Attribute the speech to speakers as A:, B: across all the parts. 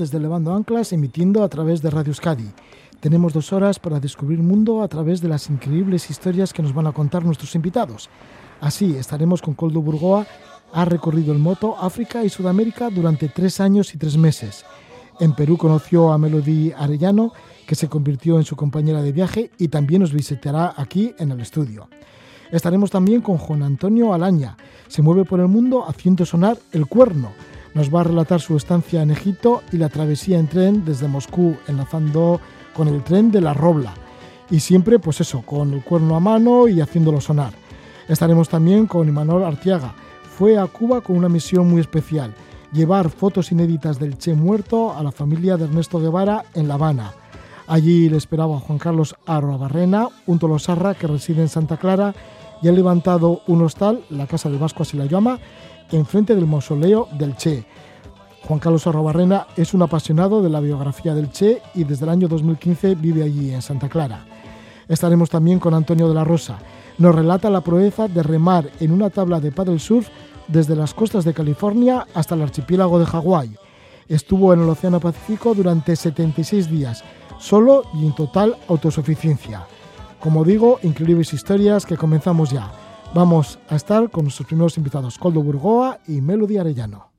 A: desde Levando Anclas, emitiendo a través de Radio Euskadi. Tenemos dos horas para descubrir mundo a través de las increíbles historias que nos van a contar nuestros invitados. Así estaremos con Coldo Burgoa, ha recorrido en moto África y Sudamérica durante tres años y tres meses. En Perú conoció a Melody Arellano, que se convirtió en su compañera de viaje y también nos visitará aquí en el estudio. Estaremos también con Juan Antonio Alaña. Se mueve por el mundo haciendo sonar el cuerno. Nos va a relatar su estancia en Egipto y la travesía en tren desde Moscú, enlazando con el tren de la Robla. Y siempre, pues eso, con el cuerno a mano y haciéndolo sonar. Estaremos también con Imanol Artiaga. Fue a Cuba con una misión muy especial, llevar fotos inéditas del Che muerto a la familia de Ernesto Guevara en La Habana. Allí le esperaba Juan Carlos Barrena, un tolosarra que reside en Santa Clara y ha levantado un hostal, la Casa de Vasco así la llama, enfrente del mausoleo del Che. Juan Carlos Arrobarrena es un apasionado de la biografía del Che y desde el año 2015 vive allí en Santa Clara. Estaremos también con Antonio de la Rosa. Nos relata la proeza de remar en una tabla de paddle surf desde las costas de California hasta el archipiélago de Hawái. Estuvo en el Océano Pacífico durante 76 días solo y en total autosuficiencia. Como digo, increíbles historias que comenzamos ya. Vamos a estar con nuestros primeros invitados, Coldo Burgoa y Melody Arellano.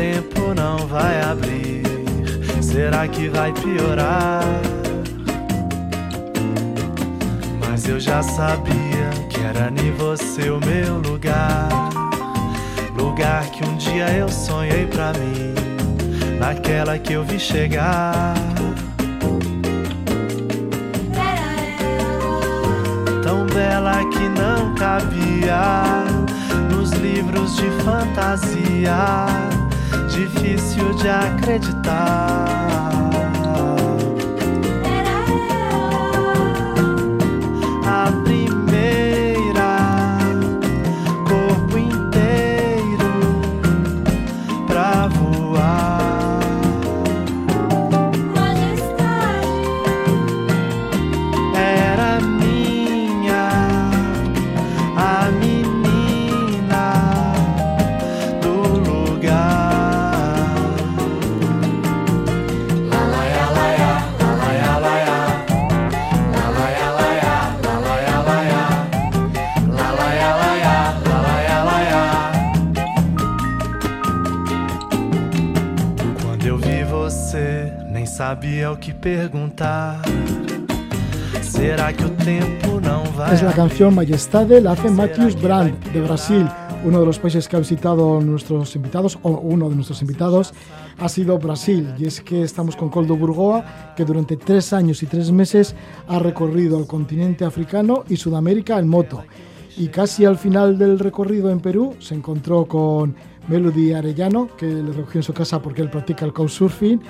B: Tempo não vai abrir? Será que vai piorar? Mas eu já sabia que era nem você o meu lugar. Lugar que um dia eu sonhei pra mim, naquela que eu vi chegar. Tão bela que não cabia nos livros de fantasia, difícil de acreditar. Que perguntar. ¿Será que el tiempo no va
A: Es la canción Majestade, la hace Matthews Brand de Brasil. Uno de los países que ha visitado nuestros invitados, o uno de nuestros invitados, ha sido Brasil. Y es que estamos con Coldo Burgoa, que durante tres años y tres meses ha recorrido el continente africano y Sudamérica en moto. Y casi al final del recorrido en Perú se encontró con Melody Arellano, que le recogió en su casa porque él practica el couchsurfing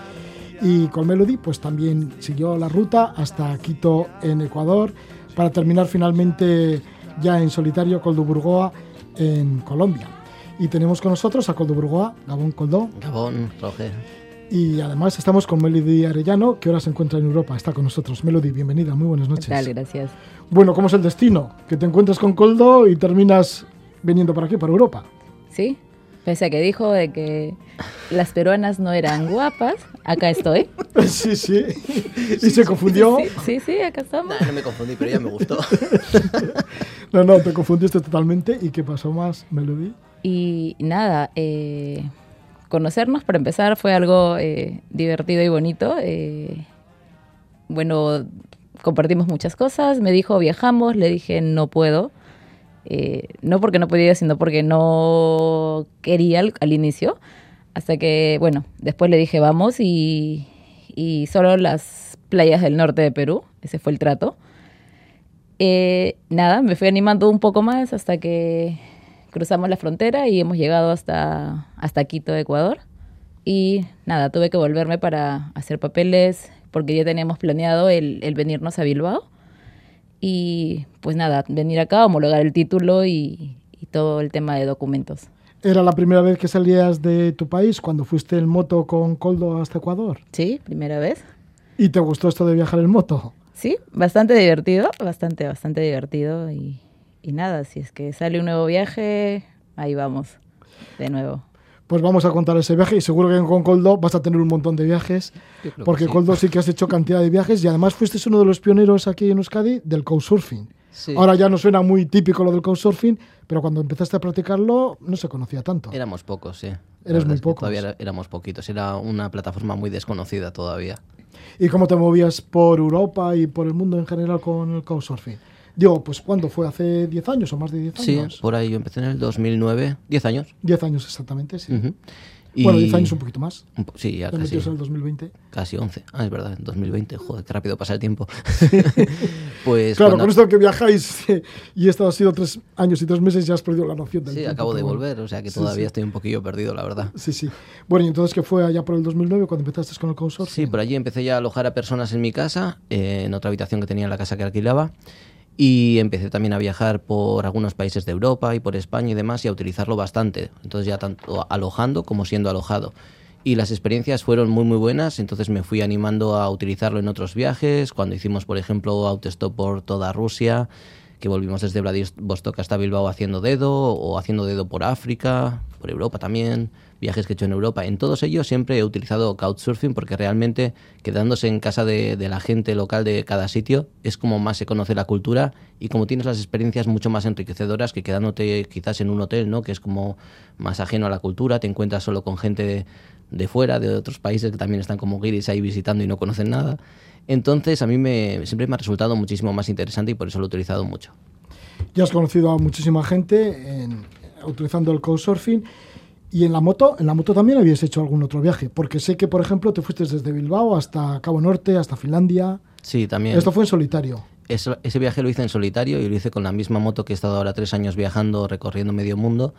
A: y con Melody pues también siguió la ruta hasta Quito en Ecuador para terminar finalmente ya en solitario Coldo Burgoa en Colombia. Y tenemos con nosotros a Coldo Burgoa, Gabón Coldo.
C: Gabón, Roger.
A: Y además estamos con Melody Arellano, que ahora se encuentra en Europa, está con nosotros. Melody, bienvenida, muy buenas noches.
C: Dale, gracias.
A: Bueno, ¿cómo es el destino? Que te encuentras con Coldo y terminas viniendo para aquí, para Europa.
C: Sí, Pese a que dijo de que las peruanas no eran guapas, acá estoy.
A: Sí, sí. ¿Y se confundió?
C: Sí, sí, acá estamos.
D: no me confundí, pero ya me gustó.
A: No, no, te confundiste totalmente. ¿Y qué pasó más, Melody?
C: Y nada, eh, conocernos para empezar fue algo eh, divertido y bonito. Eh, bueno, compartimos muchas cosas. Me dijo, viajamos. Le dije, no puedo. Eh, no porque no podía, sino porque no quería al, inicio. Hasta que, bueno, después le dije vamos y, y, solo las playas del norte de Perú, ese fue el trato. Eh, nada, me fui animando un poco más hasta que cruzamos la frontera y hemos llegado hasta, hasta Quito, Ecuador. Y nada, tuve que volverme para hacer papeles porque ya teníamos planeado el, el venirnos a Bilbao. Y pues nada, venir acá, homologar el título y, y todo el tema de documentos.
A: ¿Era la primera vez que salías de tu país cuando fuiste en moto con Coldo hasta Ecuador?
C: Sí, primera vez.
A: ¿Y te gustó esto de viajar en moto?
C: Sí, bastante divertido, bastante, bastante divertido. Y, y nada, si es que sale un nuevo viaje, ahí vamos, de nuevo.
A: Pues vamos a contar ese viaje y seguro que con Coldo vas a tener un montón de viajes, porque
E: que sí.
A: Coldo sí que has hecho cantidad de viajes y además fuiste uno de los pioneros aquí en Euskadi del couchsurfing.
E: Sí.
A: Ahora ya no suena muy típico lo del couchsurfing, pero cuando empezaste a practicarlo no se conocía tanto.
E: Éramos pocos, sí.
A: Eres muy pocos.
E: Todavía éramos poquitos. Era una plataforma muy desconocida todavía.
A: ¿Y cómo te movías por Europa y por el mundo en general con el couchsurfing? Digo, pues ¿cuándo fue? ¿Hace 10 años o más de 10
E: Sí,
A: años?
E: por ahí yo empecé en el 2009. 10 años.
A: 10 años exactamente, sí.
E: Ujú. Y-
A: Bueno, 10 años un poquito más.
E: Sí, ya casi,
A: en el 2020.
E: casi 11. Ah, es verdad, en 2020. Joder, qué rápido pasa el tiempo. pues
A: Claro,
E: cuando-
A: con esto que viajáis y esto ha sido tres años y tres meses, ya has perdido la noción del
E: Sí,
A: tiempo,
E: acabo de
A: bueno.
E: volver, o sea que
A: Sí,
E: todavía
A: sí.
E: estoy un poquillo perdido, la verdad.
A: Sí, sí. Bueno, y entonces que fue allá por el 2009 cuando empezaste con el couchsurfing.
E: Sí, por allí empecé ya a alojar a personas en mi casa, eh, en otra habitación que tenía en la casa que alquilaba. Y empecé también a viajar por algunos países de Europa y por España y demás y a utilizarlo bastante. Entonces ya tanto alojando como siendo alojado. Y las experiencias fueron muy muy buenas, entonces me fui animando a utilizarlo en otros viajes. Cuando hicimos, por ejemplo, autostop por toda Rusia, que volvimos desde Vladivostok hasta Bilbao haciendo dedo, o haciendo dedo por África, por Europa también, viajes que he hecho en Europa. En todos ellos siempre he utilizado Couchsurfing porque realmente quedándose en casa de, la gente local de cada sitio es como más se conoce la cultura y como tienes las experiencias mucho más enriquecedoras que quedándote quizás en un hotel, ¿no? Que es como más ajeno a la cultura, te encuentras solo con gente de, fuera, de otros países que también están como guiris ahí visitando y no conocen nada. Entonces a mí me, siempre me ha resultado muchísimo más interesante y por eso lo he utilizado mucho.
A: Ya has conocido a muchísima gente en- utilizando el couchsurfing. Y en la moto, en la moto también habías hecho algún otro viaje, porque sé que, por ejemplo, te fuiste desde Bilbao hasta Cabo Norte, hasta Finlandia.
E: Sí, también.
A: Esto fue en solitario.
E: Eso- ese viaje lo hice en solitario y lo hice con la misma moto que he estado ahora tres años viajando, recorriendo medio mundo.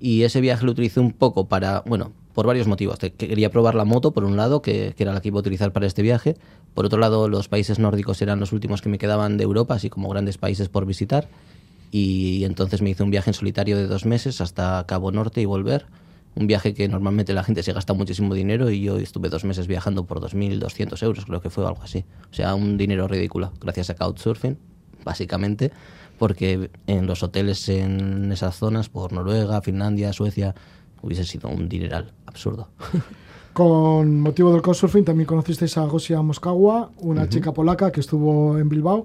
E: Y ese viaje lo utilicé un poco para, bueno, por varios motivos. Quería probar la moto, por un lado, que, que era la que iba a utilizar para este viaje. Por otro lado, los países nórdicos eran los últimos que me quedaban de Europa, así como grandes países por visitar. Y entonces me hice un viaje en solitario de dos meses hasta Cabo Norte y volver. Un viaje que normalmente la gente se gasta muchísimo dinero y yo estuve dos meses viajando por 2.200 euros, creo que fue algo así. O sea, un dinero ridículo, gracias a Couchsurfing, básicamente, porque en los hoteles en esas zonas, por Noruega, Finlandia, Suecia, hubiese sido un dineral absurdo.
A: Con motivo del couchsurfing también conocisteis a Gosia Moskawa, una chica polaca que estuvo en Bilbao.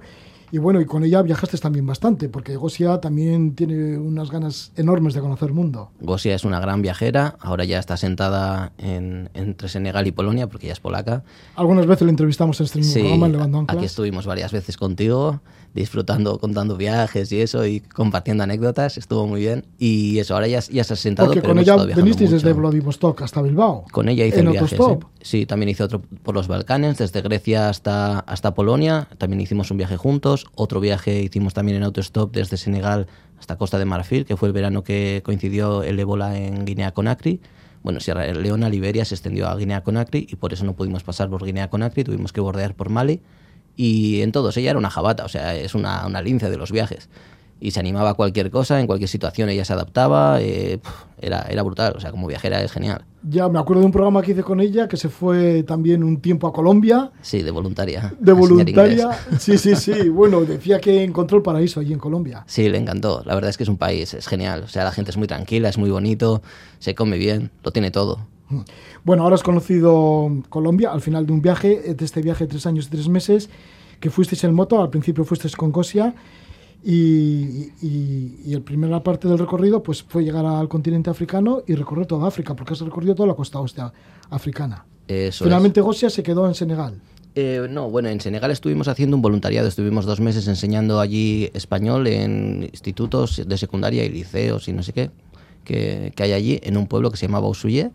A: Y bueno, y con ella viajaste también bastante, porque Gosia también tiene unas ganas enormes de conocer el mundo.
E: Gosia es una gran viajera, ahora ya está sentada en- entre Senegal y Polonia, porque ella es polaca.
A: Algunas veces le entrevistamos en este mismo
E: Sí,
A: programa en Levando Anclas.
E: aquí estuvimos varias veces contigo, disfrutando, contando viajes y eso, y compartiendo anécdotas, estuvo muy bien. Y eso, ahora ya, ya se ha sentado,
A: Porque
E: pero
A: con ella vinisteis desde. Vladivostok hasta Bilbao.
E: Con ella hice el viaje. Sí. Sí, también hice otro por los Balcanes, desde Grecia hasta, hasta Polonia. También hicimos un viaje juntos. Otro viaje hicimos también en autostop desde Senegal hasta Costa de Marfil, que fue el verano que coincidió el ébola en Guinea-Conakry. Bueno, Sierra Leona, Liberia se extendió a Guinea-Conakry y por eso no pudimos pasar por Guinea-Conakry, tuvimos que bordear por Mali. Y en todos ella era una jabata, o sea, es una, una lince de los viajes. Y se animaba a cualquier cosa, en cualquier situación ella se adaptaba, eh, era, era brutal, o sea, como viajera es genial.
A: Ya me acuerdo de un programa que hice con ella que se fue también un tiempo a Colombia.
E: Sí, de voluntaria.
A: De voluntaria. Sí, sí, sí. Bueno, decía que encontró el paraíso allí en Colombia.
E: Sí, le encantó. La verdad es que es un país, es genial. O sea, la gente es muy tranquila, es muy bonito, se come bien, lo tiene todo.
A: Bueno, ahora has conocido Colombia al final de un viaje, de este viaje de tres años y tres meses, que fuisteis en moto, al principio fuisteis con Gosia y, y, y la primera parte del recorrido pues fue llegar al continente africano y recorrer toda África, porque has recorrido toda la costa oeste africana.
E: Eso
A: Finalmente Gosia se quedó en Senegal.
E: Eh, no, bueno, en Senegal estuvimos haciendo un voluntariado, estuvimos dos meses enseñando allí español en institutos de secundaria y liceos y no sé qué, que, que hay allí, en un pueblo que se llamaba Usuye.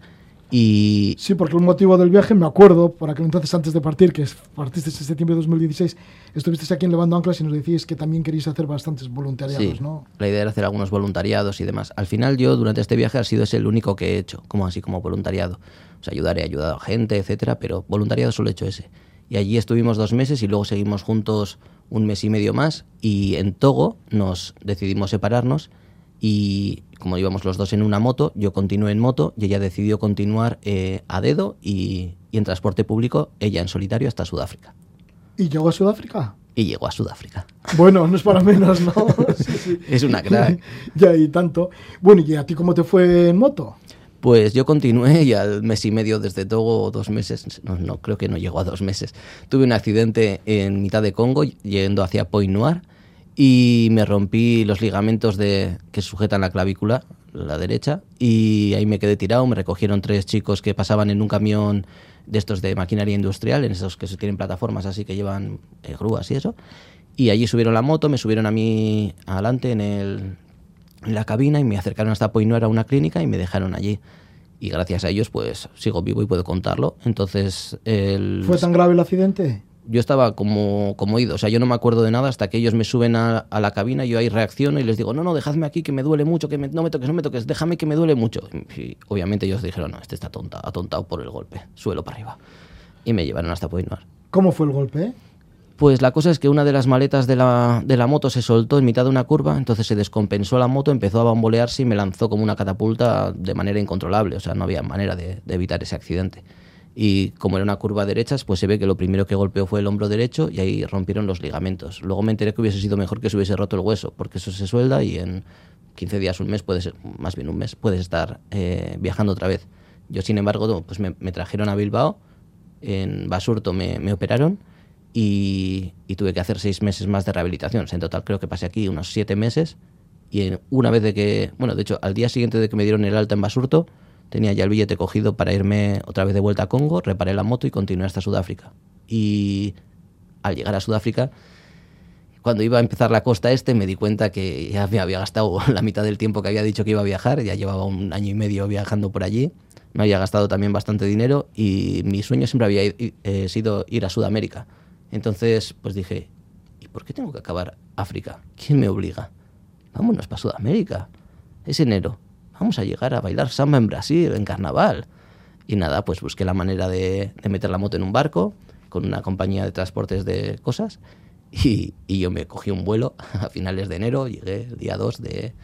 E: Y
A: Sí, porque el motivo del viaje, me acuerdo, por aquel entonces antes de partir, que partiste en septiembre de 2016, Estuvisteis aquí en Levando Anclas y nos decís que también queréis hacer bastantes voluntariados,
E: Sí,
A: ¿no?
E: la idea era hacer algunos voluntariados y demás. Al final yo durante este viaje ha sido ese el único que he hecho, como así como voluntariado. O sea, ayudar he ayudado a gente, etcétera, pero voluntariado solo he hecho ese. Y allí estuvimos dos meses y luego seguimos juntos un mes y medio más y en Togo nos decidimos separarnos y como íbamos los dos en una moto, yo continué en moto y ella decidió continuar eh, a dedo y, y en transporte público, ella en solitario hasta Sudáfrica.
A: ¿Y llegó a Sudáfrica?
E: Y llegó a Sudáfrica.
A: Bueno, no es para menos, ¿no? Sí, sí.
E: Es una crack.
A: ya, y tanto. Bueno, ¿y a ti cómo te fue en moto?
E: Pues yo continué y al mes y medio desde Togo, dos meses, no, no, creo que no llegó a dos meses, tuve un accidente en mitad de Congo yendo hacia Point Noir y me rompí los ligamentos de, que sujetan la clavícula, la derecha, y ahí me quedé tirado, me recogieron tres chicos que pasaban en un camión de estos de maquinaria industrial, en esos que tienen plataformas así que llevan eh, grúas y eso, y allí subieron la moto, me subieron a mí adelante en el, en la cabina y me acercaron hasta Poinuera a una clínica y me dejaron allí. Y gracias a ellos, pues sigo vivo y puedo contarlo. Entonces, el...
A: ¿Fue tan grave el accidente?
E: Yo estaba como, como ido, o sea, yo no me acuerdo de nada hasta que ellos me suben a, a, la cabina, yo ahí reacciono y les digo, no, no, dejadme aquí que me duele mucho, que me, no me toques, no me toques, déjame que me duele mucho. Y obviamente ellos dijeron, no, este está tonta, atontado por el golpe, suelo para arriba. Y me llevaron hasta Poinuar.
A: ¿Cómo fue el golpe?
E: Pues la cosa es que una de las maletas de la, de la moto se soltó en mitad de una curva, entonces se descompensó la moto, empezó a bambolearse y me lanzó como una catapulta de manera incontrolable, o sea, no había manera de, de evitar ese accidente. Y como era una curva derecha, pues se ve que lo primero que golpeó fue el hombro derecho y ahí rompieron los ligamentos. Luego me enteré que hubiese sido mejor que se hubiese roto el hueso, porque eso se suelda y en 15 días, un mes, puede ser, más bien un mes, puedes estar eh, viajando otra vez. Yo, sin embargo, pues me, trajeron a Bilbao, en Basurto me, operaron y, y, tuve que hacer seis meses más de rehabilitación. En total creo que pasé aquí unos siete meses y una vez de que, bueno, de hecho, al día siguiente de que me dieron el alta en Basurto, tenía ya el billete cogido para irme otra vez de vuelta a Congo, reparé la moto y continué hasta Sudáfrica. Y al llegar a Sudáfrica, cuando iba a empezar la costa este, me di cuenta que ya me había gastado la mitad del tiempo que había dicho que iba a viajar, ya llevaba un año y medio viajando por allí, me había gastado también bastante dinero y mi sueño siempre había eh, sido ir a Sudamérica. Entonces, pues dije, ¿y por qué tengo que acabar África? ¿Quién me obliga? Vámonos para Sudamérica. Es enero, vamos a llegar a bailar samba en Brasil, en carnaval. Y nada, pues busqué la manera de, meter la moto en un barco con una compañía de transportes de cosas y, yo me cogí un vuelo a finales de enero, llegué el día 2 de,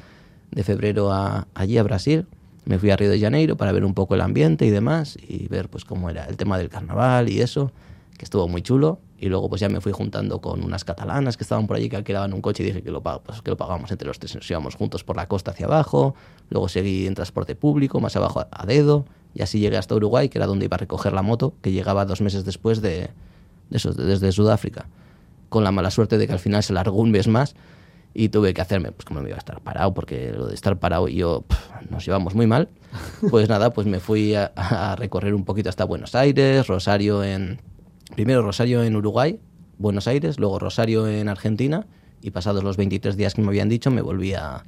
E: de febrero a, allí a Brasil, me fui a Río de Janeiro para ver un poco el ambiente y demás y ver pues cómo era el tema del carnaval y eso, que estuvo muy chulo. Y luego pues ya me fui juntando con unas catalanas que estaban por allí que alquilaban un coche y dije que lo, pues, que lo pagamos entre los tres, nos íbamos juntos por la costa hacia abajo, luego seguí en transporte público, más abajo a, a dedo, y así llegué hasta Uruguay, que era donde iba a recoger la moto, que llegaba dos meses después de, de eso, de, desde Sudáfrica, con la mala suerte de que al final se largó un mes más y tuve que hacerme, pues como me iba a estar parado, porque lo de estar parado y yo pff, nos llevamos muy mal, pues nada, pues me fui a, a recorrer un poquito hasta Buenos Aires, Rosario en primero Rosario en Uruguay, Buenos Aires, luego Rosario en Argentina y pasados los 23 días que me habían dicho me volví a,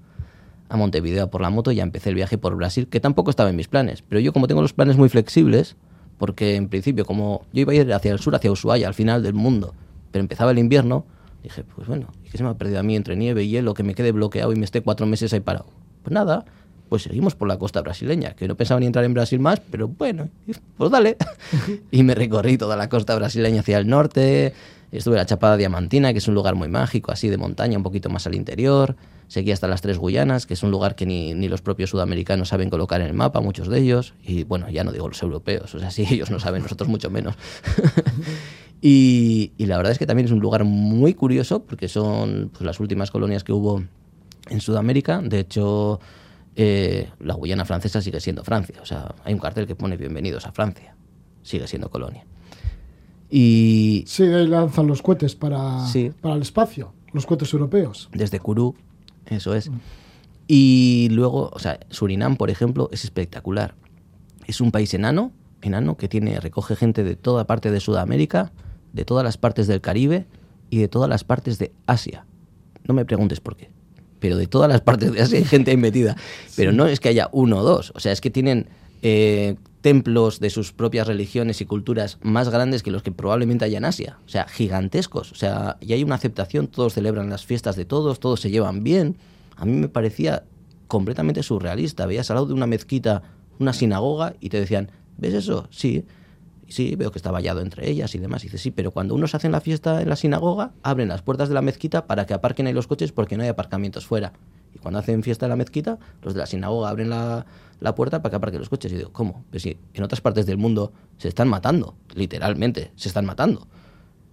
E: Montevideo por la moto y ya empecé el viaje por Brasil, que tampoco estaba en mis planes, pero yo como tengo los planes muy flexibles, porque en principio como yo iba a ir hacia el sur, hacia Ushuaia, al final del mundo, pero empezaba el invierno, dije, pues bueno, ¿y qué se me ha perdido a mí entre nieve y hielo, que me quede bloqueado y me esté cuatro meses ahí parado? Pues nada, pues seguimos por la costa brasileña, que no pensaba ni entrar en Brasil más, pero bueno, pues dale. y me recorrí toda la costa brasileña hacia el norte, estuve en la Chapada Diamantina, que es un lugar muy mágico, así de montaña, un poquito más al interior, seguí hasta las Tres Guyanas, que es un lugar que ni, ni los propios sudamericanos saben colocar en el mapa, muchos de ellos, y bueno, ya no digo los europeos, o sea, sí, ellos no saben, nosotros mucho menos. y, y, la verdad es que también es un lugar muy curioso, porque son pues, las últimas colonias que hubo en Sudamérica, de hecho eh, la Guyana francesa sigue siendo Francia. O sea, hay un cartel que pone bienvenidos a Francia. Sigue siendo colonia. Y...
A: Sí, ahí lanzan los cohetes para,
E: sí.
A: para el espacio, los cohetes europeos.
E: Desde Kourou, eso es. Y luego, o sea, Surinam, por ejemplo, es espectacular. Es un país enano, enano, que tiene, recoge gente de toda parte de Sudamérica, de todas las partes del Caribe y de todas las partes de Asia. No me preguntes por qué pero de todas las partes de Asia hay gente ahí metida. Pero no es que haya uno o dos, o sea, es que tienen eh, templos de sus propias religiones y culturas más grandes que los que probablemente haya en Asia. O sea, gigantescos. O sea, y hay una aceptación, todos celebran las fiestas de todos, todos se llevan bien. A mí me parecía completamente surrealista. Veías al lado de una mezquita, una sinagoga, y te decían, ¿ves eso? Sí. Sí, veo que está vallado entre ellas y demás. Y dice, sí, pero cuando unos hacen la fiesta en la sinagoga, abren las puertas de la mezquita para que aparquen ahí los coches porque no hay aparcamientos fuera. Y cuando hacen fiesta en la mezquita, los de la sinagoga abren la, la puerta para que aparquen los coches. Y digo, ¿cómo? Pues sí, en otras partes del mundo se están matando, literalmente, se están matando.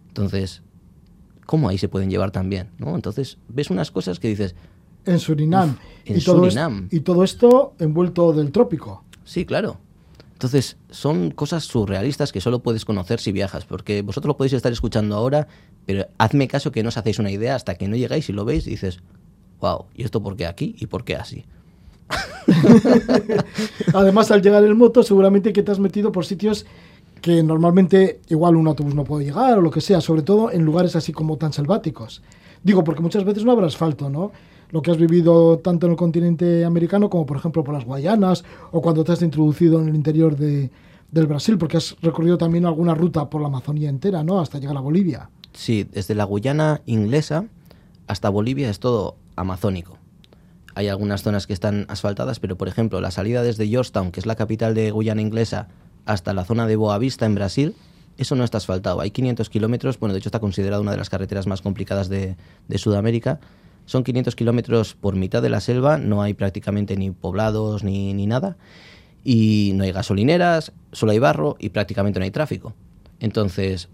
E: Entonces, ¿cómo ahí se pueden llevar tan bien? ¿no? Entonces, ves unas cosas que dices...
A: En Surinam.
E: En
A: todo y todo esto envuelto del trópico.
E: Sí, claro. Entonces, son cosas surrealistas que solo puedes conocer si viajas, porque vosotros lo podéis estar escuchando ahora, pero hazme caso que no os hacéis una idea hasta que no llegáis y lo veis y dices, wow, ¿y esto por qué aquí y por qué así?
A: Además, al llegar en moto, seguramente que te has metido por sitios que normalmente igual un autobús no puede llegar o lo que sea, sobre todo en lugares así como tan selváticos. Digo, porque muchas veces no habrá asfalto, ¿no? Lo que has vivido tanto en el continente americano como, por ejemplo, por las Guayanas o cuando te has introducido en el interior de, del Brasil, porque has recorrido también alguna ruta por la Amazonía entera, ¿no? Hasta llegar a Bolivia.
E: Sí, desde la Guyana inglesa hasta Bolivia es todo amazónico. Hay algunas zonas que están asfaltadas, pero por ejemplo, la salida desde Georgetown, que es la capital de Guyana inglesa, hasta la zona de Boavista en Brasil, eso no está asfaltado. Hay 500 kilómetros, bueno, de hecho está considerada una de las carreteras más complicadas de, de Sudamérica. Son 500 kilómetros por mitad de la selva, no hay prácticamente ni poblados ni, ni nada, y no hay gasolineras, solo hay barro y prácticamente no hay tráfico. Entonces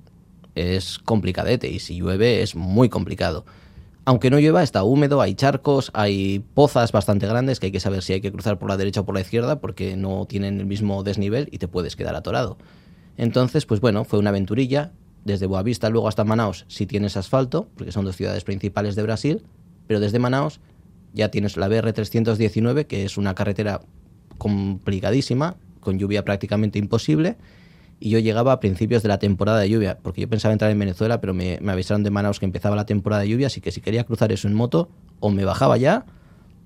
E: es complicadete y si llueve es muy complicado. Aunque no llueva, está húmedo, hay charcos, hay pozas bastante grandes que hay que saber si hay que cruzar por la derecha o por la izquierda porque no tienen el mismo desnivel y te puedes quedar atorado. Entonces, pues bueno, fue una aventurilla. Desde Boavista luego hasta Manaus si tienes asfalto, porque son dos ciudades principales de Brasil, pero desde Manaus ya tienes la BR-319, que es una carretera complicadísima, con lluvia prácticamente imposible, y yo llegaba a principios de la temporada de lluvia, porque yo pensaba entrar en Venezuela, pero me, me, avisaron de Manaus que empezaba la temporada de lluvia, así que si quería cruzar eso en moto, o me bajaba ya,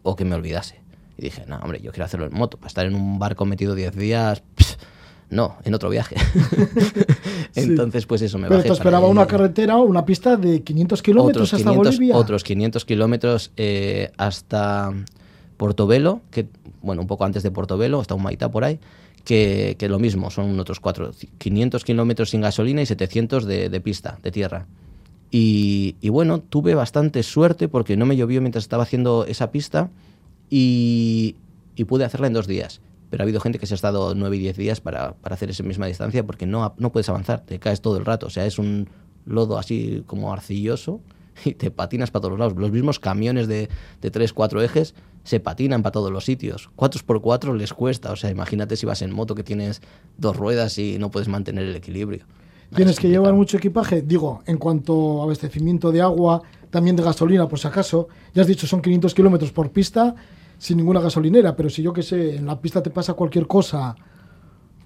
E: o que me olvidase. Y dije, no, hombre, yo quiero hacerlo en moto, para estar en un barco metido 10 días, pff, no, en otro viaje. Entonces, pues eso, me
A: Pero
E: bajé.
A: te esperaba una carretera, una pista de 500 kilómetros hasta
E: 500,
A: Bolivia.
E: Otros 500 kilómetros eh, hasta Portobelo, que, bueno, un poco antes de Portobelo, hasta Humaitá por ahí, que, que lo mismo, son otros cuatro, 500 kilómetros sin gasolina y 700 de, de pista, de tierra. Y, y, bueno, tuve bastante suerte porque no me llovió mientras estaba haciendo esa pista y, y pude hacerla en dos días. Pero ha habido gente que se ha estado nueve y diez días para, para hacer esa misma distancia porque no, no puedes avanzar, te caes todo el rato. O sea, es un lodo así como arcilloso y te patinas para todos lados. Los mismos camiones de, de tres, cuatro ejes se patinan para todos los sitios. Cuatro por cuatro les cuesta. O sea, imagínate si vas en moto que tienes dos ruedas y no puedes mantener el equilibrio.
A: Tienes que llevar mucho equipaje. Digo, en cuanto a abastecimiento de agua, también de gasolina, por si acaso. Ya has dicho, son 500 kilómetros por pista sin ninguna gasolinera, pero si yo que sé, en la pista te pasa cualquier cosa,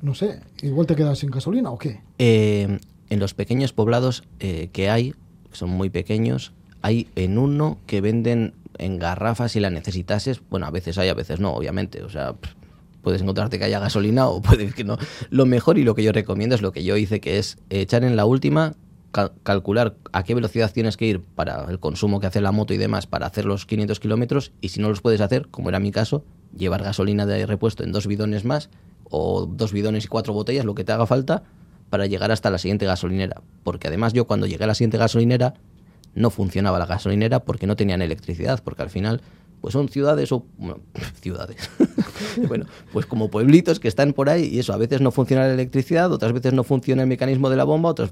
A: no sé, igual te quedas sin gasolina o qué.
E: Eh, en los pequeños poblados eh, que hay, que son muy pequeños, hay en uno que venden en garrafas si la necesitases. Bueno, a veces hay, a veces no, obviamente. O sea, puedes encontrarte que haya gasolina o puede que no. Lo mejor y lo que yo recomiendo es lo que yo hice, que es echar en la última, cal calcular a qué velocidad tienes que ir para el consumo que hace la moto y demás para hacer los 500 kilómetros y si no los puedes hacer, como era mi caso, llevar gasolina de repuesto en dos bidones más o dos bidones y cuatro botellas, lo que te haga falta, para llegar hasta la siguiente gasolinera. Porque además yo cuando llegué a la siguiente gasolinera no funcionaba la gasolinera porque no tenían electricidad, porque al final pues son ciudades o bueno, ciudades. bueno, pues como pueblitos que están por ahí y eso, a veces no funciona la electricidad, otras veces no funciona el mecanismo de la bomba, otras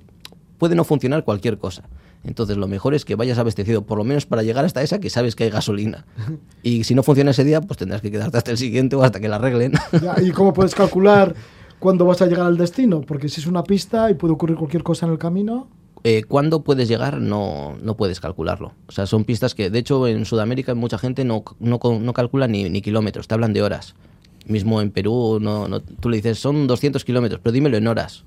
E: puede no funcionar cualquier cosa. Entonces lo mejor es que vayas abastecido, por lo menos para llegar hasta esa que sabes que hay gasolina. Y si no funciona ese día, pues tendrás que quedarte hasta el siguiente o hasta que la arreglen.
A: Ya, ¿Y cómo puedes calcular cuándo vas a llegar al destino? Porque si es una pista y puede ocurrir cualquier cosa en el camino.
E: Eh, ¿Cuándo puedes llegar? No, no puedes calcularlo. O sea, son pistas que, de hecho, en Sudamérica mucha gente no, no, no calcula ni, ni, kilómetros, te hablan de horas. Mismo en Perú, no, no, tú le dices, son 200 kilómetros, pero dímelo en horas.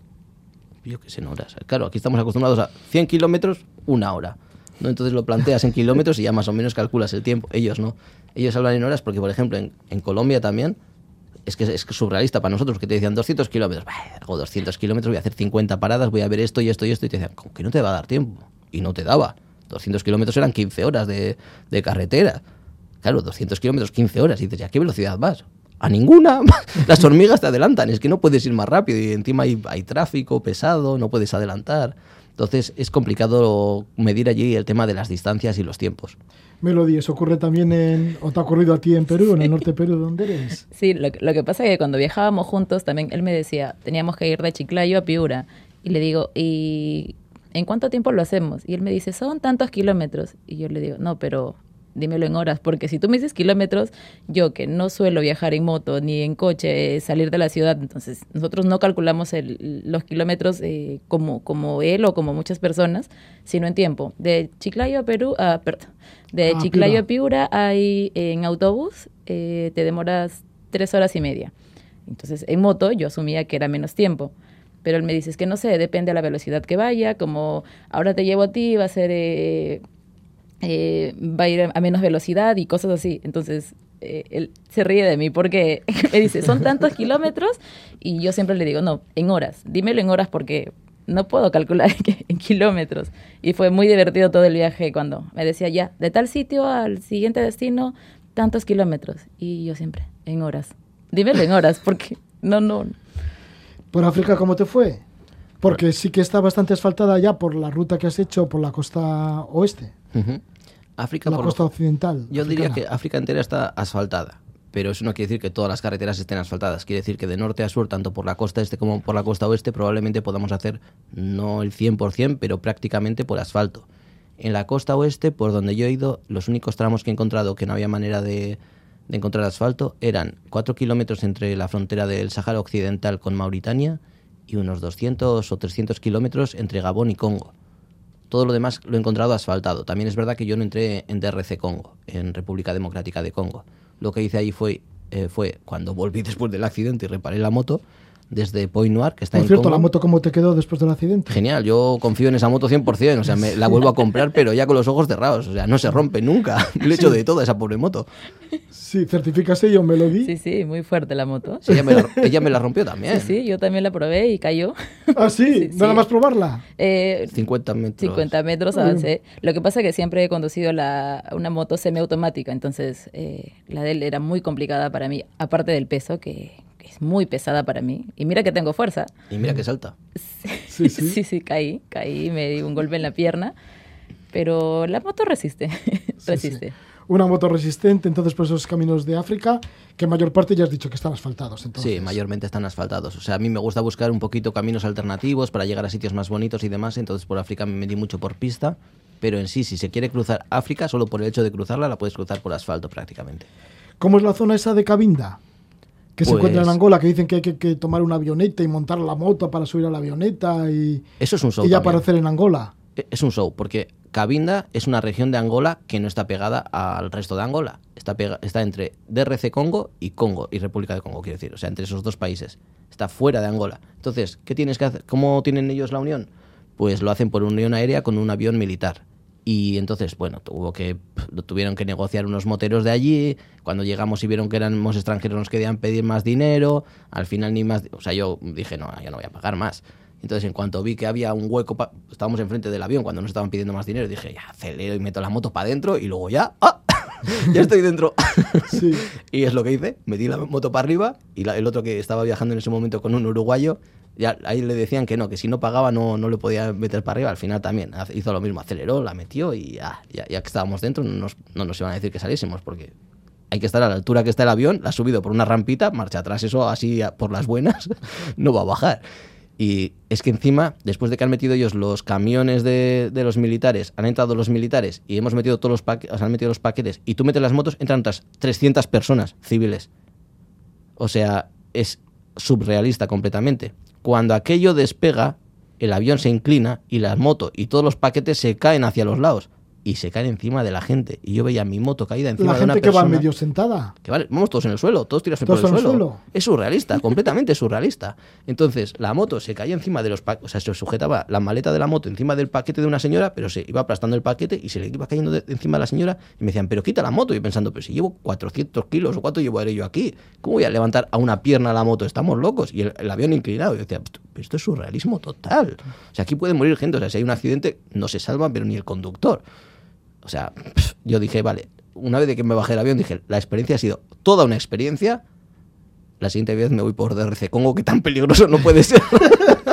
E: Yo qué sé, en horas. Claro, aquí estamos acostumbrados a 100 kilómetros, una hora. ¿no? Entonces lo planteas en kilómetros y ya más o menos calculas el tiempo. Ellos no. Ellos hablan en horas porque, por ejemplo, en, en Colombia también es que es surrealista para nosotros, que te decían 200 kilómetros. Hago 200 kilómetros, voy a hacer 50 paradas, voy a ver esto y esto y esto. Y te decían, como que no te va a dar tiempo. Y no te daba. 200 kilómetros eran 15 horas de, de carretera. Claro, 200 kilómetros, 15 horas. Y dices, ¿a qué velocidad vas? A ninguna. Las hormigas te adelantan. Es que no puedes ir más rápido. Y encima hay, hay tráfico pesado, no puedes adelantar. Entonces es complicado medir allí el tema de las distancias y los tiempos.
A: Melody, ¿eso ocurre también en, o te ha ocurrido a ti en Perú, en el norte de Perú, donde eres?
C: Sí, lo, lo, que pasa es que cuando viajábamos juntos, también él me decía, teníamos que ir de Chiclayo a Piura. Y le digo, ¿y en cuánto tiempo lo hacemos? Y él me dice, son tantos kilómetros. Y yo le digo, no, pero dímelo en horas, porque si tú me dices kilómetros, yo que no suelo viajar en moto ni en coche, eh, salir de la ciudad, entonces nosotros no calculamos el, los kilómetros eh, como, como él o como muchas personas, sino en tiempo. De Chiclayo a Perú, ah, perdón, de ah, Chiclayo a Piura hay en autobús, eh, te demoras tres horas y media. Entonces en moto yo asumía que era menos tiempo. Pero él me dice, es que no sé, depende de la velocidad que vaya, como ahora te llevo a ti, va a ser eh, va a ir a menos velocidad y cosas así. Entonces, eh, él se ríe de mí porque me dice, son tantos kilómetros y yo siempre le digo, no, en horas, dímelo en horas porque no puedo calcular en kilómetros. Y fue muy divertido todo el viaje cuando me decía, ya, de tal sitio al siguiente destino, tantos kilómetros. Y yo siempre, en horas. Dímelo en horas porque no, no.
A: ¿Por África cómo te fue? Porque sí que está bastante asfaltada ya por la ruta que has hecho por la costa oeste.
E: África
A: la costa occidental.
E: Yo diría que África entera está asfaltada, pero eso no quiere decir que todas las carreteras estén asfaltadas. Quiere decir que de norte a sur, tanto por la costa este como por la costa oeste, probablemente podamos hacer no el 100%, pero prácticamente por asfalto. En la costa oeste, por donde yo he ido, los únicos tramos que he encontrado que no había manera de, de encontrar asfalto eran 4 kilómetros entre la frontera del Sáhara Occidental con Mauritania y unos 200 o 300 kilómetros entre Gabón y Congo. Todo lo demás lo he encontrado asfaltado. También es verdad que yo no entré en DRC Congo, en República Democrática de Congo. Lo que hice ahí fue, eh, fue cuando volví después del accidente y reparé la moto, desde Point Noir, que está
A: Por cierto, ¿la moto cómo te quedó después del accidente?
E: Genial, yo confío en esa moto 100%, o sea, me la vuelvo a comprar, pero ya con los ojos cerrados, o sea, no se rompe nunca. Le hecho de toda esa pobre moto.
A: Sí, certificas ello, me lo di.
C: Sí, sí, muy fuerte la moto.
E: ella, me la, ella, me la, rompió también.
C: Sí, sí, yo también la probé y cayó.
A: ¿Ah, sí? sí ¿Nada más probarla?
E: Eh, 50 metros.
C: 50 metros avancé. Lo que pasa es que siempre he conducido la, una moto semiautomática, entonces eh, la de él era muy complicada para mí, aparte del peso que muy pesada para mí. Y mira que tengo fuerza.
E: Y mira que salta.
C: Sí, sí, sí, caí, caí, me di un golpe en la pierna. Pero la moto resiste, resiste.
A: Una moto resistente, entonces, por esos caminos de África, que mayor parte ya has dicho que están asfaltados. Entonces.
E: Sí, mayormente están asfaltados. O sea, a mí me gusta buscar un poquito caminos alternativos para llegar a sitios más bonitos y demás. Entonces, por África me metí mucho por pista. Pero en sí, si se quiere cruzar África, solo por el hecho de cruzarla, la puedes cruzar por asfalto prácticamente.
A: ¿Cómo es la zona esa de Cabinda? Que se encuentra en pues Angola, que dicen que hay que, tomar una avioneta y montar la moto para subir a la avioneta y,
E: Eso es un show
A: y aparecer en Angola.
E: E, es un show, porque Cabinda es una región de Angola que no está pegada al resto de Angola. Está, está entre DRC Congo y Congo, y República de Congo, quiero decir. O sea, entre esos dos países. Está fuera de Angola. Entonces, ¿qué tienes que hacer? ¿Cómo tienen ellos la unión? Pues lo hacen por unión aérea con un avión militar. Y entonces, bueno, tuvo que, tuvieron que negociar unos moteros de allí. Cuando llegamos y vieron que éramos extranjeros, nos querían pedir más dinero. Al final, ni más. O sea, yo dije, no, yo no voy a pagar más. Entonces, en cuanto vi que había un hueco, estábamos enfrente del avión cuando nos estaban pidiendo más dinero, dije, ya acelero y meto la moto para adentro y luego ya, ¡ah! ya estoy dentro. Sí. y es lo que hice, metí la moto para arriba y el otro que estaba viajando en ese momento con un uruguayo ya ahí le decían que no, que si no pagaba no, no le podía meter para arriba. Al final también hizo lo mismo, aceleró, la metió y ya, ya, que estábamos dentro no nos, no nos iban a decir que saliésemos porque hay que estar a la altura que está el avión, la ha subido por una rampita, marcha atrás, eso así por las buenas, no va a bajar. Y es que encima, después de que han metido ellos los camiones de, de los militares, han entrado los militares y hemos metido todos los paquetes, han metido los paquetes y tú metes las motos, entran otras 300 personas civiles. O sea, es subrealista completamente. Cuando aquello despega, el avión se inclina y la moto y todos los paquetes se caen hacia los lados. Y se caen encima de la gente. Y yo veía mi moto caída encima
A: La
E: de una
A: gente que va
E: persona.
A: medio sentada.
E: Que vale, vamos todos en el suelo, todos tirados por el suelo.
A: suelo.
E: Es surrealista, completamente surrealista. Entonces, la moto se caía encima de los paquetes, o sea, se sujetaba la maleta de la moto encima del paquete de una señora, pero se iba aplastando el paquete y se le iba cayendo de- encima de la señora y me decían, pero quita la moto. Y yo pensando, pero si llevo 400 kilos o cuánto llevaré yo aquí, ¿cómo voy a levantar a una pierna la moto? Estamos locos. Y el, el avión inclinado. Y yo decía, "Esto- esto es surrealismo total. O sea, aquí puede morir gente, o sea, si hay un accidente, no se salva, pero ni el conductor. O sea, yo dije, vale, una vez de que me bajé del avión, dije, la experiencia ha sido toda una experiencia. La siguiente vez me voy por DRC Congo, que tan peligroso no puede ser.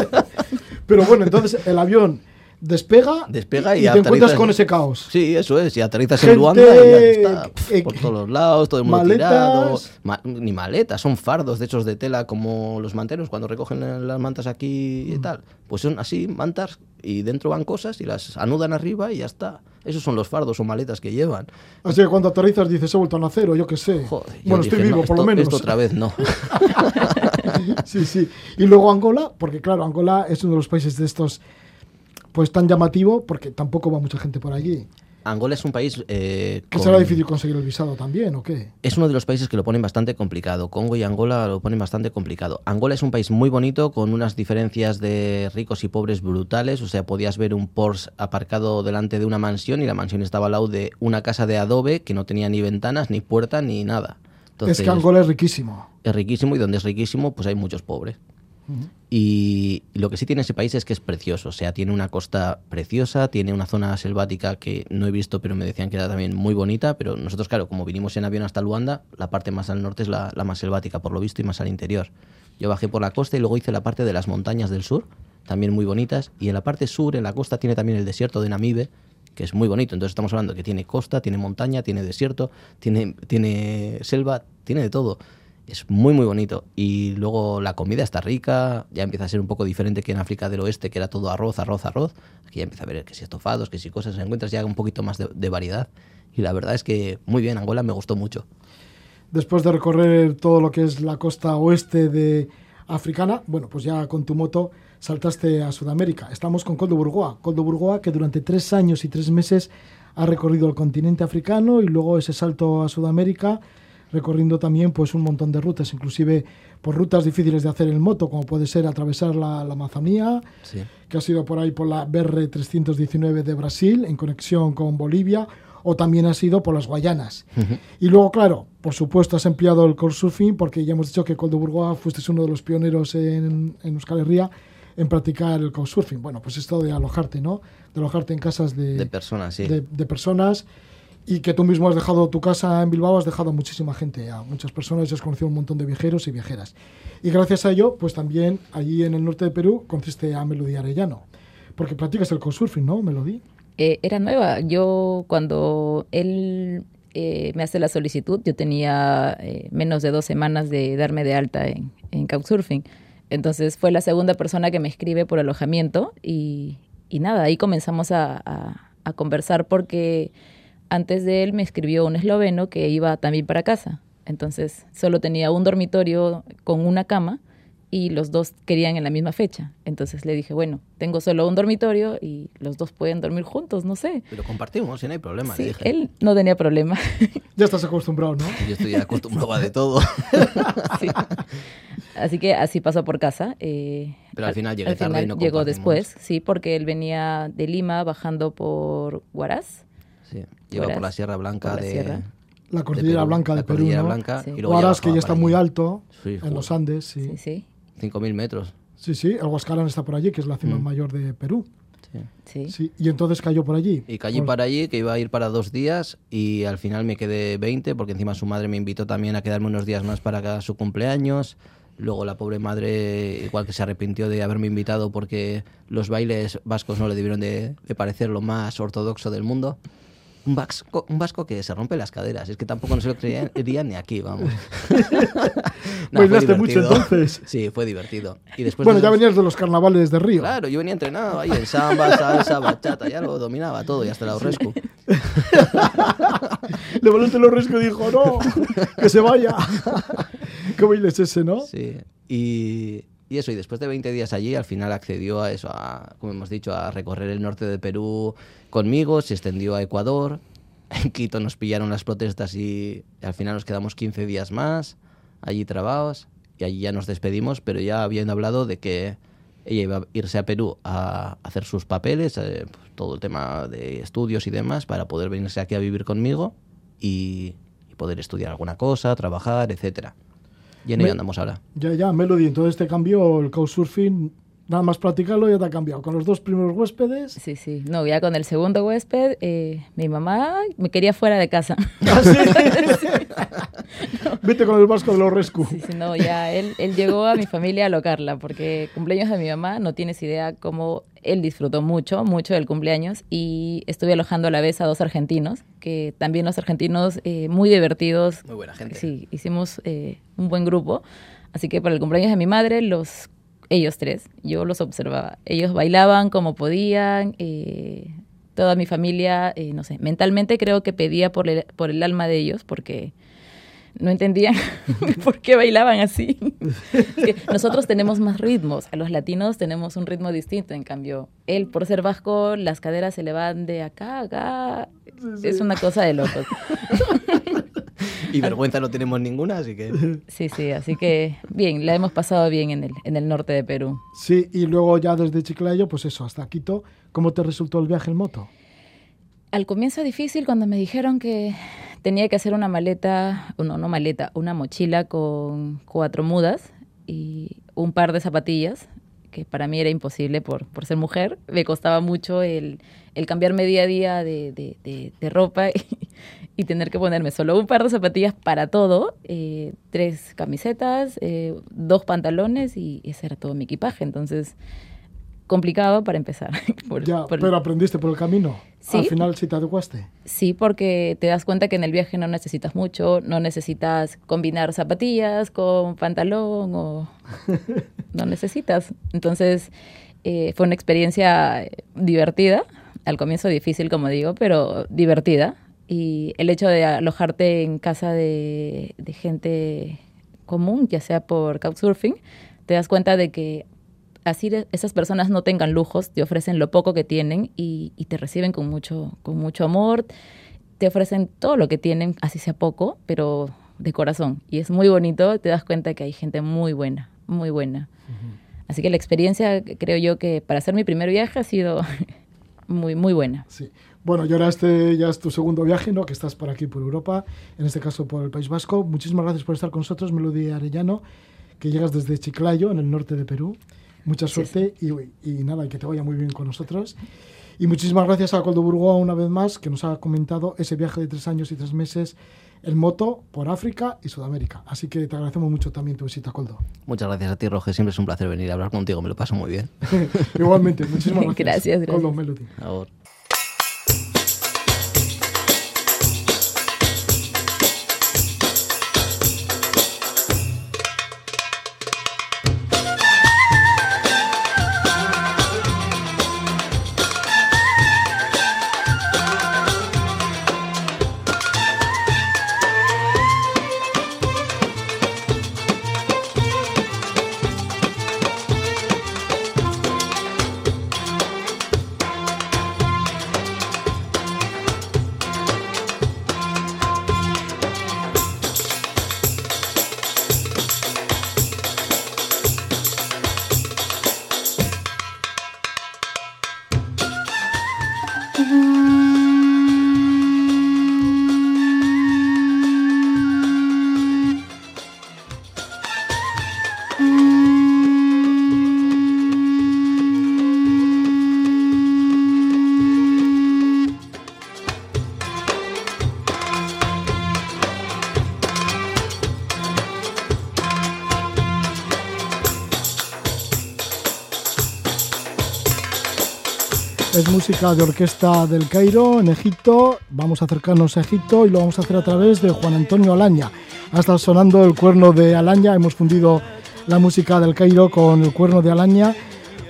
A: Pero bueno, entonces el avión despega,
E: Despega y
A: te encuentras con ese caos.
E: Sí, eso es. Y aterrizas
A: Gente,
E: en Luanda y ya está. pf, por todos los lados, todo el mundo
A: maletas.
E: tirado. Ma- ni maletas, son fardos de hechos de tela como los manteros cuando recogen las mantas aquí
A: Mm.
E: y tal. Pues son así, mantas, y dentro van cosas y las anudan arriba y ya está. Esos son los fardos o maletas que llevan.
A: Así que cuando aterrizas dices, he vuelto a nacer o yo qué sé.
E: Joder,
A: bueno,
E: dije,
A: estoy vivo,
E: "No,
A: por lo menos.
E: Esto otra vez no.
A: sí, sí. Y luego Angola, porque claro, Angola es uno de los países de estos pues tan llamativo porque tampoco va mucha gente por allí.
E: Angola es un país. eh,
A: ¿Que
E: con-
A: será difícil conseguir el visado también o qué?
E: Es uno de los países que lo ponen bastante complicado. Congo y Angola lo ponen bastante complicado. Angola es un país muy bonito, con unas diferencias de ricos y pobres brutales. O sea, podías ver un Porsche aparcado delante de una mansión y la mansión estaba al lado de una casa de adobe que no tenía ni ventanas, ni puerta, ni nada. Entonces,
A: es que Angola es riquísimo.
E: es riquísimo y donde es riquísimo, pues hay muchos pobres. Y lo que sí tiene ese país es que es precioso, o sea, tiene una costa preciosa, tiene una zona selvática que no he visto, pero me decían que era también muy bonita, pero nosotros, claro, como vinimos en avión hasta Luanda, la parte más al norte es la, la más selvática, por lo visto, y más al interior. Yo bajé por la costa y luego hice la parte de las montañas del sur, también muy bonitas, y en la parte sur, en la costa, tiene también el desierto de Namibe, que es muy bonito. Entonces estamos hablando que tiene costa, tiene montaña, tiene desierto, tiene, tiene selva, tiene de todo. Es muy, muy bonito. Y luego la comida está rica, ya empieza a ser un poco diferente que en África del Oeste, que era todo arroz, arroz, arroz. Aquí ya empieza a ver que si estofados, que si cosas, encuentras ya un poquito más de, de variedad. Y la verdad es que muy bien, Angola me gustó mucho.
A: Después de recorrer todo lo que es la costa oeste de africana, bueno, pues ya con tu moto saltaste a Sudamérica. Estamos con Coldo Burgoa. Coldo Burgoa que durante tres años y tres meses ha recorrido el continente africano y luego ese salto a Sudamérica recorriendo también pues un montón de rutas, inclusive por rutas difíciles de hacer en moto, como puede ser atravesar la, la Amazonía,
E: Sí.
A: que ha sido por ahí por la BR-319 de Brasil, en conexión con Bolivia, o también ha sido por las Guayanas. Y luego, claro, por supuesto, has empleado el couchsurfing, porque ya hemos dicho que Coldo Burgoa fuiste uno de los pioneros en, en Euskal Herria en practicar el couchsurfing. Bueno, pues esto de alojarte, ¿no? De alojarte en casas de,
E: De personas, sí.
A: de, de personas y que tú mismo has dejado tu casa en Bilbao, has dejado a muchísima gente, a muchas personas, has conocido un montón de viajeros y viajeras. Y gracias a ello, pues también allí en el norte de Perú conociste a Melody Arellano, porque practicas el couchsurfing, ¿no, Melody?
C: Eh, era nueva. Yo cuando él eh, me hace la solicitud, yo tenía eh, menos de dos semanas de darme de alta en, en Couchsurfing. Entonces fue la segunda persona que me escribe por alojamiento y, y nada, ahí comenzamos a, a- a conversar porque antes de él me escribió un esloveno que iba también para casa. Entonces solo tenía un dormitorio con una cama y los dos querían en la misma fecha. Entonces le dije, bueno, tengo solo un dormitorio y los dos pueden dormir juntos, no sé.
E: Pero compartimos, y no hay problema. le
C: Sí,
E: dije.
C: él no tenía problema.
A: Ya estás acostumbrado, ¿no?
E: Yo estoy acostumbrado a de todo.
C: Sí. Así que así pasó por casa. eh,
E: Pero al final llegué tarde y no
C: llegó después, sí, porque él venía de Lima bajando por Huaraz.
E: Sí. Lleva por la Sierra Blanca
C: la
E: de...
C: sierra.
A: La
E: de
A: Cordillera
E: Perú,
A: Blanca de
E: la
A: Perú,
E: Cordillera
A: ¿no?
E: Blanca,
C: Sí.
E: y luego
A: Huaraz, que ya está muy alto,
E: Sí,
A: en los Andes, sí.
C: Sí, sí,
E: 5.000 metros.
A: Sí, sí, el Huascarán está por allí, que es la cima
E: Mm.
A: mayor de Perú.
E: Sí.
C: sí.
A: Sí, y entonces cayó por allí.
E: Y caí
A: Por-
E: para allí, que iba a ir para dos días, y al final me quedé 20, porque encima su madre me invitó también a quedarme unos días más para su cumpleaños. Luego la pobre madre, igual que se arrepintió de haberme invitado porque los bailes vascos no le debieron de, de parecer lo más ortodoxo del mundo. Un vasco, un vasco que se rompe las caderas, es que tampoco no se lo creían ni aquí, vamos. fue
A: ¿Bailaste mucho, entonces?
E: Sí, fue divertido. Y después
A: Bueno,
E: de
A: ya venías de los carnavales de Río.
E: Claro, yo venía entrenado ahí en samba, salsa, bachata, ya lo dominaba todo y hasta la rescu.
A: Le volaste los rescos y dijo, no, que se vaya. ¿Qué baile es ese, no?
E: Sí. Y, y eso, y después de 20 días allí, al final accedió a eso, a, como hemos dicho, a recorrer el norte de Perú conmigo, se extendió a Ecuador, en Quito nos pillaron las protestas y al final nos quedamos 15 días más allí trabados y allí ya nos despedimos, pero ya habiendo hablado de que ella iba a irse a Perú a hacer sus papeles, eh, pues, todo el tema de estudios y demás, para poder venirse aquí a vivir conmigo y, y poder estudiar alguna cosa, trabajar, etcétera. Y en ello andamos ahora.
A: Ya, ya, Melody, entonces te cambió el couchsurfing, nada más practicarlo ya te ha cambiado. Con los dos primeros huéspedes.
C: Sí, sí. No, ya con el segundo huésped, eh, mi mamá me quería fuera de casa.
A: ¿Ah, sí? Vete con el vasco de los rescu.
C: Sí, sí, no, ya él, él llegó a mi familia a alocarla, porque cumpleaños de mi mamá, no tienes idea cómo él disfrutó mucho, mucho del cumpleaños y estuve alojando a la vez a dos argentinos, que también los argentinos eh, muy divertidos.
E: Muy buena gente.
C: Sí, hicimos eh, un buen grupo. Así que para el cumpleaños de mi madre, los ellos tres, yo los observaba. Ellos bailaban como podían, eh, toda mi familia, eh, no sé, mentalmente creo que pedía por el, por el alma de ellos, porque no entendían por qué bailaban así. Nosotros tenemos más ritmos, a los latinos tenemos un ritmo distinto, en cambio, él por ser vasco, las caderas se le van de acá a acá, es una cosa de locos.
E: Y vergüenza no tenemos ninguna, así que...
C: Sí, sí, así que bien, la hemos pasado bien en el, en el norte de Perú.
A: Sí, y luego ya desde Chiclayo, pues eso, hasta Quito. ¿Cómo te resultó el viaje en moto?
C: Al comienzo difícil cuando me dijeron que tenía que hacer una maleta, no, no maleta, una mochila con cuatro mudas y un par de zapatillas, que para mí era imposible por, por ser mujer. Me costaba mucho el, el cambiarme día a día de, de- ropa y, y tener que ponerme solo un par de zapatillas para todo, eh, tres camisetas, eh, dos pantalones y ese era todo mi equipaje. Entonces, complicado para empezar. Por-
A: ya,
C: por-
A: pero aprendiste por el camino.
C: Sí.
A: Al final sí te adecuaste.
C: Sí, porque te das cuenta que en el viaje no necesitas mucho, no necesitas combinar zapatillas con pantalón o no necesitas. Entonces eh, fue una experiencia divertida, al comienzo difícil como digo, pero divertida. Y el hecho de alojarte en casa de, de gente común, ya sea por couchsurfing, te das cuenta de que así esas personas no tengan lujos, te ofrecen lo poco que tienen y, y te reciben con mucho, con mucho amor, te ofrecen todo lo que tienen, así sea poco, pero de corazón. Y es muy bonito, te das cuenta que hay gente muy buena, muy buena. Así que la experiencia, creo yo que para hacer mi primer viaje ha sido muy, muy buena.
A: Sí. Bueno, y ahora este ya es tu segundo viaje, ¿no? Que estás por aquí, por Europa, en este caso por el País Vasco. Muchísimas gracias por estar con nosotros, Melody Arellano, que llegas desde Chiclayo, en el norte de Perú. Mucha suerte y, y nada, que te vaya muy bien con nosotros. Y muchísimas gracias a Coldo Burgoa una vez más, que nos ha comentado ese viaje de tres años y tres meses en moto por África y Sudamérica. Así que te agradecemos mucho también tu visita, Coldo.
E: Muchas gracias a ti, Roger. Siempre es un placer venir a hablar contigo. Me lo paso muy bien.
A: Igualmente, muchísimas gracias.
C: Gracias, gracias.
A: Coldo Melody. Música de orquesta del Cairo, en Egipto. Vamos a acercarnos a Egipto y lo vamos a hacer a través de Juan Antonio Alaña. Hasta sonando el cuerno de Alaña. Hemos fundido la música del Cairo con el cuerno de Alaña.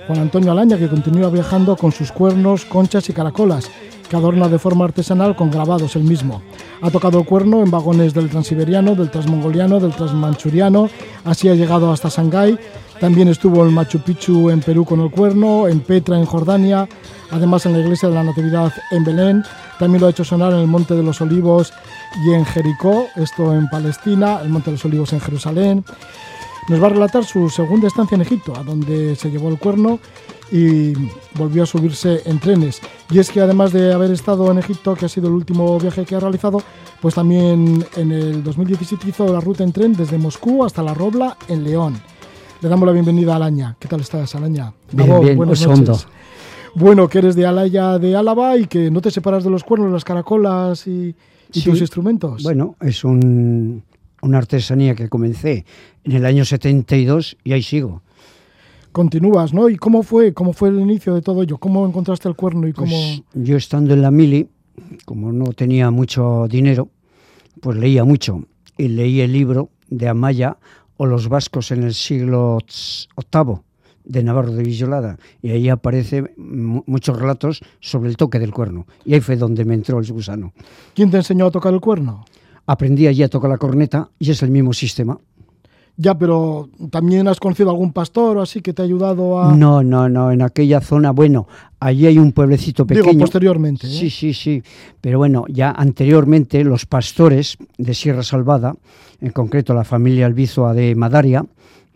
A: Juan Antonio Alaña que continúa viajando con sus cuernos, conchas y caracolas. Que adorna de forma artesanal con grabados el mismo. Ha tocado el cuerno en vagones del transiberiano, del transmongoliano, del transmanchuriano, así ha llegado hasta Shanghái. También estuvo en Machu Picchu en Perú con el cuerno, en Petra en Jordania, además en la iglesia de la Natividad en Belén. También lo ha hecho sonar en el Monte de los Olivos y en Jericó, esto en Palestina, el Monte de los Olivos en Jerusalén. Nos va a relatar su segunda estancia en Egipto, a donde se llevó el cuerno y volvió a subirse en trenes. Y es que además de haber estado en Egipto, que ha sido el último viaje que ha realizado, pues también en el 2017 hizo la ruta en tren desde Moscú hasta La Robla en León. Le damos la bienvenida a Alaña. ¿Qué tal estás, Alaña?
D: Bien, bien, buenas noches.
A: Bueno, que eres de Alaya de Álava y que no te separas de los cuernos, las caracolas y, tus instrumentos.
D: Bueno, es un, una artesanía que comencé en el año 72 y ahí sigo.
A: Continúas, ¿no? ¿Y cómo fue, cómo fue el inicio de todo ello? ¿Cómo encontraste el cuerno y cómo...?
D: Pues yo estando en la mili, como no tenía mucho dinero, pues leía mucho y leí el libro de Amaya o los vascos en el siglo VIII de Navarro de Villolada y ahí aparece muchos relatos sobre el toque del cuerno y ahí fue donde me entró el gusano.
A: ¿Quién te enseñó a tocar el cuerno?
D: Aprendí allí a tocar la corneta y es el mismo sistema.
A: Ya, pero ¿también has conocido algún pastor o así que te ha ayudado a...?
D: No, no, no, en aquella zona, bueno, allí hay un pueblecito pequeño.
A: Digo, posteriormente. ¿eh?
D: Sí, sí, sí, pero bueno, ya anteriormente los pastores de Sierra Salvada, en concreto la familia Albizoa de Madaria,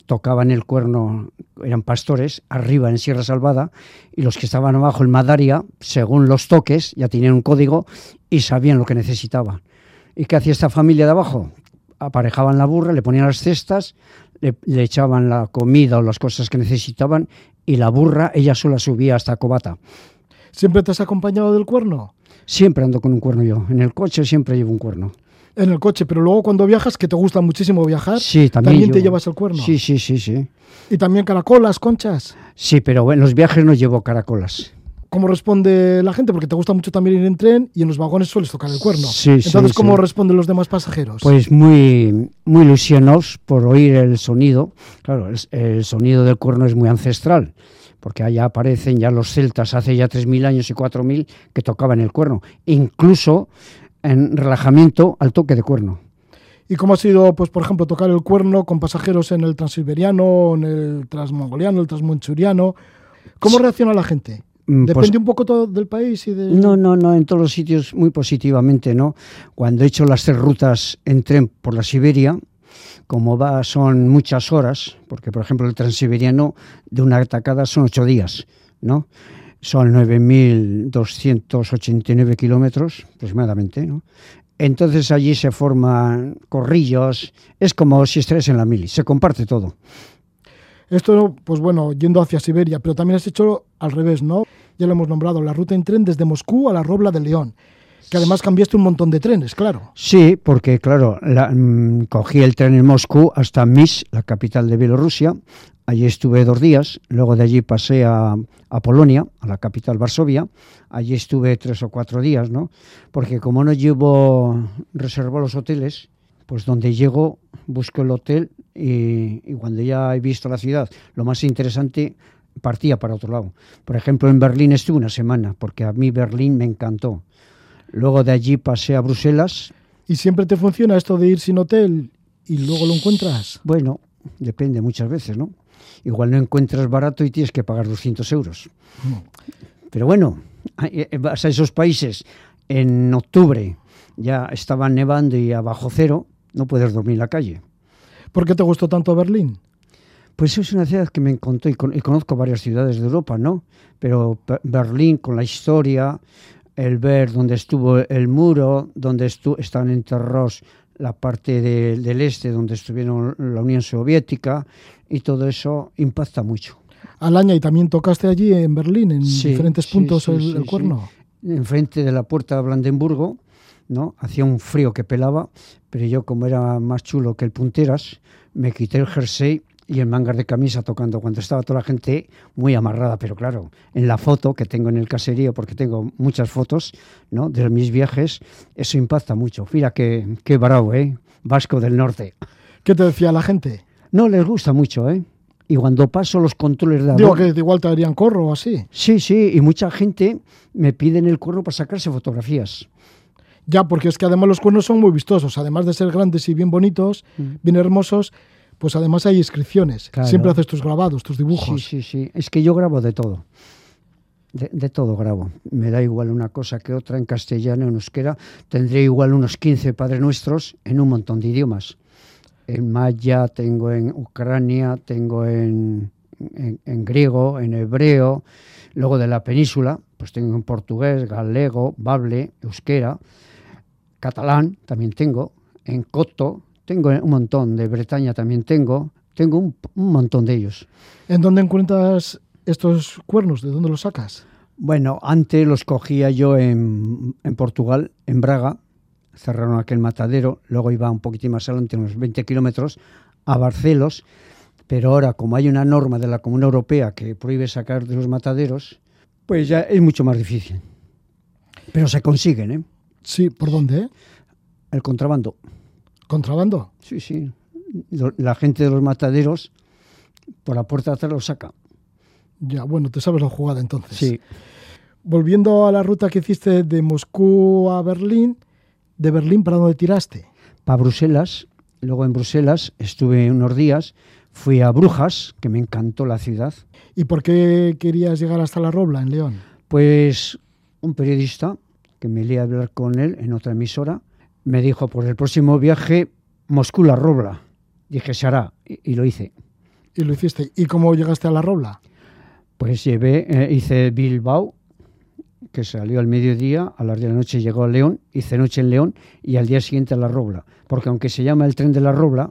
D: tocaban el cuerno, eran pastores, arriba en Sierra Salvada, y los que estaban abajo en Madaria, según los toques, ya tenían un código y sabían lo que necesitaban. ¿Y qué hacía esta familia de abajo? Aparejaban la burra, le ponían las cestas, le, echaban la comida o las cosas que necesitaban y la burra, ella sola subía hasta Cobata.
A: ¿Siempre te has acompañado del cuerno?
D: Siempre ando con un cuerno yo. En el coche siempre llevo un cuerno.
A: En el coche, pero luego cuando viajas, que te gusta muchísimo viajar,
D: sí,
A: también, te llevas el cuerno.
D: Sí, sí, sí, sí.
A: ¿Y también caracolas, conchas?
D: Sí, pero en los viajes no llevo caracolas
A: cómo responde la gente, porque te gusta mucho también ir en tren y en los vagones sueles tocar el cuerno.
D: Sí,
A: Entonces, ¿cómo responden los demás pasajeros?
D: Pues muy, muy ilusionados por oír el sonido. Claro, el, sonido del cuerno es muy ancestral, porque allá aparecen ya los celtas hace ya 3.000 años y 4.000 que tocaban el cuerno, incluso en relajamiento al toque de cuerno.
A: ¿Y cómo ha sido, pues, por ejemplo, tocar el cuerno con pasajeros en el transiberiano, en el transmongoliano, el transmanchuriano? ¿Cómo reacciona la gente? Mm, pues Depende un poco todo del país y de...
D: No, no, no, en todos los sitios muy positivamente, ¿no? Cuando he hecho las tres rutas en tren por la Siberia, como va, son muchas horas, porque por ejemplo el transiberiano de una atacada son ocho días, ¿no? Son 9.289 kilómetros aproximadamente, ¿no? Entonces allí se forman corrillos, es como si estuvieras en la mili, se comparte todo.
A: Esto, pues bueno, yendo hacia Siberia, pero también has hecho al revés, ¿no? Ya lo hemos nombrado, la ruta en tren desde Moscú a la Robla de León. Que además cambiaste un montón de trenes, claro.
D: Sí, porque claro, mm, cogí el tren en Moscú hasta Minsk, la capital de Bielorrusia. Allí estuve dos días, luego de allí pasé a, a, Polonia, a la capital Varsovia. Allí estuve tres o cuatro días, ¿no? Porque como no llevo reservo los hoteles, pues donde llego busco el hotel y, cuando ya he visto la ciudad, lo más interesante, partía para otro lado. Por ejemplo, en Berlín estuve una semana, porque a mí Berlín me encantó. Luego de allí pasé a Bruselas.
A: ¿Y siempre te funciona esto de ir sin hotel y luego lo encuentras?
D: Bueno, depende muchas veces, ¿no? Igual no encuentras barato y tienes que pagar 200 euros. Pero bueno, eh, vas a esos países en octubre, ya estaba nevando y abajo cero, no puedes dormir en la calle.
A: ¿Por qué te gustó tanto Berlín?
D: Pues es una ciudad que me encantó y, conozco varias ciudades de Europa, ¿no? Pero Berlín con la historia, el ver dónde estuvo el muro, donde estu están enterrados la parte del este, donde estuvieron la Unión Soviética, y todo eso impacta mucho.
A: Alaña, ¿y también tocaste allí en Berlín, en diferentes puntos el, el, cuerno?
D: Enfrente de la puerta de Brandenburgo, ¿no? Hacía un frío que pelaba, pero yo como era más chulo que el punteras, me quité el jersey y el mangar de camisa tocando cuando estaba toda la gente muy amarrada, pero claro, en la foto que tengo en el caserío, porque tengo muchas fotos ¿no? de mis viajes, eso impacta mucho. Mira qué, qué bravo, ¿eh? Vasco del Norte.
A: ¿Qué te decía la gente?
D: No, les gusta mucho, ¿eh? Y cuando paso los controles de
A: Digo que igual te darían corro o así.
D: Sí, sí, y mucha gente me piden el cuerno para sacarse fotografías.
A: Ya, porque es que además los cuernos son muy vistosos. Además de ser grandes y bien bonitos, bien hermosos, pues además hay inscripciones.
D: Mm. Claro.
A: Siempre haces tus grabados, tus dibujos.
D: Sí, sí, sí. Es que yo grabo de todo. De, de todo grabo. Me da igual una cosa que otra en castellano, en euskera. Tendré igual unos 15 Padres Nuestros en un montón de idiomas. En maya, tengo en Ucrania, tengo en, en- en griego, en hebreo. Luego de la península, pues tengo en portugués, galego, bable, euskera, catalán también tengo, en coto, tengo un montón, de Bretaña también tengo, tengo un, un montón de ellos.
A: ¿En dónde encuentras estos cuernos? ¿De dónde los sacas?
D: Bueno, antes los cogía yo en, en Portugal, en Braga, cerraron aquel matadero, luego iba un poquitín más adelante, unos 20 kilómetros, a Barcelos, pero ahora como hay una norma de la Comunidad Europea que prohíbe sacar de los mataderos, pues ya es mucho más difícil. Pero se consiguen, ¿eh?
A: Sí, ¿por dónde?
D: El contrabando.
A: ¿Contrabando?
D: Sí, sí. La gente de los mataderos por la puerta de atrás lo saca.
A: Ya, bueno, te sabes la jugada entonces.
D: Sí.
A: Volviendo a la ruta que hiciste de Moscú a Berlín, ¿de Berlín para dónde tiraste?
D: Para Bruselas, luego en Bruselas estuve unos días, fui a Brujas, que me encantó la ciudad.
A: ¿Y por qué querías llegar hasta La Robla, en León?
D: Pues un periodista que me leí a hablar con él en otra emisora, me dijo, por el próximo viaje, Moscú-La Robla. Dije, se hará, y, y lo hice.
A: Y lo hiciste. ¿Y cómo llegaste a La Robla?
D: Pues llevé, eh, hice Bilbao, que salió al mediodía, a las 10 de la noche llegó a León, hice noche en León y al día siguiente a La Robla. Porque aunque se llama el tren de La Robla,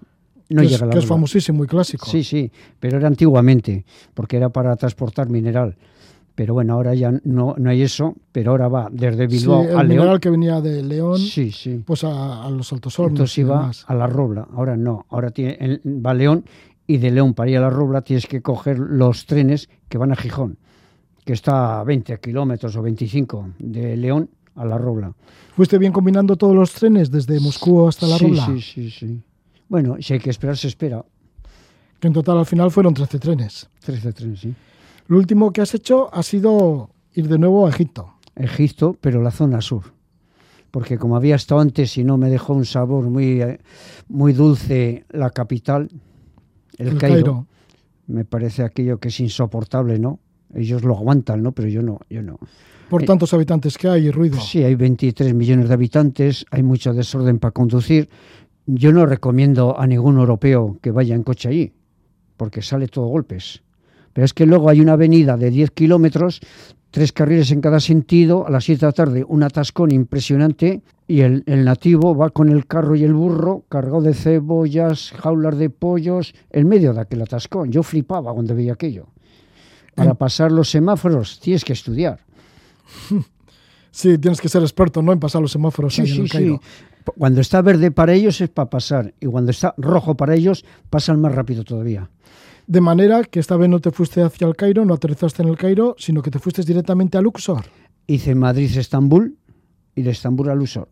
D: no
A: que
D: llega
A: es,
D: a La
A: que es
D: Robla.
A: famosísimo y clásico.
D: Sí, sí, pero era antiguamente, porque era para transportar mineral. Pero bueno, ahora ya no, no hay eso, pero ahora va desde
A: Sí,
D: Bilbao
A: el
D: a León.
A: que venía de León,
D: Sí, sí.
A: pues a, a los Altos Hornos.
D: Entonces iba a la Robla, ahora no, ahora tiene, va a León y de León para ir a la Robla tienes que coger los trenes que van a Gijón, que está a 20 kilómetros o 25 de León a la Robla.
A: ¿Fuiste bien combinando todos los trenes desde Moscú hasta La
D: sí,
A: Robla?
D: sí, sí, sí. Bueno, si hay que esperar, se espera.
A: Que en total al final fueron 13 trenes.
D: 13 trenes, sí.
A: Lo último que has hecho ha sido ir de nuevo a Egipto.
D: Egipto, pero la zona sur. Porque como había estado antes y no me dejó un sabor muy, eh, muy dulce la capital, el,
A: El
D: Cairo,
A: Cairo.
D: me parece aquello que es insoportable, ¿no? Ellos lo aguantan, ¿no? Pero yo no, yo no.
A: Por
D: Eh,
A: tantos habitantes que hay y ruido.
D: Sí, hay 23 millones de habitantes, hay mucho desorden para conducir. Yo no recomiendo a ningún europeo que vaya en coche allí, porque sale todo golpes. Pero es que luego hay una avenida de 10 kilómetros, tres carriles en cada sentido, a las 7 de la tarde un atascón impresionante y el, el nativo va con el carro y el burro cargado de cebollas, jaulas de pollos, en medio de aquel atascón. Yo flipaba cuando veía aquello. Para
A: En-
D: pasar los semáforos tienes que estudiar.
A: Sí, tienes que ser experto, ¿no? En pasar los semáforos
D: Sí,
A: ahí en
D: sí,
A: el Cairo.
D: sí. Cuando está verde para ellos es para pasar y cuando está rojo para ellos pasan más rápido todavía.
A: De manera que esta vez no te fuiste hacia el Cairo, no aterrizaste en el Cairo, sino que te fuiste directamente a Luxor.
D: Hice Madrid-Estambul y de Estambul a Luxor.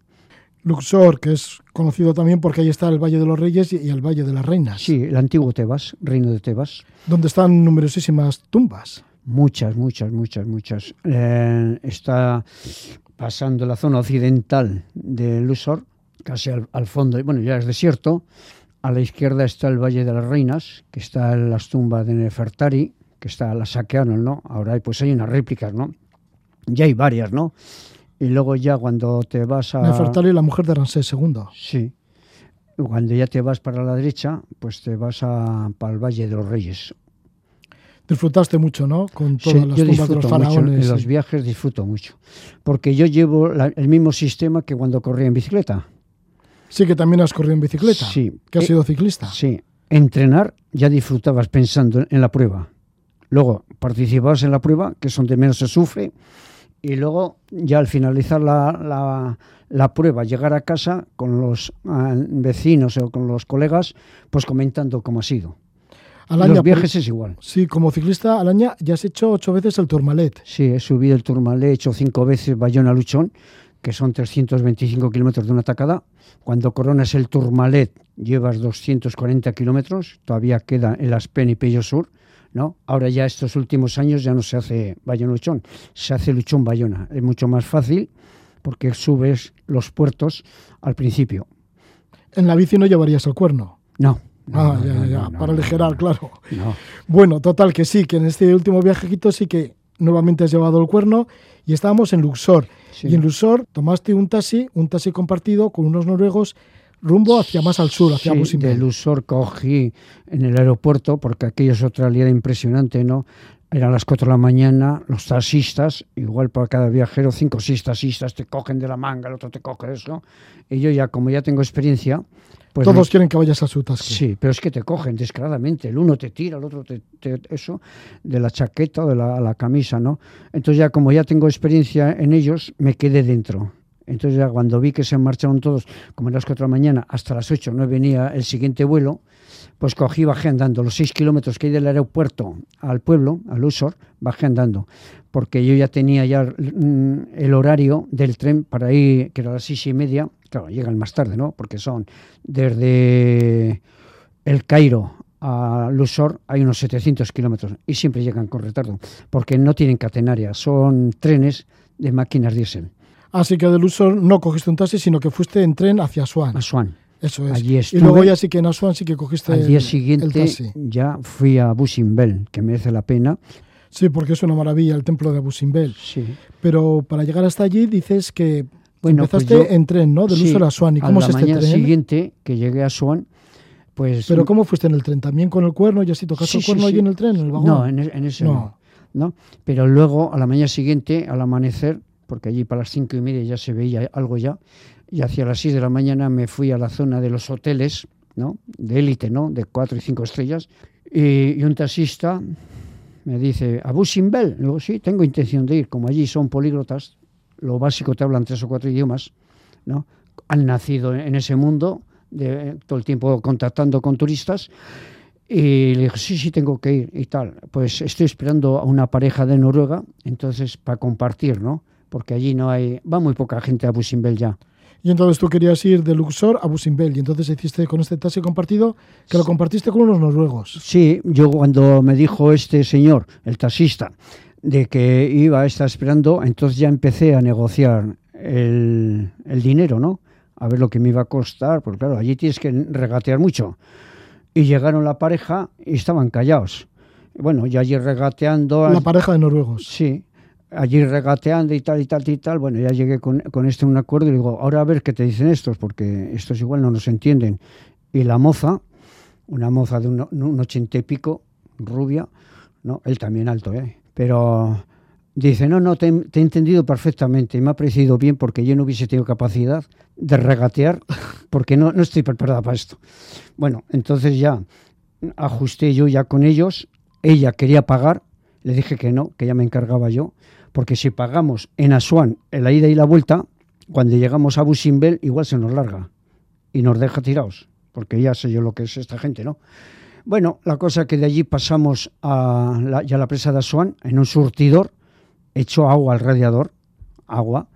A: Luxor, que es conocido también porque ahí está el Valle de los Reyes y el Valle de las Reinas,
D: Sí, el antiguo Tebas, reino de Tebas.
A: donde están numerosísimas tumbas.
D: Muchas, muchas, muchas, muchas. Eh, está pasando la zona occidental de Luxor, casi al, al fondo, bueno, ya es desierto. A la izquierda está el Valle de las Reinas, que está en las tumbas de Nefertari, que está la saquearon, ¿no? Ahora pues hay unas réplicas, ¿no? Ya hay varias, ¿no? Y luego ya cuando te vas a...
A: Nefertari, la mujer de Ramsés II.
D: Sí. Cuando ya te vas para la derecha, pues te vas a, para el Valle de los Reyes.
A: Disfrutaste mucho, ¿no? Con
D: Sí,
A: todas las
D: yo
A: tumbas de
D: disfruto
A: los
D: mucho,
A: faraones.
D: en los
A: y-
D: viajes disfruto mucho. Porque yo llevo la- el mismo sistema que cuando corría en bicicleta.
A: Sí, que también has corrido en bicicleta.
D: Sí.
A: Que has
D: Eh,
A: sido ciclista.
D: Sí. Entrenar ya disfrutabas pensando en la prueba. Luego participabas en la prueba, que es donde menos se sufre. Y luego, ya al finalizar la, la- la prueba, llegar a casa con los ah, vecinos o con los colegas, pues comentando cómo ha sido.
A: Al
D: los viajes es igual.
A: Sí, como ciclista al año ya has hecho ocho veces el Tourmalet.
D: Sí, he subido el Tourmalet, he hecho cinco veces Bayona Luchón, que son 325 kilómetros de una tacada. Cuando coronas el Tourmalet llevas 240 kilómetros, todavía queda el Aspen y Pello Sur. ¿no? Ahora ya estos últimos años ya no se hace Bayona-Luchón, se hace Luchón-Bayona. Es mucho más fácil porque subes los puertos al principio.
A: En la bici no llevarías el cuerno.
D: No.
A: ah, ya, ya, ya, para aligerar, claro. Bueno, total que sí, que en este último viajecito sí que nuevamente has llevado el cuerno y estábamos en Luxor. Y en Luxor tomaste un taxi, un taxi compartido con unos noruegos rumbo hacia más al sur, hacia
D: sí, de Luxor cogí en el aeropuerto, porque aquello es otra realidad impresionante, ¿no? Eran las 4 de la mañana, los taxistas, igual para cada viajero, cinco o seis taxistas te cogen de la manga, el otro te coge eso. Y yo ya, como ya tengo experiencia,
A: pues Todos quieren que vayas a su taxi.
D: Sí, pero es que te cogen descaradamente. El uno te tira, el otro te, eso, de la chaqueta o de la, la, camisa, ¿no? Entonces ya como ya tengo experiencia en ellos, me quedé dentro. Entonces ya cuando vi que se marcharon todos, como a las 4 de la mañana, hasta las 8 no venía el siguiente vuelo, pues cogí, bajé andando los 6 kilómetros que hay del aeropuerto al pueblo, al Usor, bajé andando, porque yo ya tenía ya mm, el horario del tren para ir, que era a las 6 y media, claro, llegan más tarde, ¿no? Porque son desde el Cairo a Lusor hay unos 700 kilómetros y siempre llegan con retardo, porque no tienen catenaria, son trenes de máquinas diésel.
A: Así que de Lusor no cogiste un taxi, sino que fuiste en tren hacia Asuán.
D: Asuán.
A: Eso es. y luego ya sí que en Asuán sí que cogiste
D: Al día siguiente ya fui a Busimbel, que merece la pena.
A: Sí, porque es una maravilla el templo de Busimbel.
D: Sí.
A: Pero para llegar hasta allí dices que bueno, pues Empezaste en tren, ¿no? De sí, a Swan. ¿Y cómo
D: a
A: es este
D: mañana siguiente que llegué a Swan, pues...
A: ¿Pero cómo fuiste en el tren? ¿También con el cuerno? ¿Y así tocaste el cuerno allí en el tren, en el vagón?
D: No, en, en ese no. no. Pero luego, a la mañana siguiente, al amanecer, porque allí para las cinco y media ya se veía algo ya, y hacia las seis de la mañana me fui a la zona de los hoteles, ¿no? De élite, ¿no? De cuatro y cinco estrellas. Y, y un taxista me dice, ¿a Busimbel? Digo, sí, tengo intención de ir. Como allí son políglotas, lo básico te hablan tres o cuatro idiomas, ¿no? Han nacido en ese mundo, de, todo el tiempo contactando con turistas. Y le dije, sí, sí, tengo que ir y tal. Pues estoy esperando a una pareja de Noruega, entonces para compartir, ¿no? Porque allí no hay, va muy poca gente a Busimbel ya.
A: Y entonces tú querías ir de Luxor a Busimbel y entonces hiciste con este taxi compartido que lo compartiste con unos noruegos.
D: Sí, yo cuando me dijo este señor, el taxista, de que iba a estar esperando, entonces ya empecé a negociar el, el, dinero, ¿no? A ver lo que me iba a costar, porque claro, allí tienes que regatear mucho. Y llegaron la pareja y estaban callados. Bueno, yo allí regateando...
A: La pareja de noruegos.
D: Sí, allí regateando y tal y tal y tal. Bueno, ya llegué con, con este un acuerdo y digo, ahora a ver qué te dicen estos, porque estos igual no nos entienden. Y la moza, una moza de un, un ochenta y pico, rubia, ¿no? Él también alto, ¿eh? Pero dice, no, no, te, he entendido perfectamente me ha parecido bien porque yo no hubiese tenido capacidad de regatear porque no, no estoy preparada para esto. Bueno, entonces ya ajusté yo ya con ellos, ella quería pagar, le dije que no, que ya me encargaba yo, porque si pagamos en Asuán en la ida y la vuelta, cuando llegamos a Busimbel igual se nos larga y nos deja tirados, porque ya sé yo lo que es esta gente, ¿no? Bueno, la cosa que de allí pasamos a la, ya la presa de Asuán en un surtidor, echó agua al radiador, agua,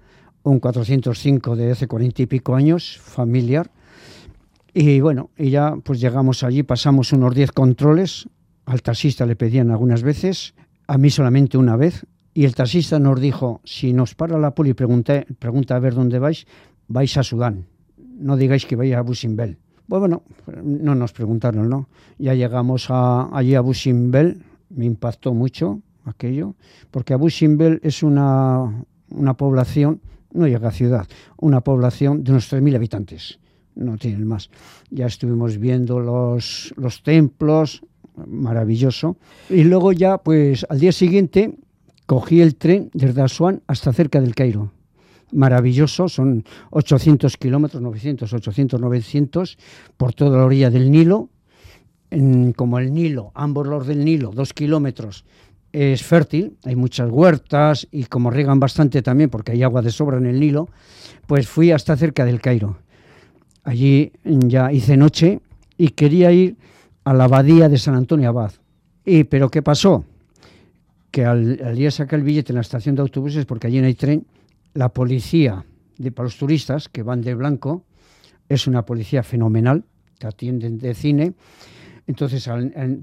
D: un 405 de hace cuarenta y pico años, familiar. Y bueno, y ya pues llegamos allí, pasamos unos 10 controles, al taxista le pedían algunas veces, a mí solamente una vez, y el taxista nos dijo, si nos para la poli y pregunta, pregunta a ver dónde vais, vais a Sudán, no digáis que vais a Busimbel. Pues bueno, no nos preguntaron, ¿no? Ya llegamos a, allí a Busimbel, me impactó mucho aquello, porque a Busimbel es una, una población, no llega a ciudad, una población de unos 3.000 habitantes, no tienen más. Ya estuvimos viendo los, los templos, maravilloso. Y luego ya, pues al día siguiente, cogí el tren desde Asuán hasta cerca del Cairo maravilloso, son 800 kilómetros, 900, 800, 900, por toda la orilla del Nilo. Como el Nilo, ambos los del Nilo, dos kilómetros, es fértil, hay muchas huertas y como riegan bastante también porque hay agua de sobra en el Nilo, pues fui hasta cerca del Cairo. Allí ya hice noche y quería ir a la abadía de San Antonio Abad. Y, pero ¿qué pasó? Que al, al día saqué el billete en la estación de autobuses, porque allí no hay tren, la policía de, para los turistas que van de blanco. Es una policía fenomenal, que atienden de cine. Entonces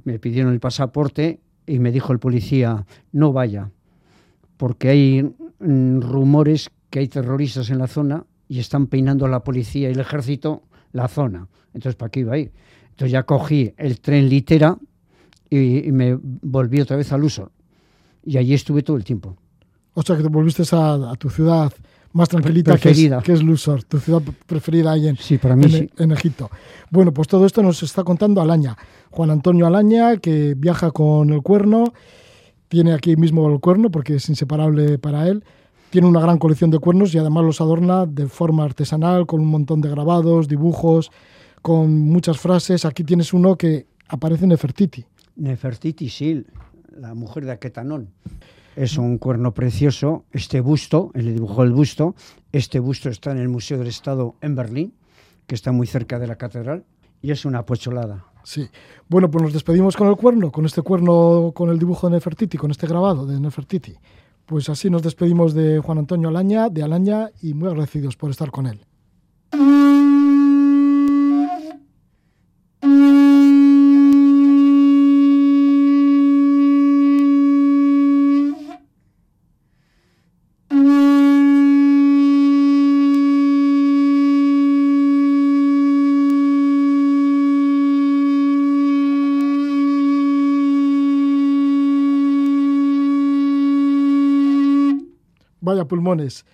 D: me pidieron el pasaporte y me dijo el policía, no vaya, porque hay mm, rumores que hay terroristas en la zona y están peinando la policía y el ejército la zona. Entonces, ¿para qué iba a ir? Entonces ya cogí el tren litera y, me volví otra vez al uso. Y allí estuve todo el tiempo.
A: O sea, que te volviste a, tu ciudad más tranquilita, que es, que es, Lusor, tu ciudad preferida ahí en,
D: sí, para mí
A: en, Egipto. Bueno, pues todo esto nos está contando Alaña, Juan Antonio Alaña, que viaja con el cuerno, tiene aquí mismo el cuerno porque es inseparable para él, tiene una gran colección de cuernos y además los adorna de forma artesanal, con un montón de grabados, dibujos, con muchas frases. Aquí tienes uno que aparece en Nefertiti.
D: Nefertiti, sí, la mujer de Aquetanón. Es un cuerno precioso. Este busto, él le dibujó el busto. Este busto está en el Museo del Estado en Berlín, que está muy cerca de la catedral, y es una pocholada.
A: Sí. Bueno, pues nos despedimos con el cuerno, con este cuerno, con el dibujo de Nefertiti, con este grabado de Nefertiti. Pues así nos despedimos de Juan Antonio Alaña, de Alaña, y muy agradecidos por estar con él. Vaya pulmones.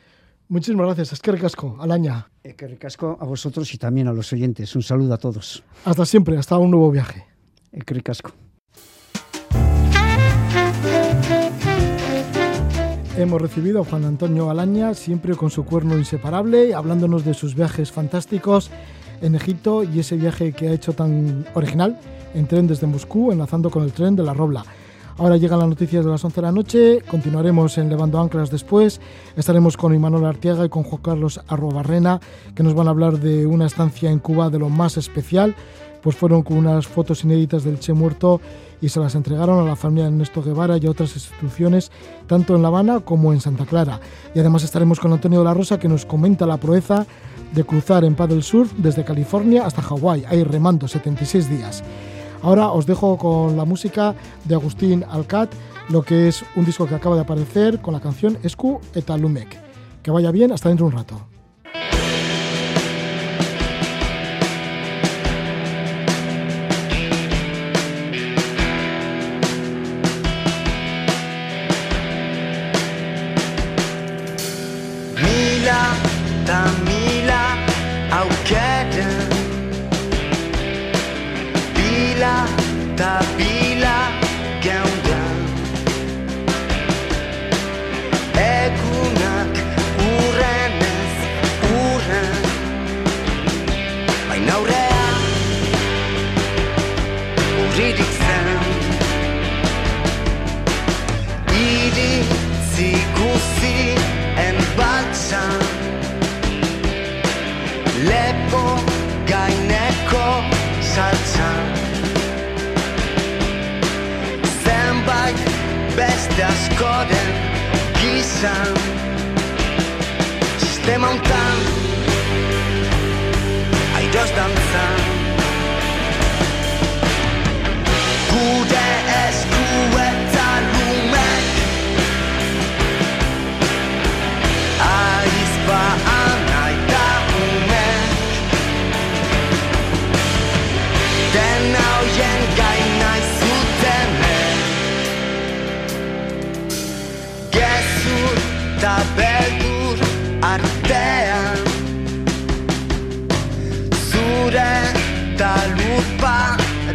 A: Muchísimas gracias. Es que ricasco, Alaña.
D: Es que ricasco a vosotros y también a los oyentes. Un saludo a todos.
A: Hasta siempre, hasta un nuevo viaje.
D: Es que ricasco.
A: Hemos recibido a Juan Antonio Alaña, siempre con su cuerno inseparable, hablándonos de sus viajes fantásticos en Egipto y ese viaje que ha hecho tan original en tren desde Moscú, enlazando con el tren de la Robla. Ahora llegan las noticias de las 11 de la noche, continuaremos en Levando Anclas después, estaremos con Imanol Arteaga y con Juan Carlos Arrobarrena, que nos van a hablar de una estancia en Cuba de lo más especial, pues fueron con unas fotos inéditas del Che muerto y se las entregaron a la familia de Ernesto Guevara y a otras instituciones, tanto en La Habana como en Santa Clara. Y además estaremos con Antonio de la Rosa, que nos comenta la proeza de cruzar en paddle surf desde California hasta Hawái, ahí remando 76 días. Ahora os dejo con la música de Agustín Alcat, lo que es un disco que acaba de aparecer con la canción Escu eta Lumek. Que vaya bien, hasta dentro de un rato.
F: tá vindo. askoren gizan Sistema untan Airoz dantzan. Gure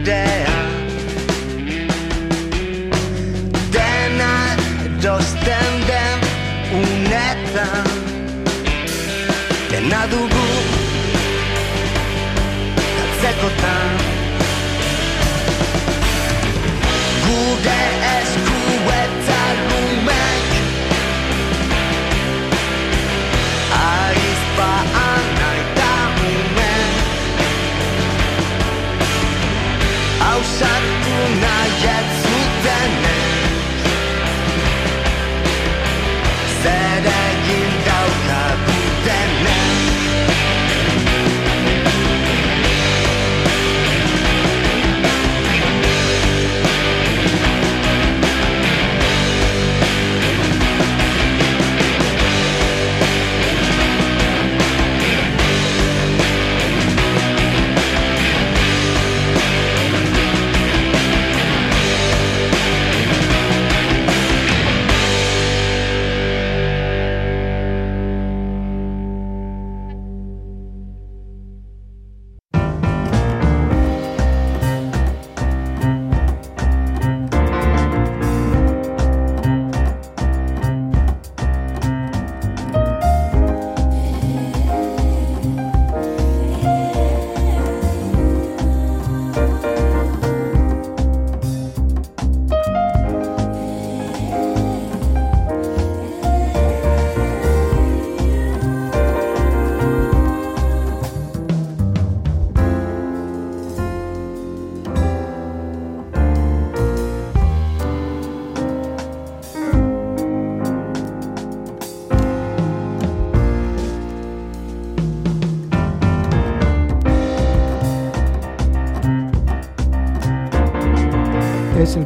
F: day. Dena dozten den
A: unetan, dena dugu katzekotan. Gure eskutu.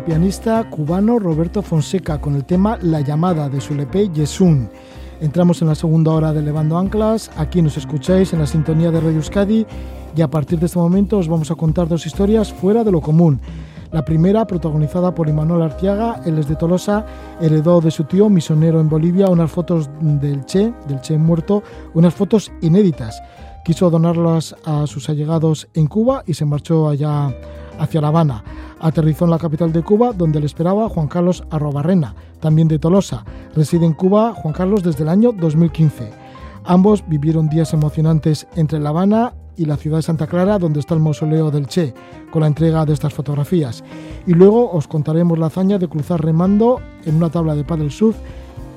A: Pianista cubano Roberto Fonseca con el tema La llamada de su LP Yesun. Entramos en la segunda hora de Levando Anclas, aquí nos escucháis en la sintonía de Radio Euskadi y a partir de este momento os vamos a contar dos historias fuera de lo común. La primera, protagonizada por Imanol Artiaga, él es de Tolosa, heredó de su tío, misionero en Bolivia, unas fotos del Che, del Che muerto, unas fotos inéditas. Quiso donarlas a sus allegados en Cuba y se marchó allá hacia La Habana. Aterrizó en la capital de Cuba, donde le esperaba Juan Carlos Arrobarrena, también de Tolosa. Reside en Cuba Juan Carlos desde el año 2015. Ambos vivieron días emocionantes entre La Habana y la ciudad de Santa Clara, donde está el mausoleo del Che, con la entrega de estas fotografías. Y luego os contaremos la hazaña de cruzar remando en una tabla de paddle surf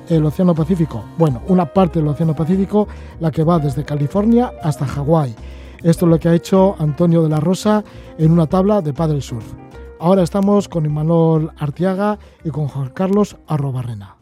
A: el Océano Pacífico. Bueno, una parte del Océano Pacífico, la que va desde California hasta Hawái. Esto es lo que ha hecho Antonio de la Rosa en una tabla de paddle surf. Ahora estamos con Imanol Artiaga y con Juan Carlos Arrobarrena.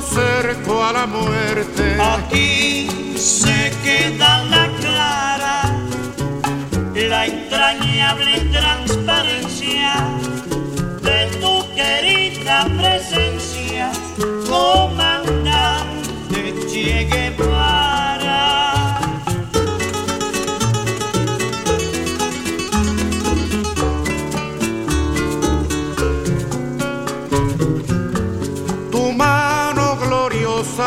G: Cerco a la muerte.
H: Aquí se queda la clara, la entrañable transparencia de tu querida presencia, comandante Che Guevara.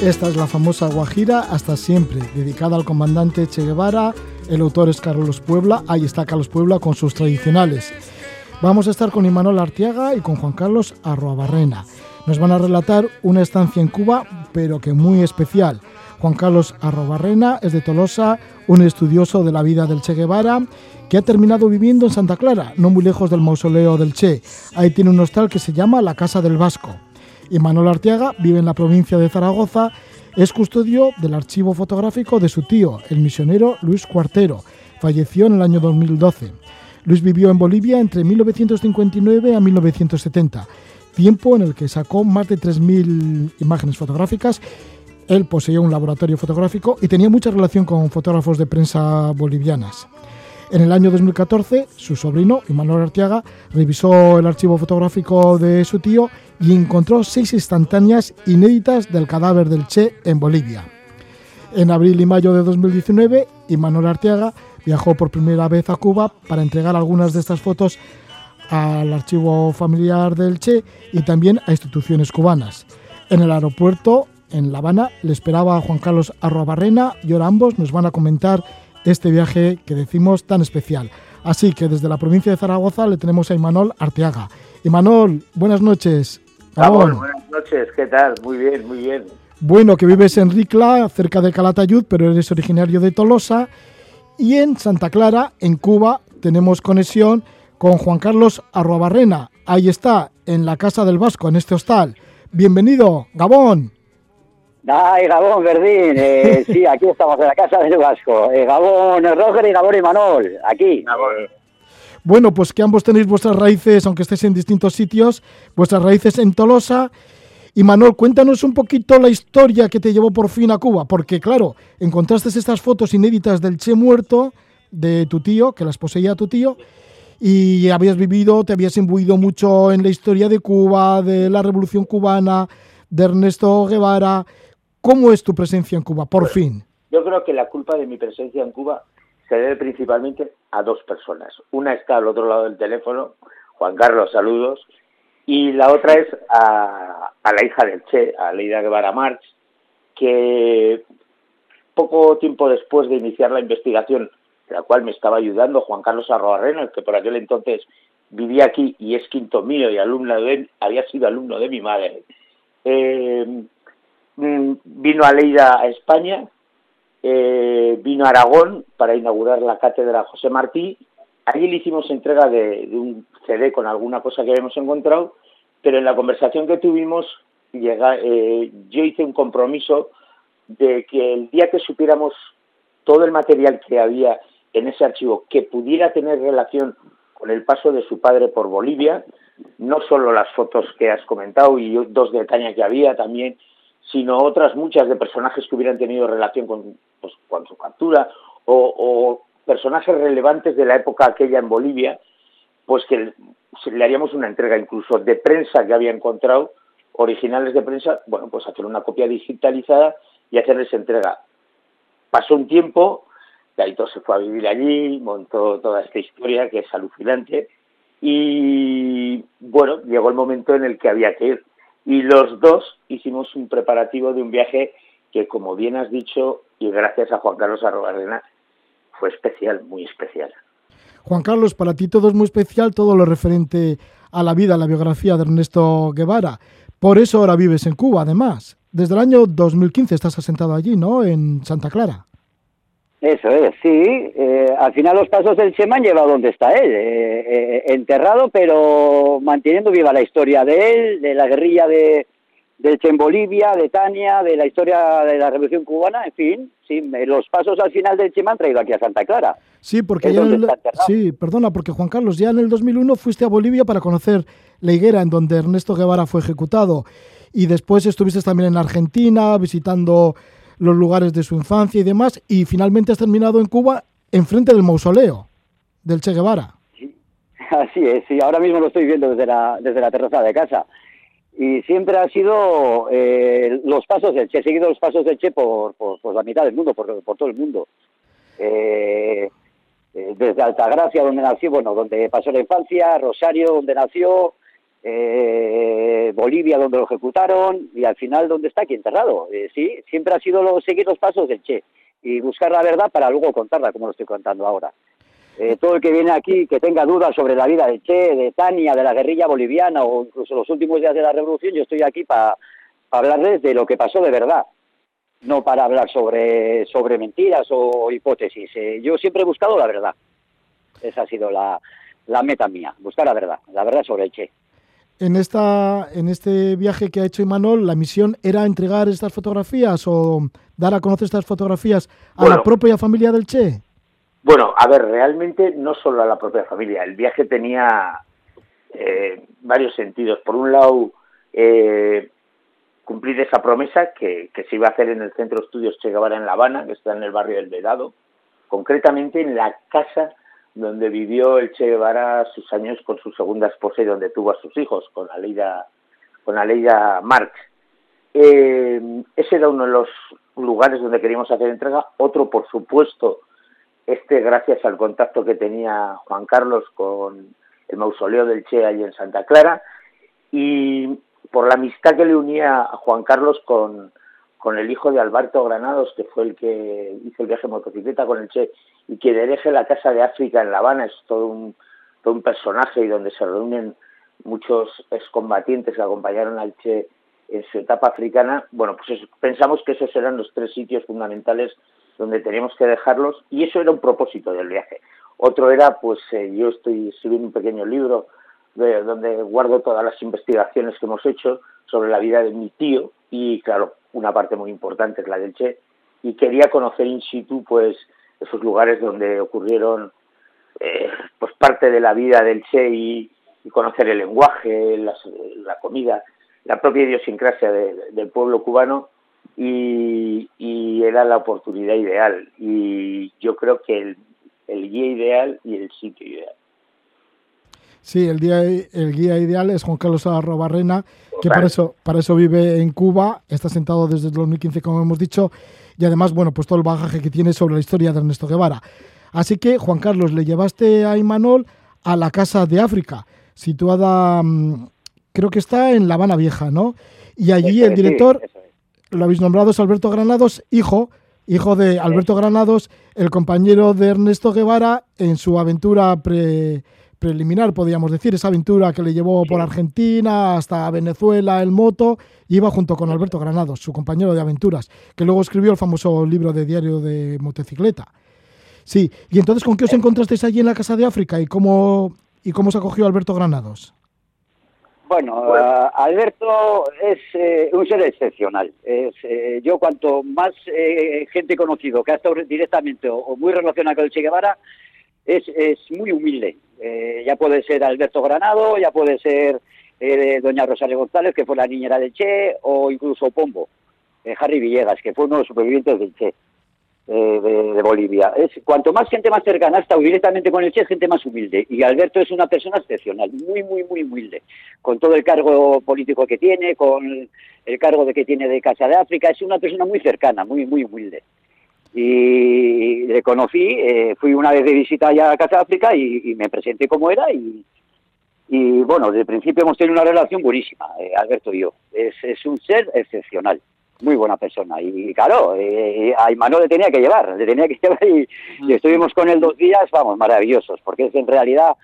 A: Esta es la famosa Guajira Hasta Siempre, dedicada al comandante Che Guevara. El autor es Carlos Puebla. Ahí está Carlos Puebla con sus tradicionales. Vamos a estar con Imanol Artiaga y con Juan Carlos Arroabarrena. Nos van a relatar una estancia en Cuba, pero que muy especial. Juan Carlos Arrobarrena es de Tolosa, un estudioso de la vida del Che Guevara, que ha terminado viviendo en Santa Clara, no muy lejos del mausoleo del Che. Ahí tiene un hostal que se llama La Casa del Vasco. Y Manuel Arteaga vive en la provincia de Zaragoza, es custodio del archivo fotográfico de su tío, el misionero Luis Cuartero. Falleció en el año 2012. Luis vivió en Bolivia entre 1959 a 1970, tiempo en el que sacó más de 3.000 imágenes fotográficas. Él poseía un laboratorio fotográfico y tenía mucha relación con fotógrafos de prensa bolivianas. En el año 2014, su sobrino, Imanol Arteaga, revisó el archivo fotográfico de su tío y encontró seis instantáneas inéditas del cadáver del Che en Bolivia. En abril y mayo de 2019, Imanol Arteaga viajó por primera vez a Cuba para entregar algunas de estas fotos al archivo familiar del Che y también a instituciones cubanas. En el aeropuerto, en La Habana, le esperaba a Juan Carlos Arrobarrena y ahora ambos nos van a comentar este viaje que decimos tan especial. Así que desde la provincia de Zaragoza le tenemos a Imanol Arteaga. Imanol, buenas noches.
I: Gabón, buenas noches, ¿qué tal? Muy bien, muy bien.
A: Bueno, que vives en Ricla, cerca de Calatayud, pero eres originario de Tolosa. Y en Santa Clara, en Cuba, tenemos conexión con Juan Carlos Arrobarrena. Ahí está, en la Casa del Vasco, en este hostal. Bienvenido, Gabón.
I: Ay, Gabón, Verdín. Eh, sí, aquí estamos en la Casa del Vasco. Eh, Gabón Roger y Gabón y Manol, aquí. Eh,
A: Bueno, pues que ambos tenéis vuestras raíces, aunque estéis en distintos sitios, vuestras raíces en Tolosa. Y Manol, cuéntanos un poquito la historia que te llevó por fin a Cuba, porque claro, encontraste estas fotos inéditas del Che muerto de tu tío, que las poseía tu tío, y habías vivido, te habías imbuido mucho en la historia de Cuba, de la Revolución cubana, de Ernesto Guevara. ¿Cómo es tu presencia en Cuba, por fin?
I: Yo creo que la culpa de mi presencia en Cuba se debe principalmente a dos personas. Una está al otro lado del teléfono, Juan Carlos, saludos, Y la otra es a, a la hija del Che, a Leida Guevara March, que poco tiempo después de iniciar la investigación, la cual me estaba ayudando Juan Carlos Arroarrena, que por aquel entonces vivía aquí y es quinto mío y alumno de, había sido alumno de mi madre, eh, vino a Leida a España, eh, vino a Aragón para inaugurar la cátedra José Martí. Allí le hicimos entrega de, de un CD con alguna cosa que habíamos encontrado, pero en la conversación que tuvimos llega, eh, yo hice un compromiso de que el día que supiéramos todo el material que había en ese archivo que pudiera tener relación con el paso de su padre por Bolivia, no solo las fotos que has comentado y dos de Caña que había también, sino otras muchas de personajes que hubieran tenido relación con, pues, con su captura o, personajes relevantes de la época aquella en Bolivia, pues que le haríamos una entrega incluso de prensa que había encontrado, originales de prensa, bueno, pues hacer una copia digitalizada y hacerles entrega. Pasó un tiempo, Gaito se fue a vivir allí, montó toda esta historia que es alucinante y bueno, llegó el momento en el que había que ir. Y los dos hicimos un preparativo de un viaje que, como bien has dicho, y gracias a Juan Carlos Arrobarrena, fue especial, muy especial.
A: Juan Carlos, para ti todo es muy especial, todo lo referente a la vida, a la biografía de Ernesto Guevara. Por eso ahora vives en Cuba, además. Desde el año 2015 estás asentado allí, ¿no? En Santa Clara.
J: Eso es, sí. Eh, al final los pasos del Che me han llevado donde está él, eh, eh, enterrado, pero manteniendo viva la historia de él, de la guerrilla de, del Che en Bolivia, de Tania, de la historia de la Revolución Cubana, en fin, sí, los pasos al final del Che me han traído aquí a Santa Clara.
A: Sí, porque ya en el, sí, perdona, porque Juan Carlos, ya en el 2001 fuiste a Bolivia para conocer la higuera en donde Ernesto Guevara fue ejecutado y después estuviste también en Argentina visitando los lugares de su infancia y demás, y finalmente has terminado en Cuba enfrente del mausoleo del Che Guevara.
J: Sí, así es, sí, ahora mismo lo estoy viendo desde la, desde la terraza de casa. Y siempre ha sido eh, los pasos del Che, he seguido los pasos del Che por, por, la mitad del mundo, por, todo el mundo. Eh, eh, desde Altagracia, donde nació, bueno, donde pasó la infancia, Rosario, donde nació, eh, Bolivia, donde lo ejecutaron, y al final, donde está aquí enterrado. Eh, sí, siempre ha sido lo, seguir los pasos del Che y buscar la verdad para luego contarla, como lo estoy contando ahora. Eh, todo el que viene aquí que tenga dudas sobre la vida del Che, de Tania, de la guerrilla boliviana o incluso los últimos días de la revolución, yo estoy aquí para pa hablarles de lo que pasó de verdad, no para hablar sobre, sobre mentiras o hipótesis. Eh, yo siempre he buscado la verdad. Esa ha sido la, la meta mía, buscar la verdad, la verdad sobre Che
A: en, esta, en este viaje que ha hecho Imanol, la misión era entregar estas fotografías o dar a conocer estas fotografías a bueno, la propia familia del Che.
I: Bueno, a ver, realmente no solo a la propia familia. El viaje tenía eh, varios sentidos. Por un lado, eh, cumplir esa promesa que, que, se iba a hacer en el Centro de Estudios Che Guevara en La Habana, que está en el barrio del Vedado, concretamente en la casa donde vivió el Che Guevara sus años con su segunda esposa y donde tuvo a sus hijos, con Aleida, con Aleida Marx. Eh, ese era uno de los lugares donde queríamos hacer entrega. Otro, por supuesto, este gracias al contacto que tenía Juan Carlos con el mausoleo del Che allí en Santa Clara y por la amistad que le unía a Juan Carlos con, con el hijo de Alberto Granados, que fue el que hizo el viaje en motocicleta con el Che y que dirige la Casa de África en La Habana, es todo un, todo un personaje y donde se reúnen muchos excombatientes que acompañaron al Che en su etapa africana, bueno, pues eso, pensamos que esos eran los tres sitios fundamentales donde teníamos que dejarlos y eso era un propósito del viaje. Otro era, pues eh, yo estoy escribiendo un pequeño libro de, donde guardo todas las investigaciones que hemos hecho sobre la vida de mi tío y claro, una parte muy importante es la del Che, y quería conocer in situ pues esos lugares donde ocurrieron eh, pues parte de la vida del Che y, conocer el lenguaje, la comida, la propia idiosincrasia de, del pueblo cubano y, era la oportunidad ideal y yo creo que el guía ideal y el sitio ideal.
A: Sí, el, día, el guía ideal es Juan Carlos Arrobarrena, que para eso, para eso vive en Cuba, está sentado desde el 2015, como hemos dicho, y además, bueno, pues todo el bagaje que tiene sobre la historia de Ernesto Guevara. Así que, Juan Carlos, le llevaste a Imanol a la Casa de África, situada mmm, creo que está en La Habana Vieja, ¿no? Y allí el director, lo habéis nombrado, es Alberto Granados, hijo, hijo de Alberto Granados, el compañero de Ernesto Guevara en su aventura preliminar, podríamos decir, esa aventura que le llevó por Argentina hasta Venezuela en moto, iba junto con Alberto Granados, su compañero de aventuras, que luego escribió el famoso libro de diario de motocicleta. Sí, y entonces, ¿con qué os encontrasteis allí en la Casa de África y cómo, y cómo se acogió Alberto Granados?
J: Bueno, eh, Alberto es eh, un ser excepcional. Es, eh, yo cuanto más gente he conocido que ha estado directamente o, muy relacionada con el Che Guevara, es, es muy humilde. Ya puede ser Alberto Granado, ya puede ser doña Rosario González, que fue la niñera del Che, o incluso Pombo, Harry Villegas, que fue uno de los supervivientes del Che. Eh, de, Bolivia. Es cuanto más gente más cercana ha estado directamente con el Che, gente más humilde. Y Alberto es una persona excepcional, muy, muy, muy humilde, con todo el cargo político que tiene, con el cargo de que tiene de Casa de África. Es una persona muy cercana, muy, muy humilde. Y le conocí, eh, fui una vez de visita allá a Casa África y, me presenté como era y, y bueno, desde el principio hemos tenido una relación buenísima, eh, Alberto y yo. Es, es un ser excepcional muy buena persona. Y claro, eh, a Imanol le tenía que llevar, le tenía que llevar y, estuvimos con él dos días, vamos, maravillosos, porque es en realidad,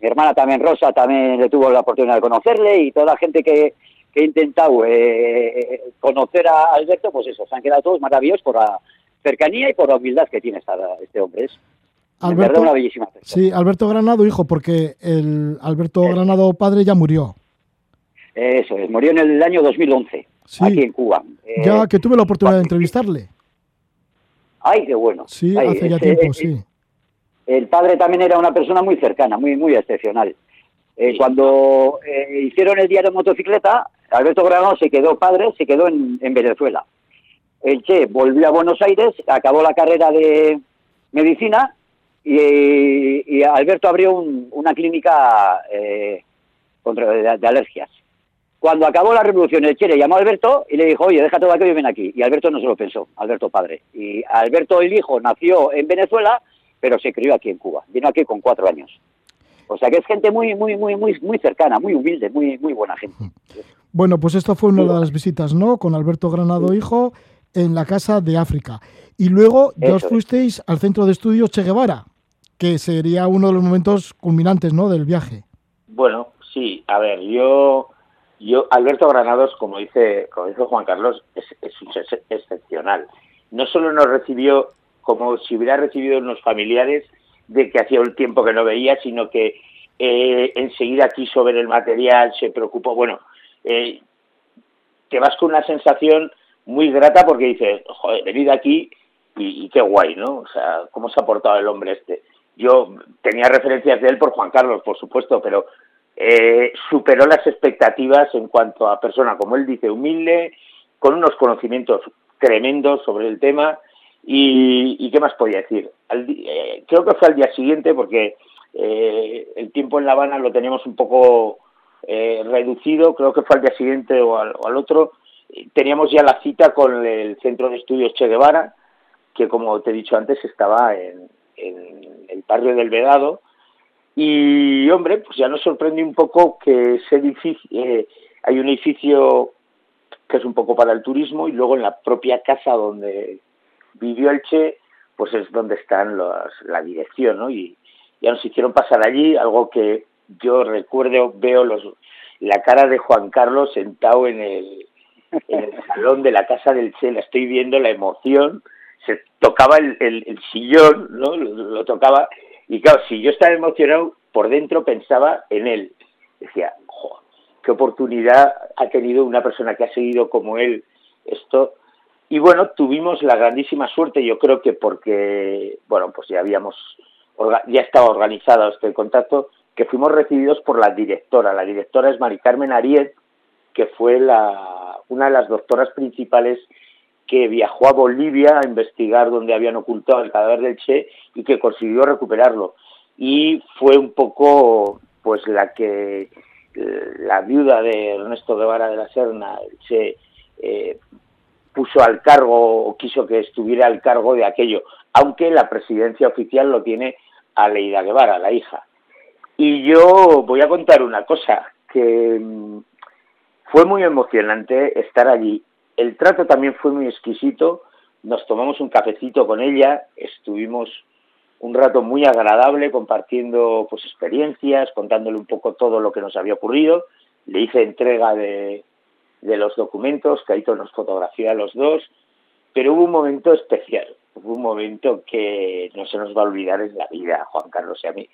J: mi hermana también Rosa también le tuvo la oportunidad de conocerle y toda la gente que, que ha intentado eh, conocer a Alberto, pues eso, se han quedado todos maravillosos por la cercanía y por la humildad que tiene esta, este hombre. Es
A: Alberto,
J: una bellísima persona.
A: Sí, Alberto Granado, hijo, porque el Alberto Granado padre ya murió.
J: Eso es, murió en el año 2011 aquí en Cuba.
A: ya eh, que tuve la oportunidad de entrevistarle.
J: Ay, qué bueno.
A: Sí, hace ya tiempo, sí.
J: El padre también era una persona muy cercana, muy muy excepcional. Eh, cuando eh, hicieron el diario de motocicleta, Alberto Granado se quedó padre, se quedó en, Venezuela. El Che volvió a Buenos Aires, acabó la carrera de medicina y, Alberto abrió una clínica contra, de alergias. Cuando acabó la revolución, el Che le llamó a Alberto y le dijo, oye, deja todo aquello y ven aquí. Y Alberto no se lo pensó, Alberto padre. Y Alberto el hijo nació en Venezuela, pero se crió aquí en Cuba. Vino aquí con cuatro años. O sea que es gente muy, muy, muy, muy, muy cercana, muy humilde, muy, muy buena gente.
A: Bueno, pues esto fue una de las visitas, ¿no? Con Alberto Granado, hijo, en la Casa de África. Y luego ya os fuisteis al Centro de Estudios Che Guevara, que sería uno de los momentos culminantes, ¿no? Del viaje.
I: Bueno, sí, a ver, yo yo, Alberto Granados, como dice, como dice Juan Carlos, es, excepcional. No solo nos recibió como si hubiera recibido unos familiares de que hacía un tiempo que no veía, sino que eh, enseguida quiso ver el material, se preocupó. Bueno, eh, te vas con una sensación muy grata porque dices, joder, venid aquí y, y, qué guay, ¿no? O sea, cómo se ha portado el hombre este. Yo tenía referencias de él por Juan Carlos, por supuesto, pero eh, superó las expectativas en cuanto a persona, como él dice, humilde, con unos conocimientos tremendos sobre el tema y, qué más podía decir. Eh, creo que fue al día siguiente porque eh, el tiempo en La Habana lo teníamos un poco reducido, creo que fue al día siguiente o al, otro. Teníamos ya la cita con el Centro de Estudios Che Guevara, que como te he dicho antes estaba en, el barrio del Vedado, y, hombre, pues ya nos sorprende un poco que ese edificio, eh, hay un edificio que es un poco para el turismo y luego en la propia casa donde vivió el Che, pues es donde están la dirección, ¿no? Y ya nos hicieron pasar allí, algo que yo recuerdo, veo los, la cara de Juan Carlos sentado en el, en el salón de la casa del Che, la estoy viendo, la emoción, se tocaba el, el, sillón, ¿no? lo, tocaba y claro, si yo estaba emocionado, por dentro pensaba en él. Decía, qué oportunidad ha tenido una persona que ha seguido como él esto. Y bueno, tuvimos la grandísima suerte, yo creo que porque, bueno, pues ya habíamos, ya estaba organizado este contacto, que fuimos recibidos por la directora. La directora es Mari Carmen Ariet, que fue la, una de las doctoras principales que viajó a Bolivia a investigar dónde habían ocultado el cadáver del Che y que consiguió recuperarlo. Y fue un poco pues la que la viuda de Ernesto Guevara de la Serna se eh, puso al cargo o quiso que estuviera al cargo de aquello, aunque la presidencia oficial lo tiene Aleida Guevara, la hija. Y yo voy a contar una cosa, que, fue muy emocionante estar allí. El trato también fue muy exquisito. Nos tomamos un cafecito con ella, estuvimos un rato muy agradable compartiendo pues experiencias, contándole un poco todo lo que nos había ocurrido. Le hice entrega de, los documentos, Caito nos fotografió a los dos, pero hubo un momento especial, hubo un momento que no se nos va a olvidar en la vida, Juan Carlos y a mí.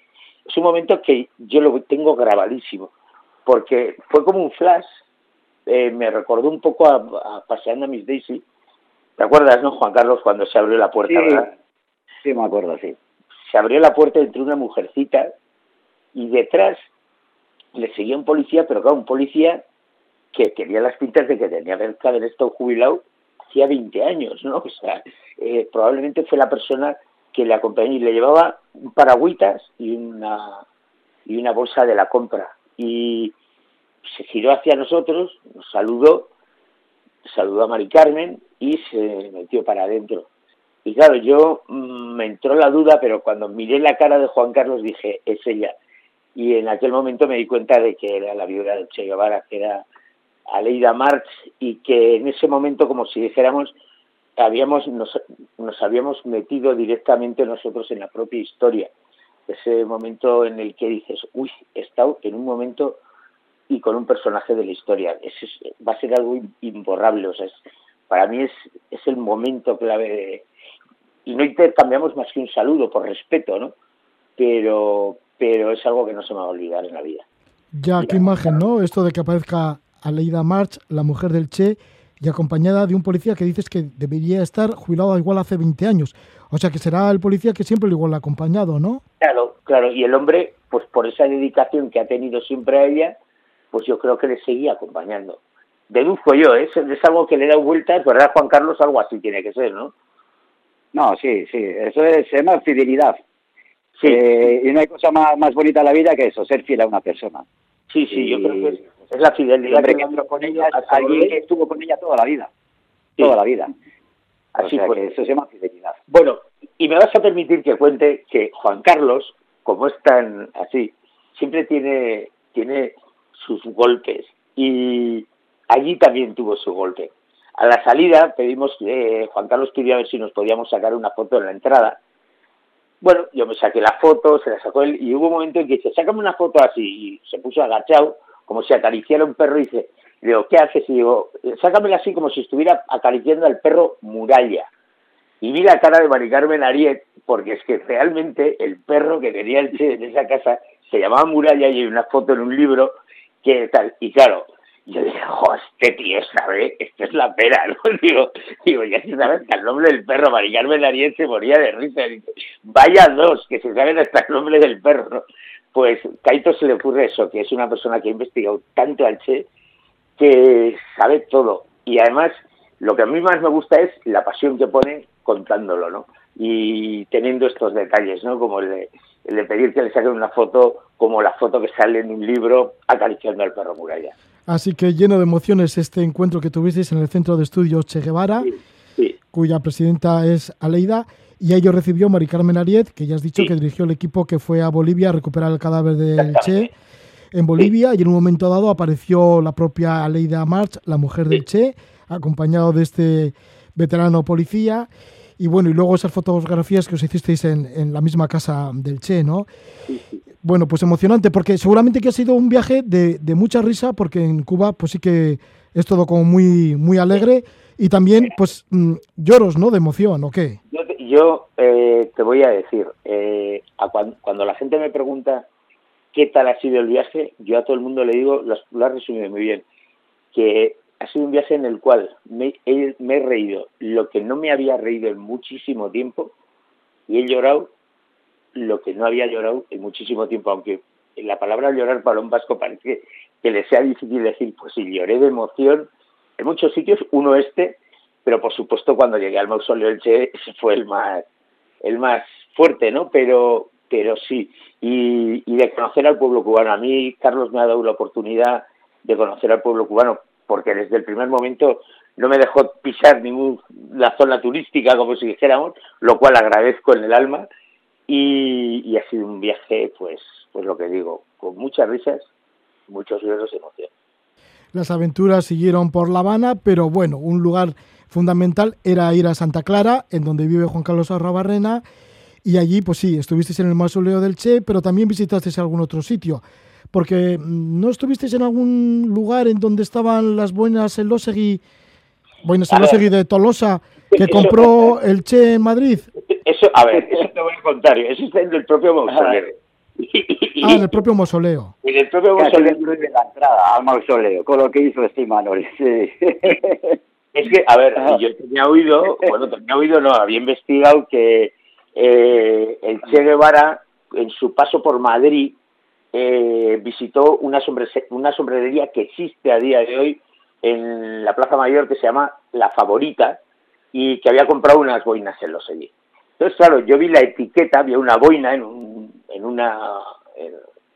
I: Es un momento que yo lo tengo grabadísimo, porque fue como un flash, eh, me recordó un poco a, paseando a Miss Daisy. ¿Te acuerdas, no, Juan Carlos, cuando se abrió la puerta,
J: Sí.
I: verdad?
J: Sí, me acuerdo, sí.
I: Se abrió la puerta entre una mujercita y detrás le seguía un policía, pero claro, un policía que tenía las pintas de que tenía que haber estado jubilado hacía 20 años, ¿no? O sea, eh, probablemente fue la persona que le acompañó y le llevaba un paragüitas y una, y una bolsa de la compra. Y se giró hacia nosotros, nos saludó, saludó a Mari Carmen y se metió para adentro. Y claro, yo mm, me entró la duda, pero cuando miré la cara de Juan Carlos dije, es ella. Y en aquel momento me di cuenta de que era la viuda de Che Guevara, que era Aleida March, y que en ese momento, como si dijéramos, habíamos nos, nos habíamos metido directamente nosotros en la propia historia. Ese momento en el que dices, uy, he estado en un momento y con un personaje de la historia. Ese es- va a ser algo im- imborrable. O sea, es- para mí es, es el momento clave de, y no intercambiamos más que un saludo por respeto, ¿no? Pero, pero es algo que no se me va a olvidar en la vida.
A: Ya, qué imagen, ¿no? Esto de que aparezca Aleida March, la mujer del Che, y acompañada de un policía que dices que debería estar jubilado igual hace 20 años. O sea que será el policía que siempre lo igual ha acompañado, ¿no?
I: Claro, claro, y el hombre, pues por esa dedicación que ha tenido siempre a ella, pues yo creo que le seguía acompañando. Deduzco yo, ¿eh? es, algo que le da vueltas, ¿verdad, Juan Carlos? Algo así tiene que ser, ¿no?
J: No, sí, sí, eso es, se llama fidelidad.
I: Sí,
J: Eh, y no hay cosa más, más bonita en la vida que eso, ser fiel a una persona.
I: sí, sí, yo creo que es, es la
J: El
I: fidelidad
J: hombre que entró con ella alguien que estuvo con ella toda la vida.
I: Sí.
J: Toda la vida.
I: Así
J: o sea que eso se llama fidelidad.
I: Bueno, y me vas a permitir que cuente que Juan Carlos, como es tan así, siempre tiene, tiene sus golpes y allí también tuvo su golpe. A la salida pedimos, eh, Juan Carlos pidió a ver si nos podíamos sacar una foto en la entrada. Bueno, yo me saqué la foto, se la sacó él y hubo un momento en que dice, sácame una foto así y se puso agachado como si acariciara un perro y dice, digo, ¿qué haces? Y digo, sácamela así como si estuviera acariciando al perro Muralla. Y vi la cara de Mari Carmen Ariet, porque es que realmente el perro que tenía el Che en esa casa se llamaba Muralla y hay una foto en un libro que tal. Y claro, yo dije, jo, este tío sabe, esto es la pera, ¿no? Digo, digo ya se sabe hasta el nombre del perro. Mari Carmen Ariet se moría de risa. Dice, Vaya dos, que se saben hasta el nombre del perro, ¿no? Pues Caito se le ocurre eso, que es una persona que ha investigado tanto al Che que sabe todo. Y además, lo que a mí más me gusta es la pasión que pone contándolo, ¿no? Y teniendo estos detalles, ¿no? Como el de, el de pedir que le saquen una foto, como la foto que sale en un libro acariciando al perro muralla.
A: Así que lleno de emociones este encuentro que tuvisteis en el Centro de Estudios Che Guevara,
I: Sí,
A: cuya presidenta es Aleida, y a ello recibió Mari Carmen Ariet, que ya has dicho
I: Sí.
A: que dirigió el equipo que fue a Bolivia a recuperar el cadáver del Che en Bolivia, y en un momento dado apareció la propia Aleida March, la mujer del Che, acompañado de este veterano policía. Y bueno, y luego esas fotografías que os hicisteis en, en la misma casa del Che, ¿no? Bueno, pues emocionante, porque seguramente que ha sido un viaje de, de mucha risa, porque en Cuba pues sí que es todo como muy, muy alegre y también pues mm, lloros, ¿no? De emoción, ¿o qué?
I: Yo, te- yo eh, te voy a decir, eh, a cuan- cuando la gente me pregunta qué tal ha sido el viaje, yo a todo el mundo le digo, lo lo has resumido muy bien, que ha sido un viaje en el cual me, he- me he reído lo que no me había reído en muchísimo tiempo y he llorado lo que no había llorado en muchísimo tiempo, aunque la palabra llorar para un vasco parece que le sea difícil decir, pues sí, lloré de emoción en muchos sitios, uno este, pero por supuesto cuando llegué al mausoleo del Che ese fue el más el más fuerte, ¿no? Pero pero sí y, y de conocer al pueblo cubano. A mí Carlos me ha dado la oportunidad de conocer al pueblo cubano porque desde el primer momento no me dejó pisar ninguna zona turística como si dijéramos, lo cual agradezco en el alma y, y ha sido un viaje, pues, pues lo que digo, con muchas risas, muchos lloros de emoción.
A: las aventuras siguieron por La Habana, pero bueno, un lugar fundamental era ir a Santa Clara, en donde vive Juan Carlos Arrabarrena, y allí, pues sí, estuvisteis en el mausoleo del Che, pero también visitasteis algún otro sitio, porque mm, ¿no estuvisteis en algún lugar en donde estaban las buenas Elosegui, buenas. Elosegui de Tolosa, que
I: Eso-
A: compró el Che en Madrid?
I: Eso, a ver, eso te voy a contar. Eso está en el propio mausoleo.
A: Ah, en el propio mausoleo.
I: En el propio mausoleo.
J: de la entrada al mausoleo, con lo que hizo este Manuel. Sí.
I: Es que, a ver, yo tenía oído, bueno, tenía oído, no, había investigado que eh, el Che Guevara, en su paso por Madrid, eh, visitó una, una sombrerería que existe a día de hoy en la Plaza Mayor que se llama La Favorita y que había comprado unas boinas en los allí. Entonces, claro, yo vi la etiqueta, vi una boina en, un- en una,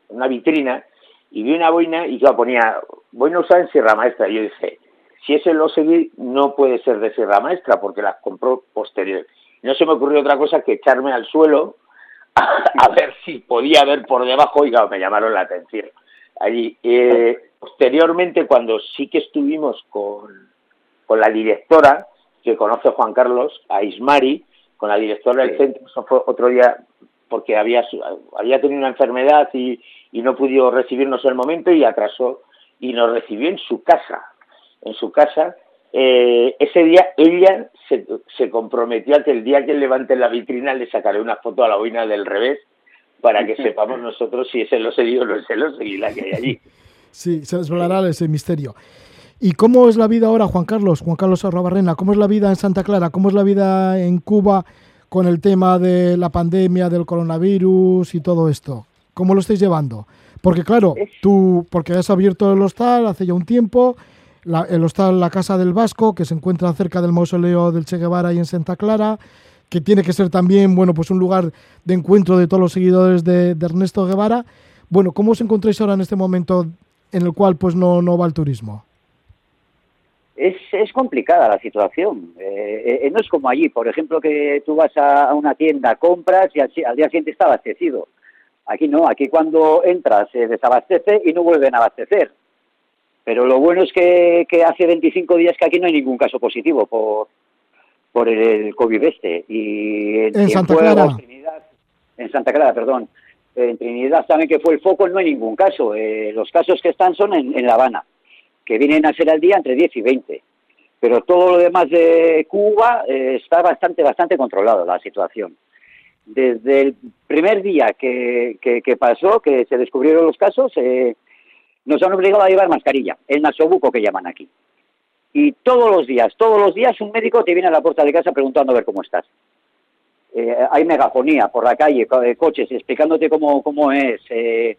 I: una vitrina y vi una boina y yo ponía boina usada en Sierra Maestra. Y yo dije, si ese lo seguí, no puede ser de Sierra Maestra porque las compró posterior. No se me ocurrió otra cosa que echarme al suelo a, ver si podía ver por debajo y claro, me llamaron la atención. Allí, eh, posteriormente, cuando sí que estuvimos con, con la directora, que conoce Juan Carlos, a Ismari, con la directora del centro, eso fue otro día porque había, había tenido una enfermedad y, y no pudo recibirnos en el momento y atrasó y nos recibió en su casa, en su casa. Eh, ese día ella se, se comprometió a que el día que levante la vitrina le sacaré una foto a la boina del revés para que sepamos nosotros si es el seguido o no es el seguí la que hay allí.
A: Sí, se desvelará ese misterio. ¿Y cómo es la vida ahora, Juan Carlos? Juan Carlos Arrabarrena, ¿cómo es la vida en Santa Clara? ¿Cómo es la vida en Cuba con el tema de la pandemia, del coronavirus y todo esto? ¿Cómo lo estáis llevando? Porque claro, tú, porque has abierto el hostal hace ya un tiempo, la- el hostal La Casa del Vasco, que se encuentra cerca del mausoleo del Che Guevara y en Santa Clara, que tiene que ser también, bueno, pues un lugar de encuentro de todos los seguidores de, Ernesto Guevara. Bueno, ¿cómo os encontráis ahora en este momento en el cual pues no, no va el turismo?
J: Es, es complicada la situación. Eh, eh, no es como allí, por ejemplo, que tú vas a, una tienda, compras y al, día siguiente está abastecido. Aquí no, aquí cuando entras se desabastece y no vuelven a abastecer. Pero lo bueno es que, que hace 25 días que aquí no hay ningún caso positivo por, por el COVID este. Y en,
A: En Santa Clara.
J: Trinidad, en Santa Clara, perdón. En Trinidad también que fue el foco, no hay ningún caso. Eh, los casos que están son en, en La Habana, que vienen a ser al día entre 10 y 20. Pero todo lo demás de Cuba eh, está bastante, bastante controlado la situación. Desde el primer día que, que, que pasó, que se descubrieron los casos, eh, nos han obligado a llevar mascarilla, el nasobuco que llaman aquí. Y todos los días, todos los días un médico te viene a la puerta de casa preguntando a ver cómo estás. Eh, hay megafonía por la calle, eh, coches explicándote cómo, cómo es. eh,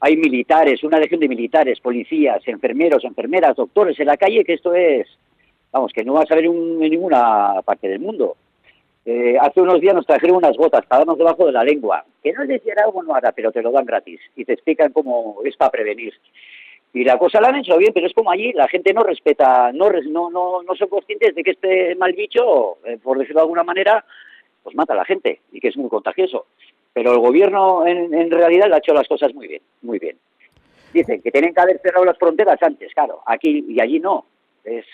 J: hay militares, una legión de militares, policías, enfermeros, enfermeras, doctores en la calle, que esto es, vamos, que no vas a ver en ninguna parte del mundo. Eh, hace unos días nos trajeron unas gotas para darnos debajo de la lengua, que no es decir algo no hará, pero te lo dan gratis y te explican cómo es para prevenir. Y la cosa la han hecho bien, pero es como allí, la gente no respeta, no, no, no, no son conscientes de que este mal bicho, eh, por decirlo de alguna manera, pues mata a la gente y que es muy contagioso. Pero el gobierno en, en realidad le ha hecho las cosas muy bien, muy bien. Dicen que tienen que haber cerrado las fronteras antes, claro, aquí y allí no. Es,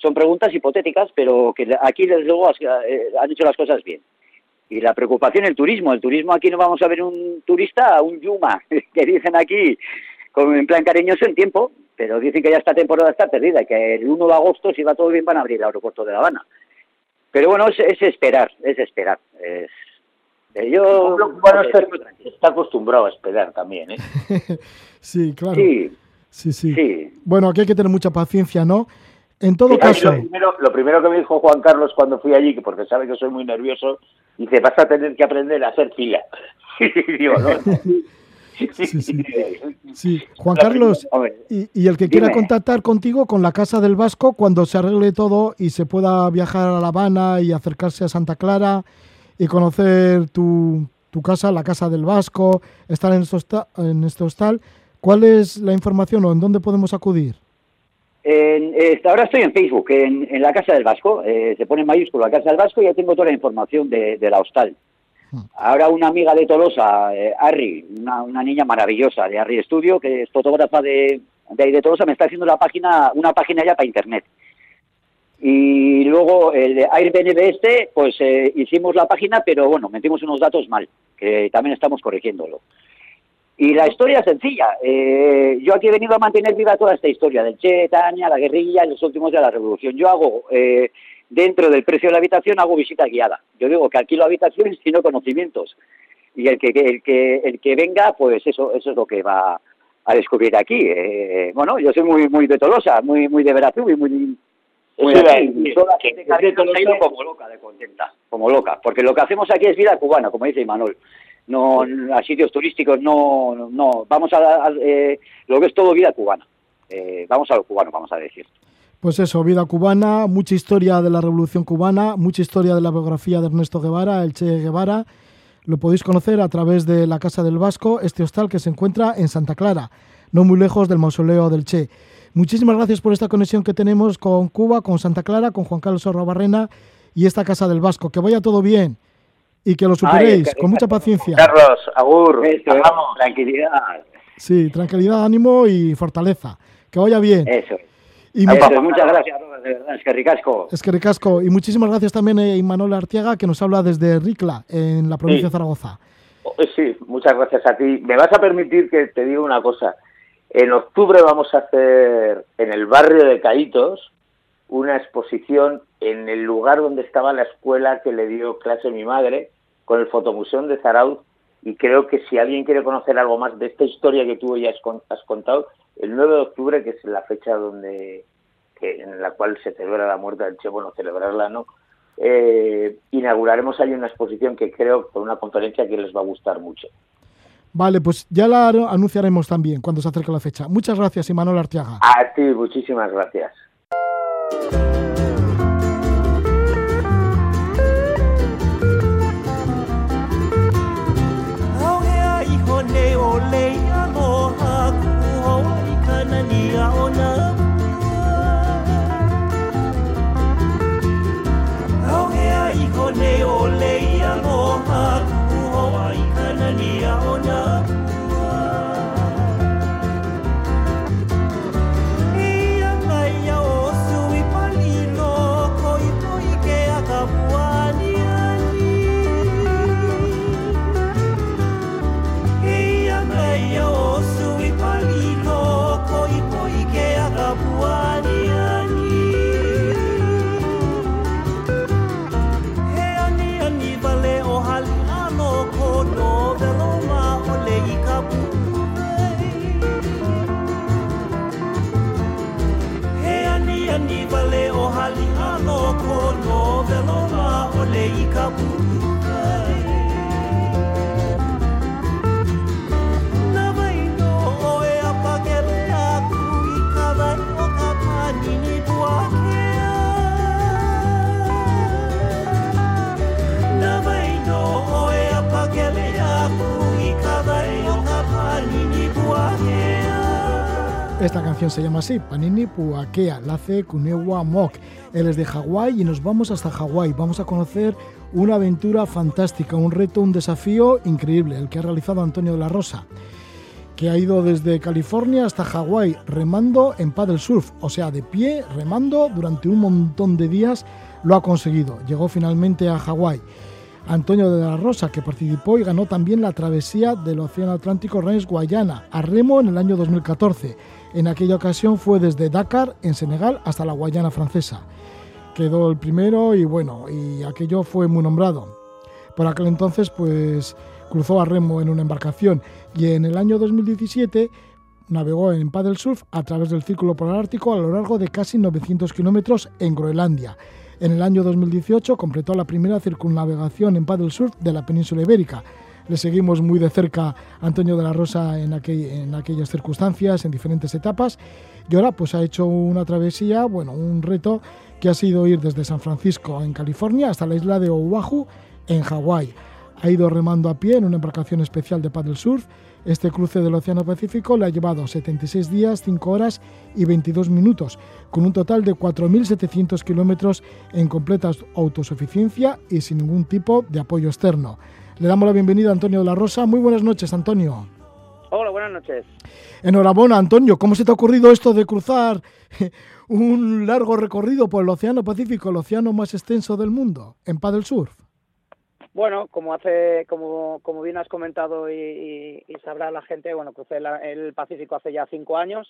J: son preguntas hipotéticas, pero que aquí desde luego has- eh, han hecho las cosas bien. Y la preocupación el turismo. El turismo aquí no vamos a ver un turista, un yuma, que dicen aquí, con, en plan cariñoso en tiempo, pero dicen que ya esta temporada está perdida y que el 1 de agosto, si va todo bien, van a abrir el aeropuerto de La Habana. Pero bueno, es, es esperar, es esperar. Es, eh, yo,
I: El pueblo cubano está, acostumbrado a esperar también, ¿eh?
A: Sí, claro.
J: Sí,
A: Sí, sí.
J: sí.
A: Bueno, aquí hay que tener mucha paciencia, ¿no? En todo
I: Sí,
A: caso,
I: Lo primero, lo primero que me dijo Juan Carlos cuando fui allí, que porque sabe que soy muy nervioso, dice, vas a tener que aprender a hacer fila. Digo, no.
A: Sí, sí. sí. Juan Carlos, y, y el que quiera contactar contigo con la Casa del Vasco cuando se arregle todo y se pueda viajar a La Habana y acercarse a Santa Clara y conocer tu, tu casa, la Casa del Vasco, estar en este, en este hostal, ¿cuál es la información o en dónde podemos acudir?
J: En- eh, ahora estoy en Facebook, en, en la Casa del Vasco. eh, se pone en mayúscula la Casa del Vasco y ya tengo toda la información de, de la hostal. Ahora una amiga de Tolosa, eh, Arri, una, una niña maravillosa de Arri Estudio, que es fotógrafa de de ahí de Tolosa, me está haciendo la página, una página ya para internet. Y luego el de Airbnb este, pues eh, hicimos la página, pero bueno, metimos unos datos mal, que también estamos corrigiéndolo. Y la historia es sencilla. Eh, yo aquí he venido a mantener viva toda esta historia del Che, Tania, la guerrilla y los últimos de la revolución. Yo hago, eh, dentro del precio de la habitación, hago visita guiada. Yo digo que alquilo habitaciones y no conocimientos. Y el que, el que, el que venga, pues eso, eso es lo que va a descubrir aquí. Eh, bueno, yo soy muy, muy de Tolosa, muy, muy de Veracruz y muy, muy
I: Sí,
J: aquí.
I: sí,
J: Y toda la
I: que-
J: gente
I: que
J: que como loca de contenta, como loca. Porque lo que hacemos aquí es vida cubana, como dice Imanol. No, a sitios turísticos no, no, vamos a, a- eh, lo que es todo vida cubana. Eh, vamos a lo cubano, vamos a decir.
A: Pues eso, vida cubana, mucha historia de la Revolución Cubana, mucha historia de la biografía de Ernesto Guevara, el Che Guevara. Lo podéis conocer a través de la Casa del Vasco, este hostal que se encuentra en Santa Clara, no muy lejos del mausoleo del Che. Muchísimas gracias por esta conexión que tenemos con Cuba, con Santa Clara, con Juan Carlos Barrena y esta Casa del Vasco. Que vaya todo bien y que lo superéis
J: Ay,
A: con mucha paciencia.
I: Carlos, Agur,
J: Eso, eh,
I: hablamos.
J: tranquilidad.
A: Sí, tranquilidad, ánimo y fortaleza. Que vaya bien.
J: Eso.
A: Y
J: Eso,
A: mu-
J: muchas gracias, Robert, de verdad, es que ricasco.
A: Es que ricasco. Y muchísimas gracias también a Imanol Artiaga, que nos habla desde Ricla, en la provincia
I: Sí.
A: de Zaragoza.
I: Oh, Sí, muchas gracias a ti. Me vas a permitir que te diga una cosa. En octubre vamos a hacer en el barrio de Caítos una exposición en el lugar donde estaba la escuela que le dio clase mi madre, con el Fotomuseo de Zarauz. Y creo que si alguien quiere conocer algo más de esta historia que tú ya has con- has contado, el 9 de octubre, que es la fecha donde que, en la cual se celebra la muerte del Che, bueno, celebrarla no, eh, inauguraremos ahí una exposición que creo con una conferencia que les va a gustar mucho.
A: Vale, pues ya la anunciaremos también cuando se acerque la fecha. Muchas gracias, Imanol Artiaga.
I: A ti, muchísimas gracias.
K: Thank you.
A: Esta canción se llama así, Panini Puakea, la hace Kunewa Mok. Él es de Hawái y nos vamos hasta Hawái. Vamos a conocer una aventura fantástica, un reto, un desafío increíble, el que ha realizado Antonio de la Rosa, que ha ido desde California hasta Hawái remando en paddle surf, o sea, de pie, remando durante un montón de días, lo ha conseguido. Llegó finalmente a Hawái. Antonio de la Rosa, que participó y ganó también la travesía del Océano Atlántico Rennes Guayana a remo en el año 2014. En aquella ocasión fue desde Dakar, en Senegal, hasta la Guayana francesa. Quedó el primero y bueno, y aquello fue muy nombrado. Por aquel entonces, pues cruzó a remo en una embarcación y en el año 2017 navegó en paddle surf a través del Círculo Polar Ártico a lo largo de casi 900 kilómetros en Groenlandia. En el año 2018 completó la primera circunnavegación en paddle surf de la península ibérica. Le seguimos muy de cerca a Antonio de la Rosa en, aquel- en aquellas circunstancias, en diferentes etapas. Y ahora pues ha hecho una travesía, bueno, un reto que ha sido ir desde San Francisco en California hasta la isla de Oahu en Hawái. Ha ido remando a pie en una embarcación especial de paddle surf. Este cruce del Océano Pacífico le ha llevado 76 días, 5 horas y 22 minutos, con un total de 4.700 kilómetros en completa autosuficiencia y sin ningún tipo de apoyo externo. Le damos la bienvenida a Antonio de la Rosa. Muy buenas noches, Antonio.
L: Hola, buenas noches.
A: Enhorabuena, Antonio. ¿Cómo se te ha ocurrido esto de cruzar un largo recorrido por el Océano Pacífico, el océano más extenso del mundo, en paddle surf?
L: Bueno, como hace, como, como bien has comentado y, y, sabrá la gente, bueno, crucé la, el Pacífico hace ya cinco años,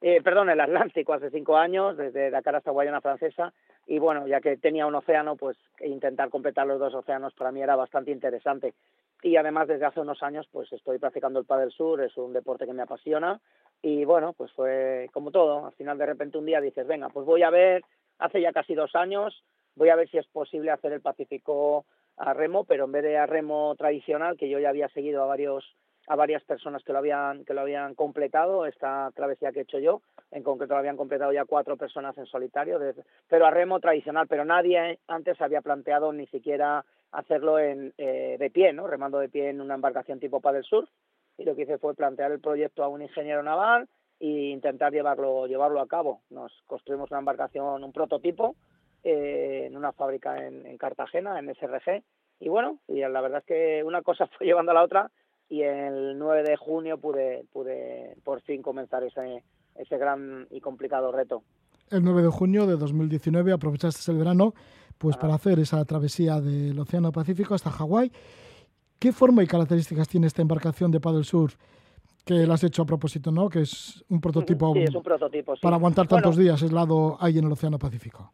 L: eh, perdón, el Atlántico hace cinco años, desde Dakar hasta Guayana Francesa, y bueno, ya que tenía un océano, pues intentar completar los dos océanos para mí era bastante interesante. Y además desde hace unos años pues estoy practicando el pádel sur, es un deporte que me apasiona y bueno, pues fue como todo, al final de repente un día dices, venga, pues voy a ver, hace ya casi dos años, voy a ver si es posible hacer el Pacífico a remo, pero en vez de a remo tradicional, que yo ya había seguido a varios a varias personas que lo habían que lo habían completado esta travesía que he hecho yo en concreto lo habían completado ya cuatro personas en solitario pero a remo tradicional pero nadie antes había planteado ni siquiera hacerlo en, eh, de pie, ¿no? remando de pie en una embarcación tipo paddle surf. Y lo que hice fue plantear el proyecto a un ingeniero naval e intentar llevarlo, llevarlo a cabo. Nos construimos una embarcación, un prototipo, eh, en una fábrica en, en, Cartagena, en SRG. Y bueno, y la verdad es que una cosa fue llevando a la otra y el 9 de junio pude, pude por fin comenzar ese, ese gran y complicado reto.
A: El 9 de junio de 2019 aprovechaste el verano pues para hacer esa travesía del Océano Pacífico hasta Hawái. ¿Qué forma y características tiene esta embarcación de paddle surf que la has hecho a propósito, ¿no? Que es un prototipo,
L: sí, es un prototipo sí.
A: para aguantar tantos días aislado ahí en el Océano Pacífico.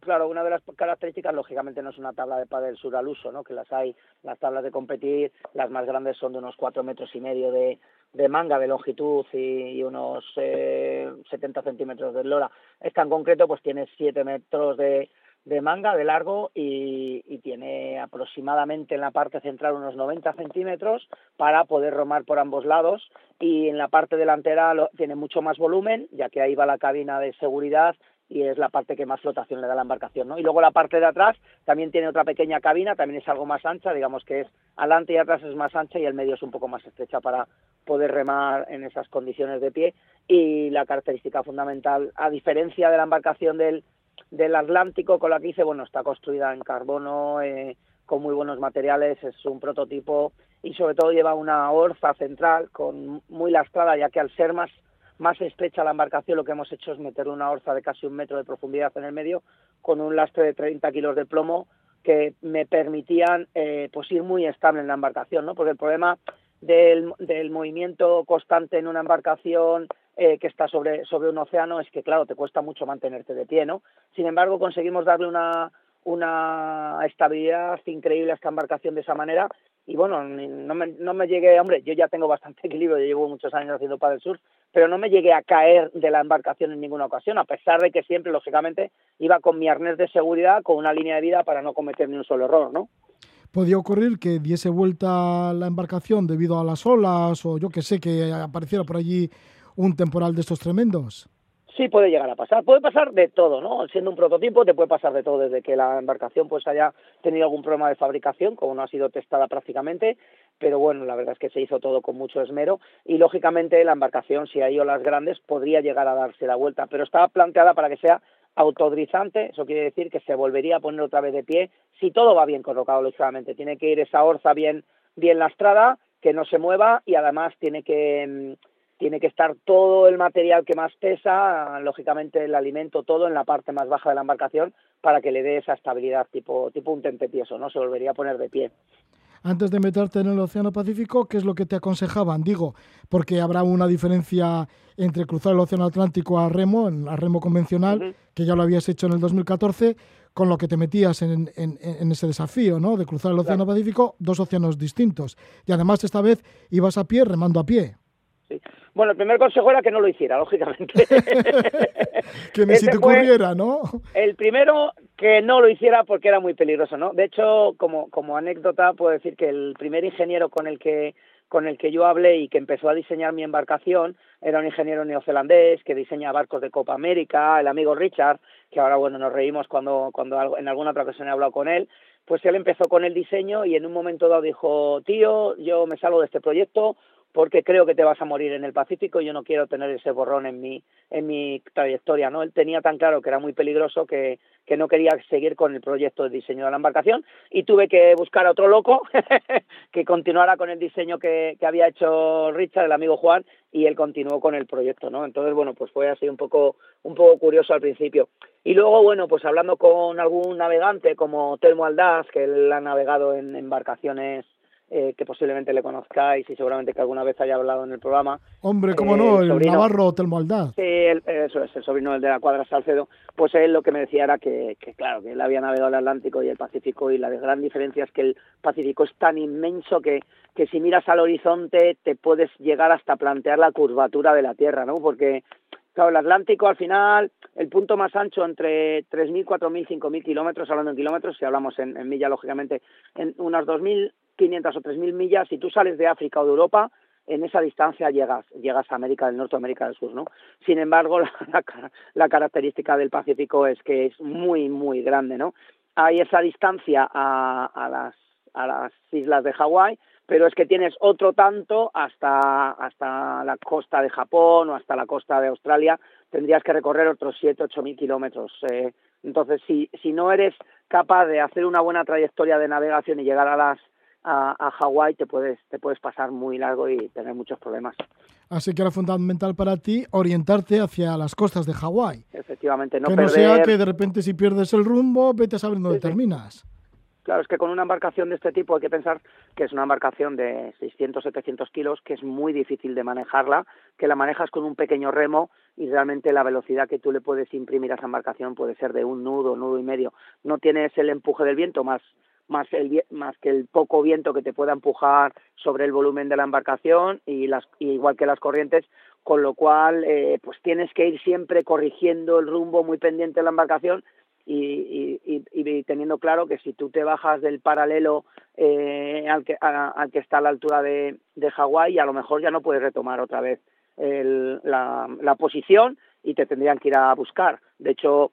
L: Claro, una de las características, lógicamente, no es una tabla de paddle sur al uso, ¿no? Que las hay, las tablas de competir, las más grandes son de unos cuatro metros y medio de, de manga de longitud y, y unos eh, 70 centímetros de lora. Esta en concreto, pues tiene siete metros de, de manga de largo y, y, tiene aproximadamente en la parte central unos 90 centímetros para poder romar por ambos lados y en la parte delantera lo, tiene mucho más volumen ya que ahí va la cabina de seguridad y es la parte que más flotación le da la embarcación, ¿no? Y luego la parte de atrás también tiene otra pequeña cabina, también es algo más ancha, digamos que es adelante y atrás es más ancha y el medio es un poco más estrecha para poder remar en esas condiciones de pie y la característica fundamental, a diferencia de la embarcación del del Atlántico con la que hice, bueno, está construida en carbono, eh, con muy buenos materiales, es un prototipo y sobre todo lleva una orza central con muy lastrada, ya que al ser más, más estrecha la embarcación lo que hemos hecho es meterle una orza de casi un metro de profundidad en el medio con un lastre de 30 kilos de plomo que me permitían eh, pues ir muy estable en la embarcación, ¿no? Porque el problema del, del movimiento constante en una embarcación eh, que está sobre, sobre un océano es que, claro, te cuesta mucho mantenerte de pie, ¿no? Sin embargo, conseguimos darle una, una estabilidad increíble a esta embarcación de esa manera y bueno, no me, no me llegué, hombre, yo ya tengo bastante equilibrio, yo llevo muchos años haciendo paddle surf, pero no me llegué a caer de la embarcación en ninguna ocasión, a pesar de que siempre, lógicamente, iba con mi arnés de seguridad, con una línea de vida para no cometer ni un solo error, ¿no?
A: podía ocurrir que diese vuelta la embarcación debido a las olas o yo que sé, que apareciera por allí un temporal de estos tremendos?
L: Sí, puede llegar a pasar. Puede pasar de todo, ¿no? Siendo un prototipo te puede pasar de todo, desde que la embarcación pues haya tenido algún problema de fabricación, como no ha sido testada prácticamente, pero bueno, la verdad es que se hizo todo con mucho esmero y lógicamente la embarcación, si hay olas grandes, podría llegar a darse la vuelta, pero estaba planteada para que sea autodrizante, eso quiere decir que se volvería a poner otra vez de pie si todo va bien colocado, lógicamente. Tiene que ir esa orza bien, bien lastrada, que no se mueva y además tiene que mm, tiene que estar todo el material que más pesa, lógicamente el alimento, todo en la parte más baja de la embarcación para que le dé esa estabilidad tipo, tipo un tentepieso, ¿no? Se volvería a poner de pie.
A: Antes de meterte en el Océano Pacífico, ¿qué es lo que te aconsejaban? Digo, porque habrá una diferencia entre cruzar el Océano Atlántico a remo, a remo convencional, uh -huh. que ya lo habías hecho en el 2014, con lo que te metías en, en, en ese desafío, ¿no? De cruzar el Océano claro. Pacífico, dos océanos distintos. Y además esta vez ibas a pie, remando a pie.
L: Sí. Bueno, el primer consejo era que no lo hiciera, lógicamente.
A: que ni si te ocurriera, ¿no?
L: El primero, que no lo hiciera porque era muy peligroso, ¿no? De hecho, como, como anécdota, puedo decir que el primer ingeniero con el que con el que yo hablé y que empezó a diseñar mi embarcación era un ingeniero neozelandés que diseña barcos de Copa América, el amigo Richard, que ahora bueno nos reímos cuando cuando en alguna otra ocasión he hablado con él, pues él empezó con el diseño y en un momento dado dijo, tío, yo me salgo de este proyecto, porque creo que te vas a morir en el Pacífico y yo no quiero tener ese borrón en mi, en mi trayectoria, ¿no? Él tenía tan claro que era muy peligroso que, que no quería seguir con el proyecto de diseño de la embarcación y tuve que buscar a otro loco que continuara con el diseño que, que había hecho Richard, el amigo Juan, y él continuó con el proyecto, ¿no? Entonces, bueno, pues fue así un poco, un poco curioso al principio. Y luego, bueno, pues hablando con algún navegante como Telmo Aldaz, que él ha navegado en embarcaciones eh, que posiblemente le conozcáis y seguramente que alguna vez haya hablado en el programa.
A: Hombre, cómo no, el, Navarro Telmo Aldaz.
L: Sí, eso es, el sobrino del de la cuadra Salcedo. Pues él lo que me decía era que, que, claro, que él había navegado el Atlántico y el Pacífico y la gran diferencia es que el Pacífico es tan inmenso que, que si miras al horizonte te puedes llegar hasta plantear la curvatura de la Tierra, ¿no? Porque Claro, el Atlántico al final, el punto más ancho entre 3.000, 4.000, 5.000 kilómetros, hablando en kilómetros, si hablamos en, en millas, lógicamente, en unas 2.000 500 o 3.000 millas, si tú sales de África o de Europa, en esa distancia llegas, llegas a América del Norte o América del Sur, ¿no? Sin embargo, la, característica del Pacífico es que es muy, muy grande, ¿no? Hay esa distancia a, a las, a las islas de Hawái, pero es que tienes otro tanto hasta, hasta la costa de Japón o hasta la costa de Australia, tendrías que recorrer otros 7, 8 mil kilómetros. Eh. entonces, si, si no eres capaz de hacer una buena trayectoria de navegación y llegar a las a, a Hawái te puedes, te puedes pasar muy largo y tener muchos problemas.
A: Así que era fundamental para ti orientarte hacia las costas de Hawái.
L: Efectivamente, no
A: Que
L: no
A: sea que de repente si pierdes el rumbo, vete a saber dónde terminas.
L: Claro, es que con una embarcación de este tipo hay que pensar que es una embarcación de 600, 700 kilos, que es muy difícil de manejarla, que la manejas con un pequeño remo y realmente la velocidad que tú le puedes imprimir a esa embarcación puede ser de un nudo, nudo y medio. No tienes el empuje del viento más más, el, más que el poco viento que te pueda empujar sobre el volumen de la embarcación y las igual que las corrientes con lo cual eh, pues tienes que ir siempre corrigiendo el rumbo muy pendiente de la embarcación y, y, y, teniendo claro que si tú te bajas del paralelo eh, al, que, al que está a la altura de, de Hawái a lo mejor ya no puedes retomar otra vez el, la, la posición y te tendrían que ir a buscar. De hecho,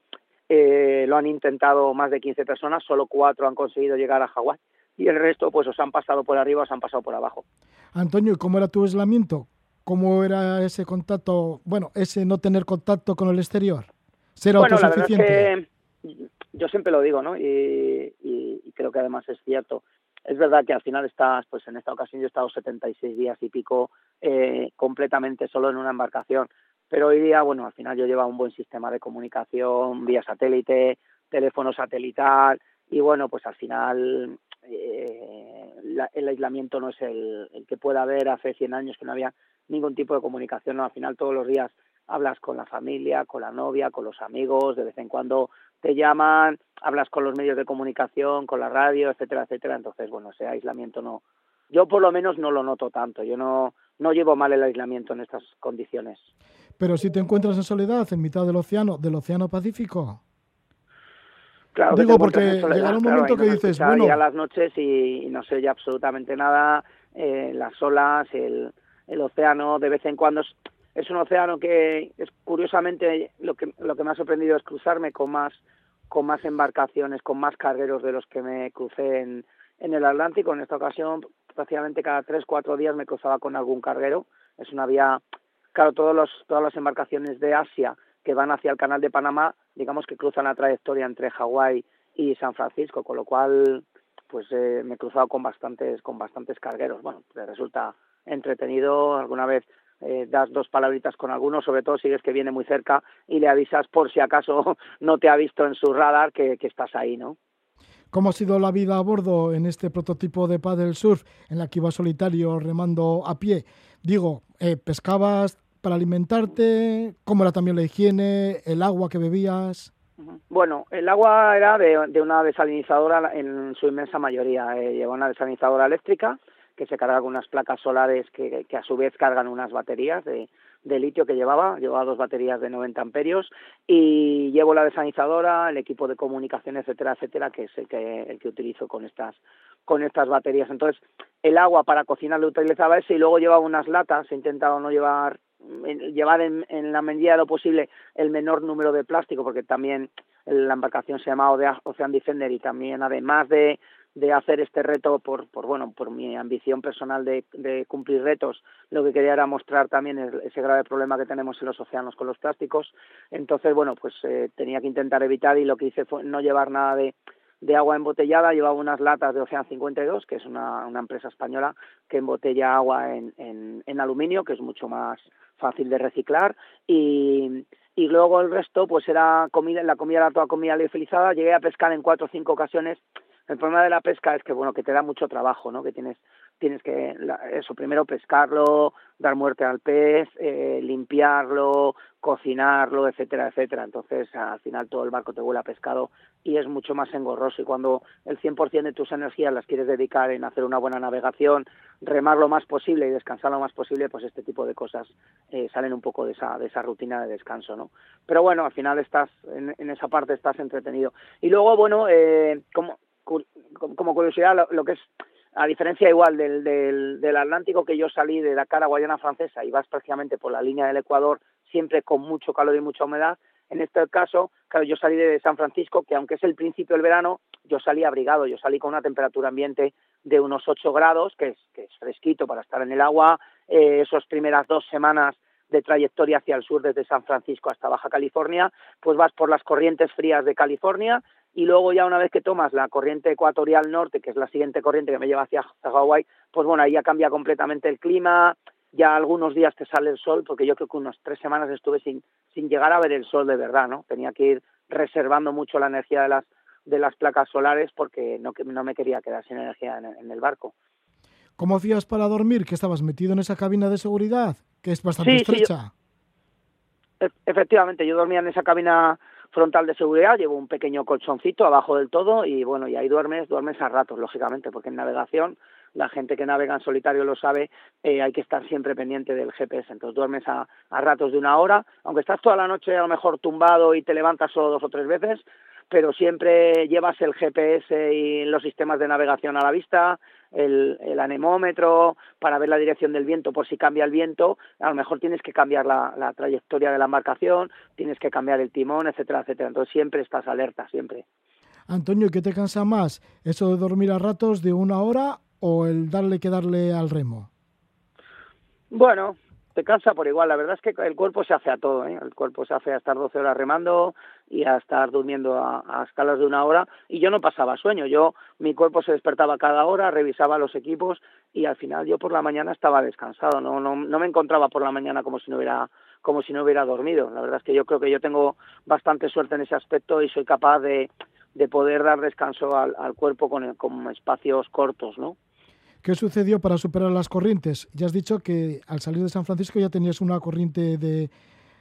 L: eh, lo han intentado más de 15 personas, solo cuatro han conseguido llegar a Hawái y el resto pues os han pasado por arriba, os han pasado por abajo.
A: Antonio, ¿y cómo era tu aislamiento? ¿Cómo era ese contacto, bueno, ese no tener contacto con el exterior? ¿Ser
L: bueno,
A: autosuficiente?
L: Es que yo siempre lo digo, ¿no? Y, y, y, creo que además es cierto. Es verdad que al final estás, pues en esta ocasión yo he estado 76 días y pico eh, completamente solo en una embarcación pero hoy día, bueno, al final yo llevaba un buen sistema de comunicación vía satélite, teléfono satelital, y bueno, pues al final eh, la, el aislamiento no es el, que pueda haber. Hace 100 años que no había ningún tipo de comunicación, no, al final todos los días hablas con la familia, con la novia, con los amigos, de vez en cuando te llaman, hablas con los medios de comunicación, con la radio, etcétera, etcétera, entonces, bueno, ese aislamiento no, yo por lo menos no lo noto tanto, yo no, no llevo mal el aislamiento en estas condiciones.
A: Pero si te encuentras en soledad en mitad del océano, del océano Pacífico.
L: Claro,
A: Digo, porque llegará un momento
L: claro,
A: que dices, bueno...
L: a las noches y, y, no se oye absolutamente nada, eh, las olas, el, el océano, de vez en cuando... Es, es un océano que, es curiosamente, lo que, lo que me ha sorprendido es cruzarme con más, con más embarcaciones, con más cargueros de los que me crucé en, en el Atlántico. En esta ocasión, prácticamente cada tres, cuatro días me cruzaba con algún carguero. Es una vía claro, todos los, todas las embarcaciones de Asia que van hacia el canal de Panamá, digamos que cruzan la trayectoria entre Hawái y San Francisco, con lo cual pues eh, me he cruzado con bastantes, con bastantes cargueros. Bueno, resulta entretenido, alguna vez eh, das dos palabritas con alguno, sobre todo si ves que viene muy cerca y le avisas por si acaso no te ha visto en su radar que, que estás ahí, ¿no?
A: ¿Cómo ha sido la vida a bordo en este prototipo de paddle surf en la que iba solitario remando a pie? Digo, eh, pescabas, para alimentarte? ¿Cómo era también la higiene? ¿El agua que bebías?
L: Bueno, el agua era de, una desalinizadora en su inmensa mayoría. Eh, una desalinizadora eléctrica que se carga con unas placas solares que, que a su vez cargan unas baterías de, de litio que llevaba, llevaba dos baterías de 90 amperios y llevo la desalinizadora, el equipo de comunicación, etcétera, etcétera, que es el que, el que utilizo con estas, con estas baterías. Entonces, el agua para cocinar lo utilizaba ese y luego llevaba unas latas, he intentado no llevar llevar en, en, la medida de lo posible el menor número de plástico, porque también la embarcación se llama Ocean Defender y también además de, de hacer este reto por, por bueno por mi ambición personal de, de cumplir retos lo que quería era mostrar también ese grave problema que tenemos en los océanos con los plásticos. Entonces bueno pues eh, tenía que intentar evitar y lo que hice fue no llevar nada de agua embotellada, llevaba unas latas de Ocean 52, que es una, una empresa española que embotella agua en, en, en, aluminio, que es mucho más fácil de reciclar, y, y luego el resto pues era comida, la comida era toda comida liofilizada, llegué a pescar en cuatro o cinco ocasiones el problema de la pesca es que bueno que te da mucho trabajo, ¿no? Que tienes tienes que eso primero pescarlo, dar muerte al pez, eh, limpiarlo, cocinarlo, etcétera, etcétera. Entonces al final todo el barco te huele a pescado y es mucho más engorroso. Y cuando el 100% de tus energías las quieres dedicar en hacer una buena navegación, remar lo más posible y descansar lo más posible, pues este tipo de cosas eh, salen un poco de esa de esa rutina de descanso, ¿no? Pero bueno, al final estás en, en esa parte estás entretenido. Y luego bueno, eh, como como curiosidad, lo, que es, a diferencia igual del, del, del, Atlántico que yo salí de la cara Guayana Francesa y vas prácticamente por la línea del Ecuador, siempre con mucho calor y mucha humedad, en este caso, claro, yo salí de San Francisco, que aunque es el principio del verano, yo salí abrigado, yo salí con una temperatura ambiente de unos 8 grados, que es, que es fresquito para estar en el agua, eh, esas primeras dos semanas de trayectoria hacia el sur desde San Francisco hasta Baja California, pues vas por las corrientes frías de California y luego ya una vez que tomas la corriente ecuatorial norte, que es la siguiente corriente que me lleva hacia Hawái, pues bueno, ahí ya cambia completamente el clima, ya algunos días te sale el sol, porque yo creo que unas tres semanas estuve sin, sin llegar a ver el sol de verdad, ¿no? Tenía que ir reservando mucho la energía de las, de las placas solares porque no, no me quería quedar sin energía en, en el barco.
A: ¿Cómo hacías para dormir? ¿Que estabas metido en esa cabina de seguridad? Que es bastante sí, estrecha.
L: Sí, yo, efectivamente, yo dormía en esa cabina frontal de seguridad, llevo un pequeño colchoncito abajo del todo y bueno, y ahí duermes, duermes a ratos, lógicamente, porque en navegación, la gente que navega en solitario lo sabe, eh, hay que estar siempre pendiente del GPS, entonces duermes a, a ratos de una hora, aunque estás toda la noche a lo mejor tumbado y te levantas solo dos o tres veces, pero siempre llevas el GPS y los sistemas de navegación a la vista, el, el, anemómetro para ver la dirección del viento por si cambia el viento, a lo mejor tienes que cambiar la, la trayectoria de la embarcación, tienes que cambiar el timón, etcétera, etcétera. Entonces siempre estás alerta, siempre.
A: Antonio, ¿qué te cansa más? ¿Eso de dormir a ratos de una hora o el darle que darle al remo?
L: Bueno, te cansa por igual. La verdad es que el cuerpo se hace a todo. ¿eh? El cuerpo se hace a estar 12 horas remando y a estar durmiendo a, escalas de una hora. Y yo no pasaba sueño. Yo, mi cuerpo se despertaba cada hora, revisaba los equipos y al final yo por la mañana estaba descansado. No, no, no me encontraba por la mañana como si no hubiera como si no hubiera dormido. La verdad es que yo creo que yo tengo bastante suerte en ese aspecto y soy capaz de, de poder dar descanso al, al cuerpo con, con espacios cortos, ¿no?
A: ¿Qué sucedió para superar las corrientes? Ya has dicho que al salir de San Francisco ya tenías una corriente de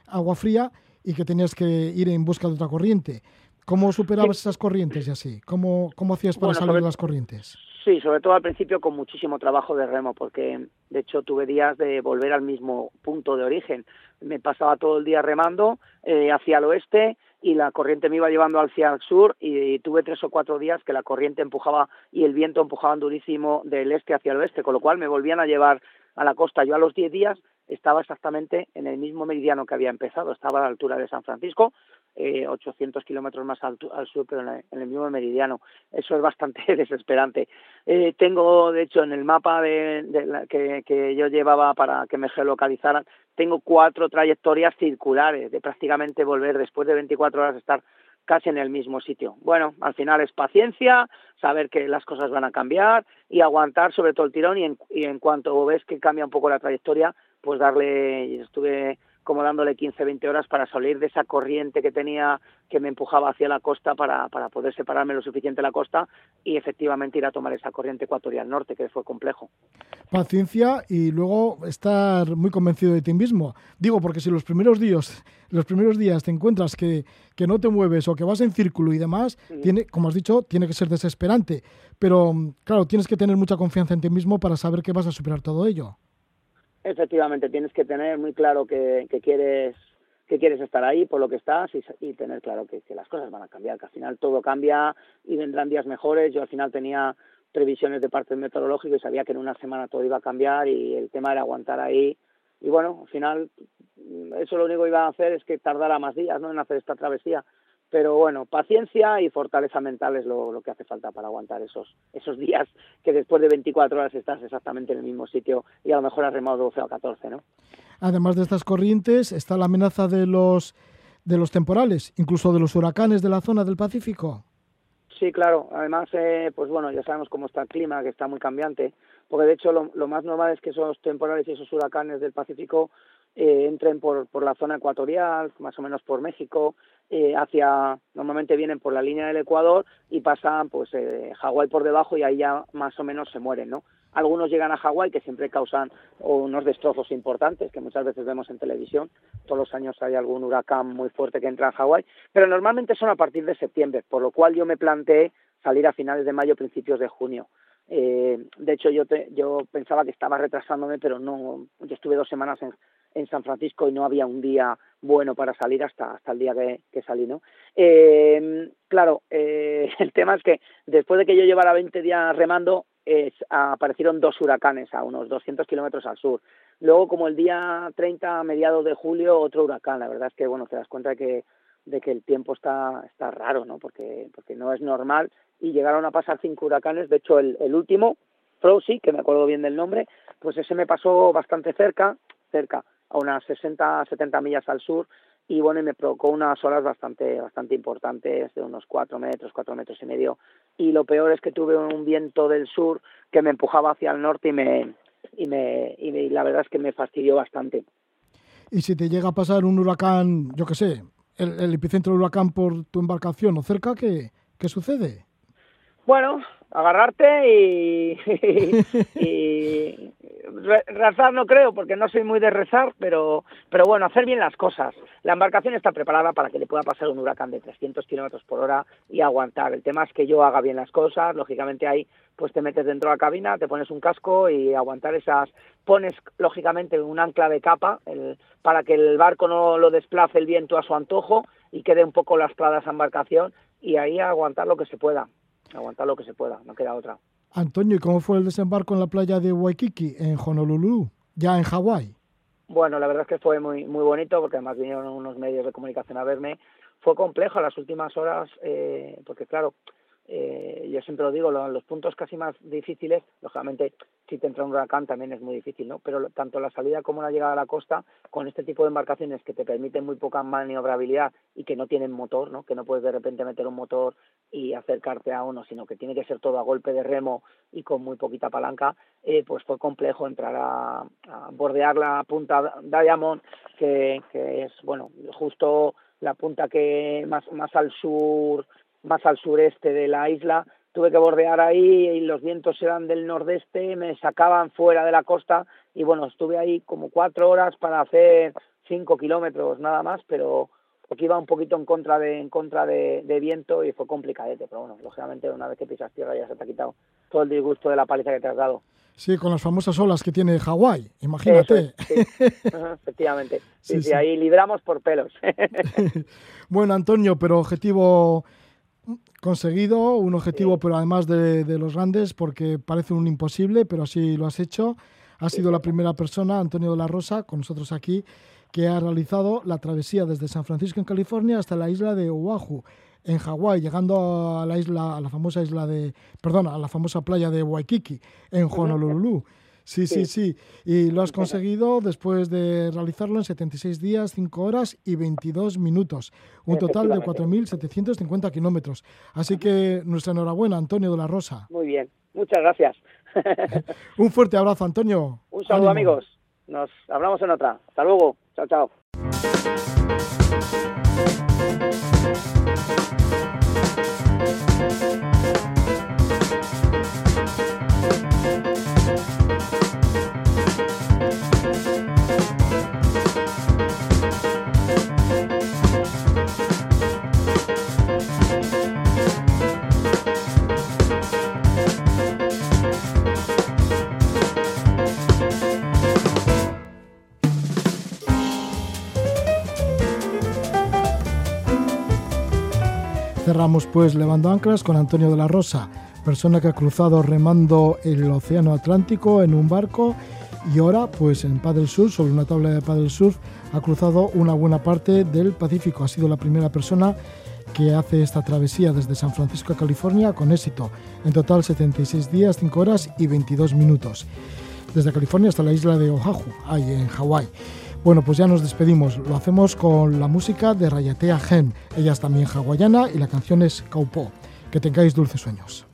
A: agua fría y que tenías que ir en busca de otra corriente. ¿Cómo superabas esas corrientes y así? ¿Cómo, cómo hacías para bueno, salir de las corrientes?
L: Sí, sobre todo al principio con muchísimo trabajo de remo, porque de hecho tuve días de volver al mismo punto de origen. Me pasaba todo el día remando eh, hacia el oeste y la corriente me iba llevando hacia el sur y, tuve tres o cuatro días que la corriente empujaba y el viento empujaban durísimo del este hacia el oeste, con lo cual me volvían a llevar a la costa. Yo a los diez días estaba exactamente en el mismo meridiano que había empezado, estaba a la altura de San Francisco, eh, 800 kilómetros más al, sur, pero en, el mismo meridiano. Eso es bastante desesperante. Eh, tengo, de hecho, en el mapa de, la, que, que, yo llevaba para que me geolocalizaran, tengo cuatro trayectorias circulares de prácticamente volver después de 24 horas estar casi en el mismo sitio. Bueno, al final es paciencia, saber que las cosas van a cambiar y aguantar sobre todo el tirón y en, y en cuanto ves que cambia un poco la trayectoria, pues darle, estuve como dándole 15, 20 horas para salir de esa corriente que tenía que me empujaba hacia la costa para, para poder separarme lo suficiente de la costa y efectivamente ir a tomar esa corriente ecuatorial norte, que fue complejo.
A: Paciencia y luego estar muy convencido de ti mismo. Digo, porque si los primeros días, los primeros días te encuentras que, que no te mueves o que vas en círculo y demás, tiene, como has dicho, tiene que ser desesperante. Pero claro, tienes que tener mucha confianza en ti mismo para saber que vas a superar todo ello.
L: Efectivamente, tienes que tener muy claro que, que quieres que quieres estar ahí por lo que estás y, y tener claro que, las cosas van a cambiar, que al final todo cambia y vendrán días mejores. Yo al final tenía previsiones de parte meteorológico y sabía que en una semana todo iba a cambiar y el tema era aguantar ahí. Y bueno, al final eso lo único que iba a hacer es que tardara más días ¿no? en hacer esta travesía, pero bueno, paciencia y fortaleza mental es lo, lo, que hace falta para aguantar esos, esos días que después de 24 horas estás exactamente en el mismo sitio y a lo mejor has remado 12 o 14, ¿no?
A: Además de estas corrientes, está la amenaza de los, de los temporales, incluso de los huracanes de la zona del Pacífico.
L: Sí, claro. Además, eh, pues bueno, ya sabemos cómo está el clima, que está muy cambiante, porque de hecho lo, lo más normal es que esos temporales y esos huracanes del Pacífico eh, entren por, por la zona ecuatorial, más o menos por México, eh, hacia, normalmente vienen por la línea del Ecuador y pasan pues eh, Hawái por debajo y ahí ya más o menos se mueren, ¿no? Algunos llegan a Hawái que siempre causan unos destrozos importantes que muchas veces vemos en televisión. Todos los años hay algún huracán muy fuerte que entra en Hawái, pero normalmente son a partir de septiembre, por lo cual yo me planteé salir a finales de mayo, principios de junio. Eh, de hecho, yo, te, yo pensaba que estaba retrasándome, pero no. Yo estuve dos semanas en, en San Francisco y no había un día bueno para salir hasta, hasta el día que, que salí, ¿no? Eh, claro, eh, el tema es que después de que yo llevara 20 días remando, aparecieron dos huracanes a unos 200 kilómetros al sur. Luego, como el día 30, mediados de julio, otro huracán. La verdad es que, bueno, te das cuenta de que, de que el tiempo está, está raro, ¿no? Porque, porque no es normal y llegaron a pasar cinco huracanes. De hecho, el, el último, Frozy, que me acuerdo bien del nombre, pues ese me pasó bastante cerca, cerca, a unas 60, 70 millas al sur y bueno, y me provocó unas olas bastante, bastante importantes, de unos cuatro metros, cuatro metros y medio. Y lo peor es que tuve un viento del sur que me empujaba hacia el norte y me, y me, y me, y la verdad es que me fastidió bastante.
A: Y si te llega a pasar un huracán, yo qué sé, el, epicentro del huracán por tu embarcación o cerca, ¿qué, qué sucede?
L: Bueno, agarrarte y, rezar no creo porque no soy muy de rezar, pero, pero bueno, hacer bien las cosas. La embarcación está preparada para que le pueda pasar un huracán de 300 kilómetros por hora y aguantar. El tema es que yo haga bien las cosas, lógicamente ahí pues te metes dentro de la cabina, te pones un casco y aguantar esas, pones lógicamente un ancla de capa el, para que el barco no lo desplace el viento a su antojo y quede un poco lastrada esa embarcación y ahí aguantar lo que se pueda, aguantar lo que se pueda, no queda otra.
A: Antonio, ¿y cómo fue el desembarco en la playa de Waikiki, en Honolulu, ya en Hawái?
L: Bueno, la verdad es que fue muy muy bonito porque además vinieron unos medios de comunicación a verme. Fue complejo las últimas horas eh, porque claro, eh, yo siempre lo digo, lo, los puntos casi más difíciles, lógicamente si te entra un huracán también es muy difícil, ¿no? Pero tanto la salida como la llegada a la costa, con este tipo de embarcaciones que te permiten muy poca maniobrabilidad y que no tienen motor, ¿no? Que no puedes de repente meter un motor y acercarte a uno, sino que tiene que ser todo a golpe de remo y con muy poquita palanca, eh, pues fue complejo entrar a, a bordear la punta Diamond, que, que es, bueno, justo la punta que más, más al sur más al sureste de la isla, tuve que bordear ahí y los vientos eran del nordeste, me sacaban fuera de la costa y bueno, estuve ahí como cuatro horas para hacer cinco kilómetros nada más, pero porque iba un poquito en contra de en contra de, de, viento y fue complicadete, pero bueno, lógicamente una vez que pisas tierra ya se te ha quitado todo el disgusto de la paliza que te has dado.
A: Sí, con las famosas olas que tiene Hawái, imagínate.
L: Sí. Efectivamente. Sí, sí, sí, ahí libramos por pelos.
A: bueno, Antonio, pero objetivo conseguido, un objetivo, pero además de, de, los grandes, porque parece un imposible, pero así lo has hecho. Has sido la primera persona, Antonio de la Rosa, con nosotros aquí, que ha realizado la travesía desde San Francisco, en California, hasta la isla de Oahu, en Hawái, llegando a la isla, a la famosa isla de, perdón, a la famosa playa de Waikiki, en Honolulu. Sí, sí, sí. Y lo has conseguido después de realizarlo en 76 días, 5 horas y 22 minutos. Un total de 4.750 kilómetros. Así que nuestra enhorabuena, Antonio de la Rosa.
L: Muy bien. Muchas gracias.
A: Un fuerte abrazo, Antonio.
L: Un saludo, Ánimo. amigos. Nos hablamos en otra. Hasta luego. Chao, chao.
A: Cerramos pues levando anclas con Antonio de la Rosa, persona que ha cruzado remando el Océano Atlántico en un barco y ahora pues en paddle surf, sobre una tabla de paddle surf, ha cruzado una buena parte del Pacífico. Ha sido la primera persona que hace esta travesía desde San Francisco a California con éxito. En total 76 días, 5 horas y 22 minutos. Desde California hasta la isla de Oahu, ahí en Hawái. Bueno, pues ya nos despedimos. Lo hacemos con la música de Rayatea Gen. Ella es también hawaiana y la canción es Kaupo. Que tengáis dulces sueños.